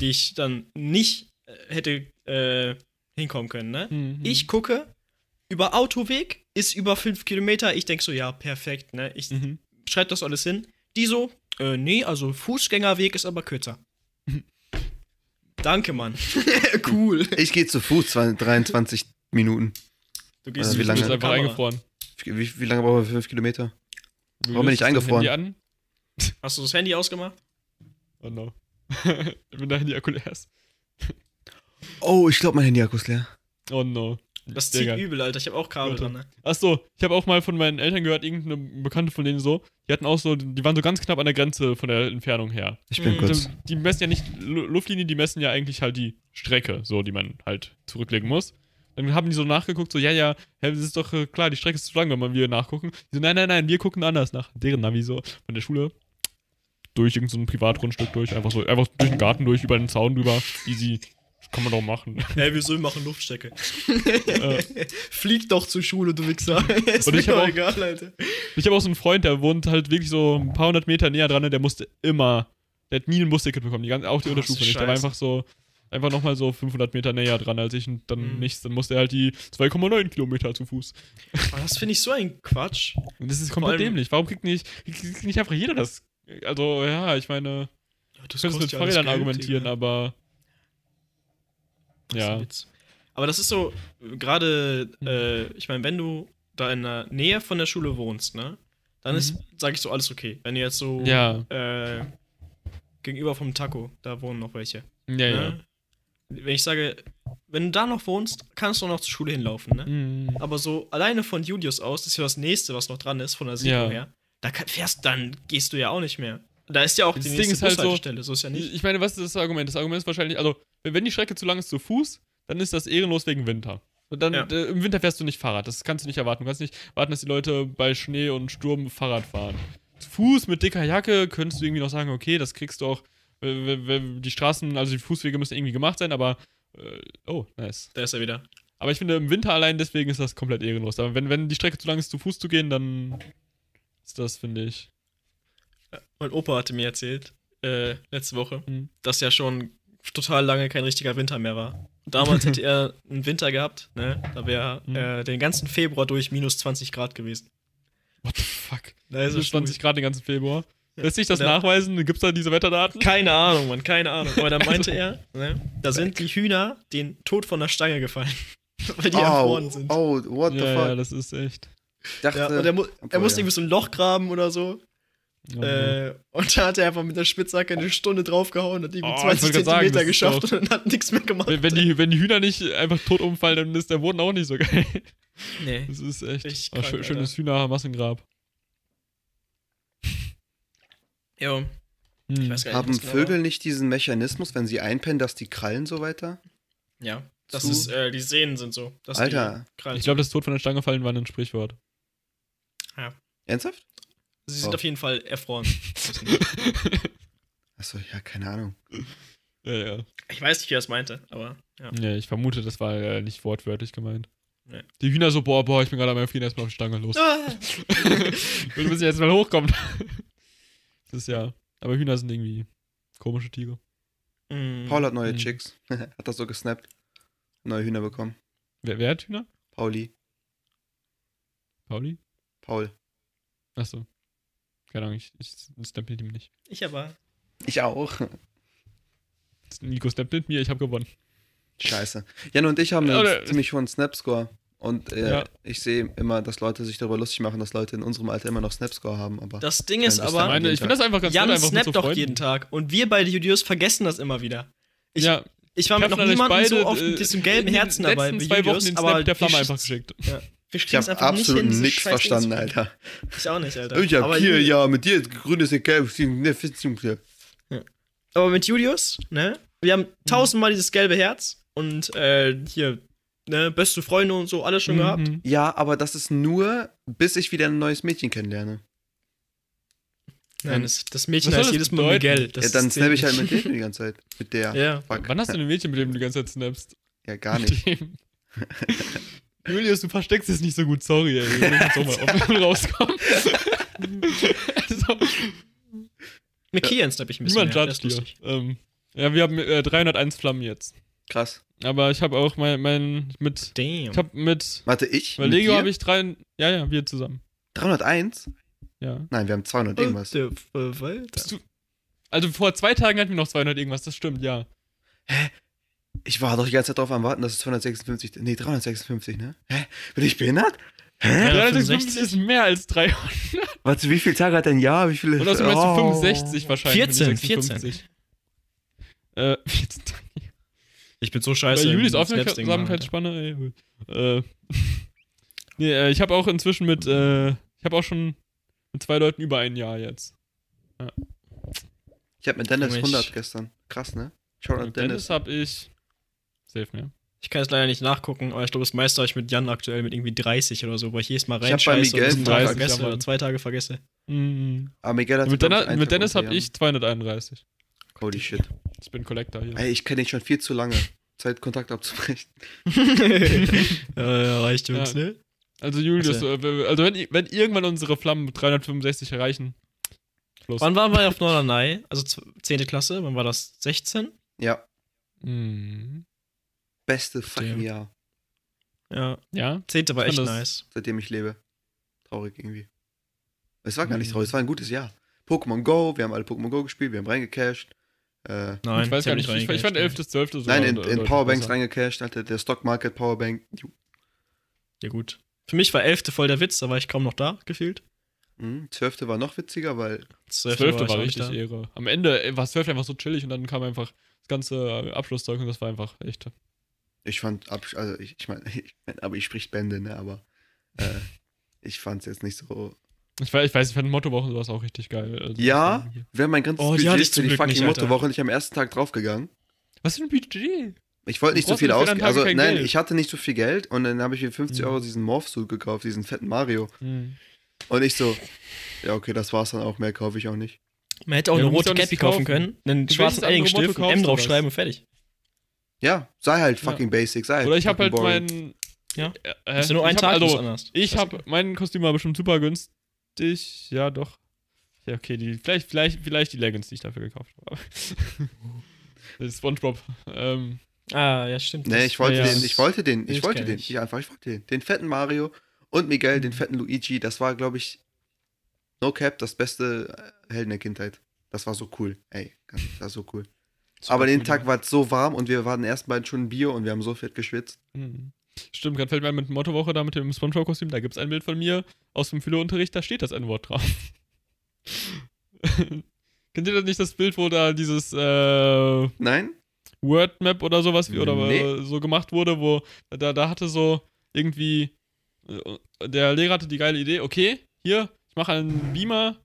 die ich dann nicht äh, hätte äh, hinkommen können. Ne? Mhm. Ich gucke, über Autoweg ist über fünf Kilometer. Ich denke so, ja, perfekt. Ne? Ich Mhm. schreibe das alles hin. Die so, äh, nee, also Fußgängerweg ist aber kürzer. Danke, Mann. cool. Ich gehe zu Fuß, zwei- 23 Minuten. Du Also wie Du lange- bist einfach Kamera. eingefroren. Wie, wie lange brauchen wir für 5 Kilometer? Du Warum bin ich eingefroren? Handy an. Hast du das Handy ausgemacht? Oh no. Wenn dein Handy-Akku leer ist. Oh, ich glaube, mein Handy-Akku ist leer. Oh no. Das zieht übel, Alter. Ich habe auch Kabel Alter. dran, ne? Achso, ich habe auch mal von meinen Eltern gehört, irgendeine Bekannte von denen so, die hatten auch so, die waren so ganz knapp an der Grenze von der Entfernung her. Ich bin Mhm. kurz. Also, die messen ja nicht Lu- Luftlinie, die messen ja eigentlich halt die Strecke, so, die man halt zurücklegen muss. Dann haben die so nachgeguckt, so, ja, ja, hä, das ist doch äh, klar, die Strecke ist zu lang, wenn man wir nachgucken. Die so, nein, nein, nein, wir gucken anders nach. Deren Navi so, von der Schule, durch irgendein so ein Privatgrundstück durch, einfach so, einfach durch den Garten durch, über den Zaun drüber, easy. Kann man doch machen. Hä, wieso wir machen Luftstrecke? Äh, Flieg doch zur Schule, du Wichser. ist Und ich mir doch auch- egal, Alter. Ich habe auch so einen Freund, der wohnt halt wirklich so ein paar hundert Meter näher dran, und der musste immer, der hat nie ein Busticket bekommen, die ganze, auch die Oh, Unterstufe nicht. Der war einfach so, einfach nochmal so 500 Meter näher dran als ich und dann Mhm. nichts. Dann musste er halt die 2,9 Kilometer zu Fuß. Aber das finde ich so ein Quatsch. Und das ist komplett allem- dämlich. Warum kriegt nicht, kriegt nicht einfach jeder das? Also, ja, ich meine, Ja, du das könntest mit ja Fahrrädern Geld, argumentieren, Digga. aber. Ist Ja. Aber das ist so, gerade, äh, ich meine, wenn du da in der Nähe von der Schule wohnst, ne, dann ist, Mhm. sage ich so, alles okay. Wenn du jetzt so Ja, äh, gegenüber vom Taco, da wohnen noch welche. ja, ja. Ne? Wenn ich sage, wenn du da noch wohnst, kannst du auch noch zur Schule hinlaufen, ne? Mhm. Aber so alleine von Julius aus, das ist ja das nächste, was noch dran ist, von der Siedlung Ja. her. Da kann, fährst, dann gehst du ja auch nicht mehr. Da ist ja auch Das die Ding nächste ist halt so- so ist ja nicht. Ich meine, was ist das Argument? Das Argument ist wahrscheinlich, also, wenn die Strecke zu lang ist zu Fuß, dann ist das ehrenlos wegen Winter. Und dann, Ja. äh, im Winter fährst du nicht Fahrrad. Das kannst du nicht erwarten. Du kannst nicht warten, dass die Leute bei Schnee und Sturm Fahrrad fahren. Zu Fuß mit dicker Jacke könntest du irgendwie noch sagen, okay, das kriegst du auch. äh, Die Straßen, also die Fußwege müssen irgendwie gemacht sein, aber. Äh, oh, nice. Da ist er wieder. Aber ich finde, im Winter allein deswegen ist das komplett ehrenlos. Aber wenn, wenn die Strecke zu lang ist, zu Fuß zu gehen, dann ist das, finde ich. Mein Opa hatte mir erzählt, äh, äh, letzte Woche, Hm. dass ja schon total lange kein richtiger Winter mehr war. Damals hätte er einen Winter gehabt, ne? Da wäre Hm. äh, den ganzen Februar durch minus 20 Grad gewesen. What the fuck? Da Es ist 20 Grad den ganzen Februar. Lässt sich das Ja. nachweisen? Gibt's da diese Wetterdaten? Keine Ahnung, Mann, keine Ahnung. Aber da meinte er, ne, da sind die Hühner den Tod von der Stange gefallen. Weil die oh, erfroren sind. oh, what the ja, fuck? ja, das ist echt. ich dachte, Ja, und er, mu er musste ja. irgendwie so ein Loch graben oder so. Oh, Äh, und da hat er einfach mit der Spitzhacke eine Stunde draufgehauen und irgendwie Oh, ich 20 wollte grad sagen, Zentimeter ist geschafft doch- und dann hat nichts mehr gemacht. wenn, wenn, die, wenn die Hühner nicht einfach tot umfallen, dann ist der Boden auch nicht so geil. nee. Das ist echt Richtig oh, schönes Hühnermassengrab. Jo, Hm. ich weiß gar nicht. Haben genau Vögel nicht diesen Mechanismus, wenn sie einpennen, dass die Krallen so weiter? war. Ja, das zu- ist, äh, die Sehnen sind so. dass Alter. die Krallen Ich glaube, das Tod von der Stange fallen war ein Sprichwort. Ernsthaft? Sie sind Oh. auf jeden Fall erfroren. Achso, ja, keine Ahnung. ja, ja. ich weiß nicht, wie er es meinte, aber ja. Ja, ich vermute, das war äh, nicht wortwörtlich gemeint. Nee. Die Hühner so, boah, boah, ich bin gerade am Erfrieren, erstmal auf die Stange los. Ah! Wir müssen jetzt mal hochkommen. Das ist ja. Aber Hühner sind irgendwie komische Tiere. Mm. Paul hat neue Mhm. Chicks. hat das so gesnappt. Neue Hühner bekommen. Wer, wer hat Hühner? Pauli. Pauli? Paul. Achso. Keine Ahnung, ich, ich stempel ihm nicht. Ich aber. Ich auch. Nico stempelt mir, ich habe gewonnen. Scheiße. Jan und ich haben einen Oder- ziemlich hohen Snapscore. Und äh, Ja. ich sehe immer, dass Leute sich darüber lustig machen, dass Leute in unserem Alter immer noch Snapscore haben. Aber Das Ding ist aber, Meine, ich finde das einfach ganz Jan nett, snappt doch Freunden. jeden Tag. Und wir beide Judios vergessen das immer wieder. Ich, ja, ich war mit noch niemandem so oft äh, mit diesem gelben in den Herzen dabei. letzten wie zwei Wochen den aber Snap der Flamme einfach sch- geschickt. Wir ich habe absolut nichts verstanden, Alter. Ich auch nicht, Alter. Ich hab aber, hier, ja, mit dir grünes Gelb. ne, aber mit Julius, ne? Wir haben Mhm. tausendmal dieses gelbe Herz und äh, hier, ne, beste Freunde und so, alles schon gehabt. Mhm. Ja, aber das ist nur, bis ich wieder ein neues Mädchen kennenlerne. Nein, das, das Mädchen heißt das jedes Mal? Miguel. Das ja, dann snap ich halt mit dem die ganze Zeit. Mit der. Ja. Fuck. Wann hast du ein Mädchen, mit dem du die ganze Zeit snappst? Ja, gar nicht. Julius, du versteckst es nicht so gut, sorry, ey. Wir müssen jetzt auch mal offen rauskommen. also, Mit Kian snap ich ein bisschen niemand mehr. Das judgt ist hier. lustig. Ähm, ja, wir haben äh, 301 Flammen jetzt. Krass. Aber ich habe auch mein, mein mit. Damn. Ich habe mit. Warte, ich? Bei mit Lego dir? habe ich drei. Ja, ja, wir zusammen. 301? Ja. Nein, wir haben 200 irgendwas. Alter. Bist du, also vor zwei Tagen hatten wir noch 200 irgendwas, das stimmt, ja. Ich war doch die ganze Zeit drauf am Warten, dass es 256, nee, 356, ne? Hä? Bin ich behindert? Hä? Ja, 350 ist mehr als 300. Warte, wie viele Tage hat denn ja? Wie viele? Und außerdem meinst du Oh. 65 wahrscheinlich. 14, nicht 56. Äh, 14. Ich bin so Bei scheiße. Julis Snapsting, Mann, Aufmerksamkeitsspanne, ey. Äh, nee, äh, ich habe auch inzwischen mit, äh, ich habe auch schon mit zwei Leuten über ein Jahr jetzt. Ich habe mit Dennis Ich- 100 gestern. Krass, ne? Schau an Mit Dennis. Dennis habe ich. Safe mehr. Ich kann es leider nicht nachgucken, aber ich glaube, das meiste habe ich mit Jan aktuell mit irgendwie 30 oder so, weil ich jedes Mal Ich hab bei reinscheiße Miguel und einen Tag 30, vergesse oder zwei Tage vergesse. Mhm. Aber Miguel hat Mit, einen mit Dennis habe ich 231. Jan. Holy shit. Ich bin Collector hier. Ey, ich kenne dich schon viel zu lange. Zeit, Kontakt abzubrechen. ja, ja, reicht uns, Ja. ne? Also Julius, Also- äh, also wenn, wenn irgendwann unsere Flammen 365 erreichen, Schluss. Wann waren wir auf Norderney? Also z- 10. Klasse, wann war das? 16? Ja, Mhm. Beste fucking Damn. Jahr, Ja, Ja, 10. war echt nice. seitdem ich lebe. Traurig irgendwie. Es war gar nicht Mhm. traurig, es war ein gutes Jahr. Pokémon Go, wir haben alle Pokémon Go gespielt, wir haben reingecashed. Äh, Nein, ich weiß gar nicht, ich, ich fand reingecasht. 11. bis 12. sogar nein, in, in Powerbanks besser. reingecashed, Alter, der Stock Market Powerbank. Ja, gut. Für mich war 11. voll der Witz, da war ich kaum noch da, gefühlt. Mhm, 12. war noch witziger, weil 12. 12. ich war nicht richtig Ehre. Am Ende war 12. einfach so chillig und dann kam einfach das ganze Abschlusszeug und das war einfach echt. Ich fand, ab, also ich, ich meine, ich mein, aber ich spricht Bände, ne, aber äh, ich fand's jetzt nicht so. Ich weiß, ich weiß, ich fand Mottowoche und sowas auch richtig geil. Also, Ja? haben mein ganzes Oh, die hatte ich für die Glück fucking nicht. Mottowoche und ich am ersten Tag draufgegangen. Was für ein Budget? Ich wollte nicht so viel ausgeben. Also, nein, Geld. ich hatte nicht so viel Geld und dann habe ich für 50 Mhm. Euro diesen Morph-Suit gekauft, diesen fetten Mario. Hm. Und ich so, ja, okay, das war's dann auch, mehr kaufe ich auch nicht. Man hätte auch Ja, eine rote Cappy kaufen kaufen. können, einen schwarzen Motto ein M draufschreiben und fertig. Ja, sei halt Ja. fucking basic, sei halt Oder ich habe halt boring. meinen. Ja. Äh, Das ist ja nur ich ein hab- Tag, Also, ist anders. ich habe mein Kostüm war bestimmt super günstig. Ja, doch. Ja, okay, die, vielleicht, vielleicht, vielleicht die Leggings, die ich dafür gekauft habe. das ist Spongebob. Ähm, Ah, ja, stimmt. Nee, ich wollte Ja, den, ich wollte den, ich wollte den. ich. Ich einfach, ich wollte den. Den fetten Mario und Miguel, den fetten Luigi. Das war, glaube ich, no cap, das beste äh, Helden der Kindheit. Das war so cool. Ey, das war so cool. Super Aber den Tag war es so warm und wir waren erst beiden schon Bier und wir haben so fett geschwitzt. Mhm. Stimmt, gerade fällt mir ein mit Mottowoche da mit dem Spongebob-Kostüm. Da gibt es ein Bild von mir aus dem Philo-Unterricht, da steht das N-Wort drauf. Kennt ihr das nicht, das Bild, wo da dieses äh, Nein? Wordmap oder sowas wie, oder Nee. äh, so gemacht wurde, wo da, da hatte so irgendwie äh, der Lehrer hatte die geile Idee, okay, hier, ich mache einen Beamer,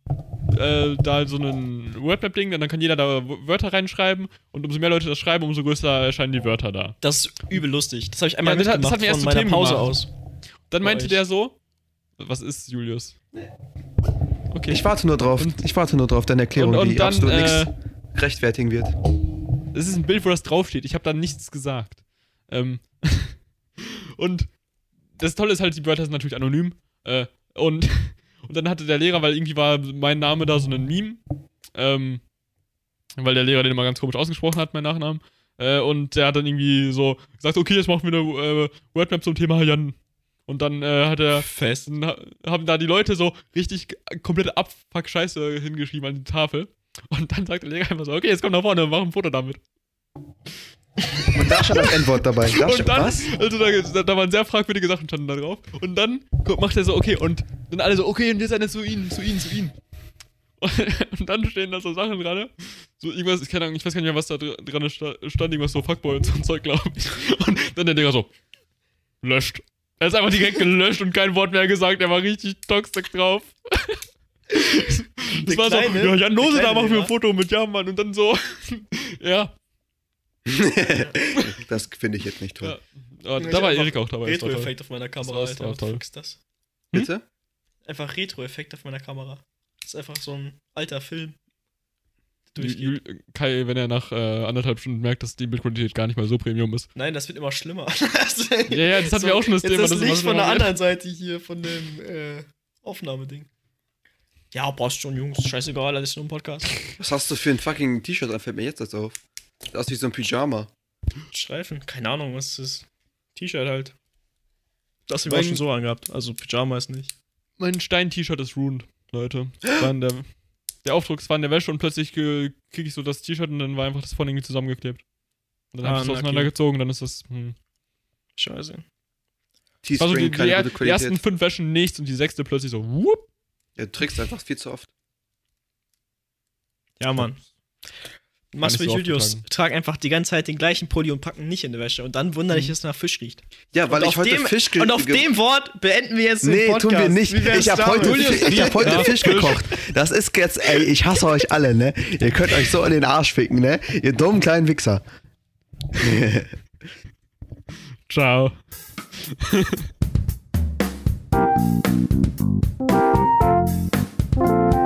äh, da so ein Wordmap-Ding, dann kann jeder da Wörter reinschreiben und umso mehr Leute das schreiben, umso größer erscheinen die Wörter da. Das ist übel lustig. Das habe ich einmal Ja, das hat- das mitgemacht hat mir erst von meiner Themen Pause gemacht. aus. Dann meinte der so, was ist Julius? Okay. Ich warte nur drauf. Und- ich warte nur drauf, deine Erklärung, und, und die dann, absolut äh, nichts rechtfertigen wird. Es ist ein Bild, wo das draufsteht. Ich habe da nichts gesagt. Ähm, und das Tolle ist halt, die Wörter sind natürlich anonym. Äh, und, und dann hatte der Lehrer, weil irgendwie war mein Name da so ein Meme. Ähm, weil der Lehrer den immer ganz komisch ausgesprochen hat, mein Nachnamen. Äh, und der hat dann irgendwie so gesagt, okay, jetzt machen wir eine äh, Wordmap zum Thema Jan. Und dann äh, hat er Fest. dann ha- haben da die Leute so richtig komplette Abfuck-Scheiße hingeschrieben an die Tafel. Und dann sagt der Lehrer einfach so, okay, jetzt komm nach vorne, mach ein Foto damit. Und da stand das N-Wort dabei. Da und dann, was? also da, da, waren sehr fragwürdige Sachen standen da drauf. Und dann macht er so, okay, und dann alle so, okay, und wir sind jetzt zu ihnen, zu ihnen, zu ihnen. Und, dann stehen da so Sachen dran. So irgendwas, ich, Ahnung, ich weiß gar nicht mehr, was da dr- dran sta- stand, irgendwas so Fuckboy und so ein Zeug, glaube ich. Und dann der Digga so, löscht. Er ist einfach direkt gelöscht und kein Wort mehr gesagt, er war richtig toxisch drauf. Das war so, kleine- ja, Jan Nose, da machen wir ein. Foto mit Jan, Mann. Und dann so, ja. das finde ich jetzt nicht toll. ja. Da war Erik auch dabei. Retro-Effekt auf meiner Kamera, Das Alter. Was toll. ist das? Bitte? Einfach Retro-Effekt auf meiner Kamera. Das ist einfach so ein alter Film. Durchgeht. Kai, wenn er nach äh, anderthalb Stunden merkt, dass die Bildqualität gar nicht mal so Premium ist. Nein, das wird immer schlimmer. Ja, ja, das hatten wir auch schon das Thema, Das dass es Licht immer von der anderen Seite hier, von dem äh, Aufnahmeding. Ja, passt schon, Jungs. Scheißegal, das ist nur ein Podcast. Was hast du für ein fucking T-Shirt an? Fällt mir jetzt das auf. Das ist wie so ein Pyjama. Streifen? Keine Ahnung, was ist das? T-Shirt halt. Das habe ich auch schon so angehabt. Also Pyjama ist nicht. Mein Stein-T-Shirt ist ruined, Leute. War in der, der Aufdruck war in der Wäsche und plötzlich kriege ich so das T-Shirt und dann war einfach das vorne irgendwie zusammengeklebt. Und dann Ah, habe ich es na, okay. auseinandergezogen, dann ist das. Hm. Scheiße. Das war so die, Teespring, die, keine gute die ersten Qualität. fünf Wäschen nichts und die sechste plötzlich so, whoop. Ja, du trickst einfach viel zu oft. Ja, Mann. Machst so Julius. aufgetragen. Trag einfach die ganze Zeit den gleichen Pulli und packen nicht in die Wäsche. Und dann wundere dich, dass es nach Fisch riecht. Ja, weil und ich auf heute dem, Fisch ge- Und auf dem Wort beenden wir jetzt den Nee, Podcast. tun wir nicht. Ich habe heute, ich hab heute Ja. Fisch gekocht. Das ist jetzt, ey, ich hasse euch alle, ne? Ihr könnt euch so in den Arsch ficken, ne? Ihr dummen kleinen Wichser. Ciao.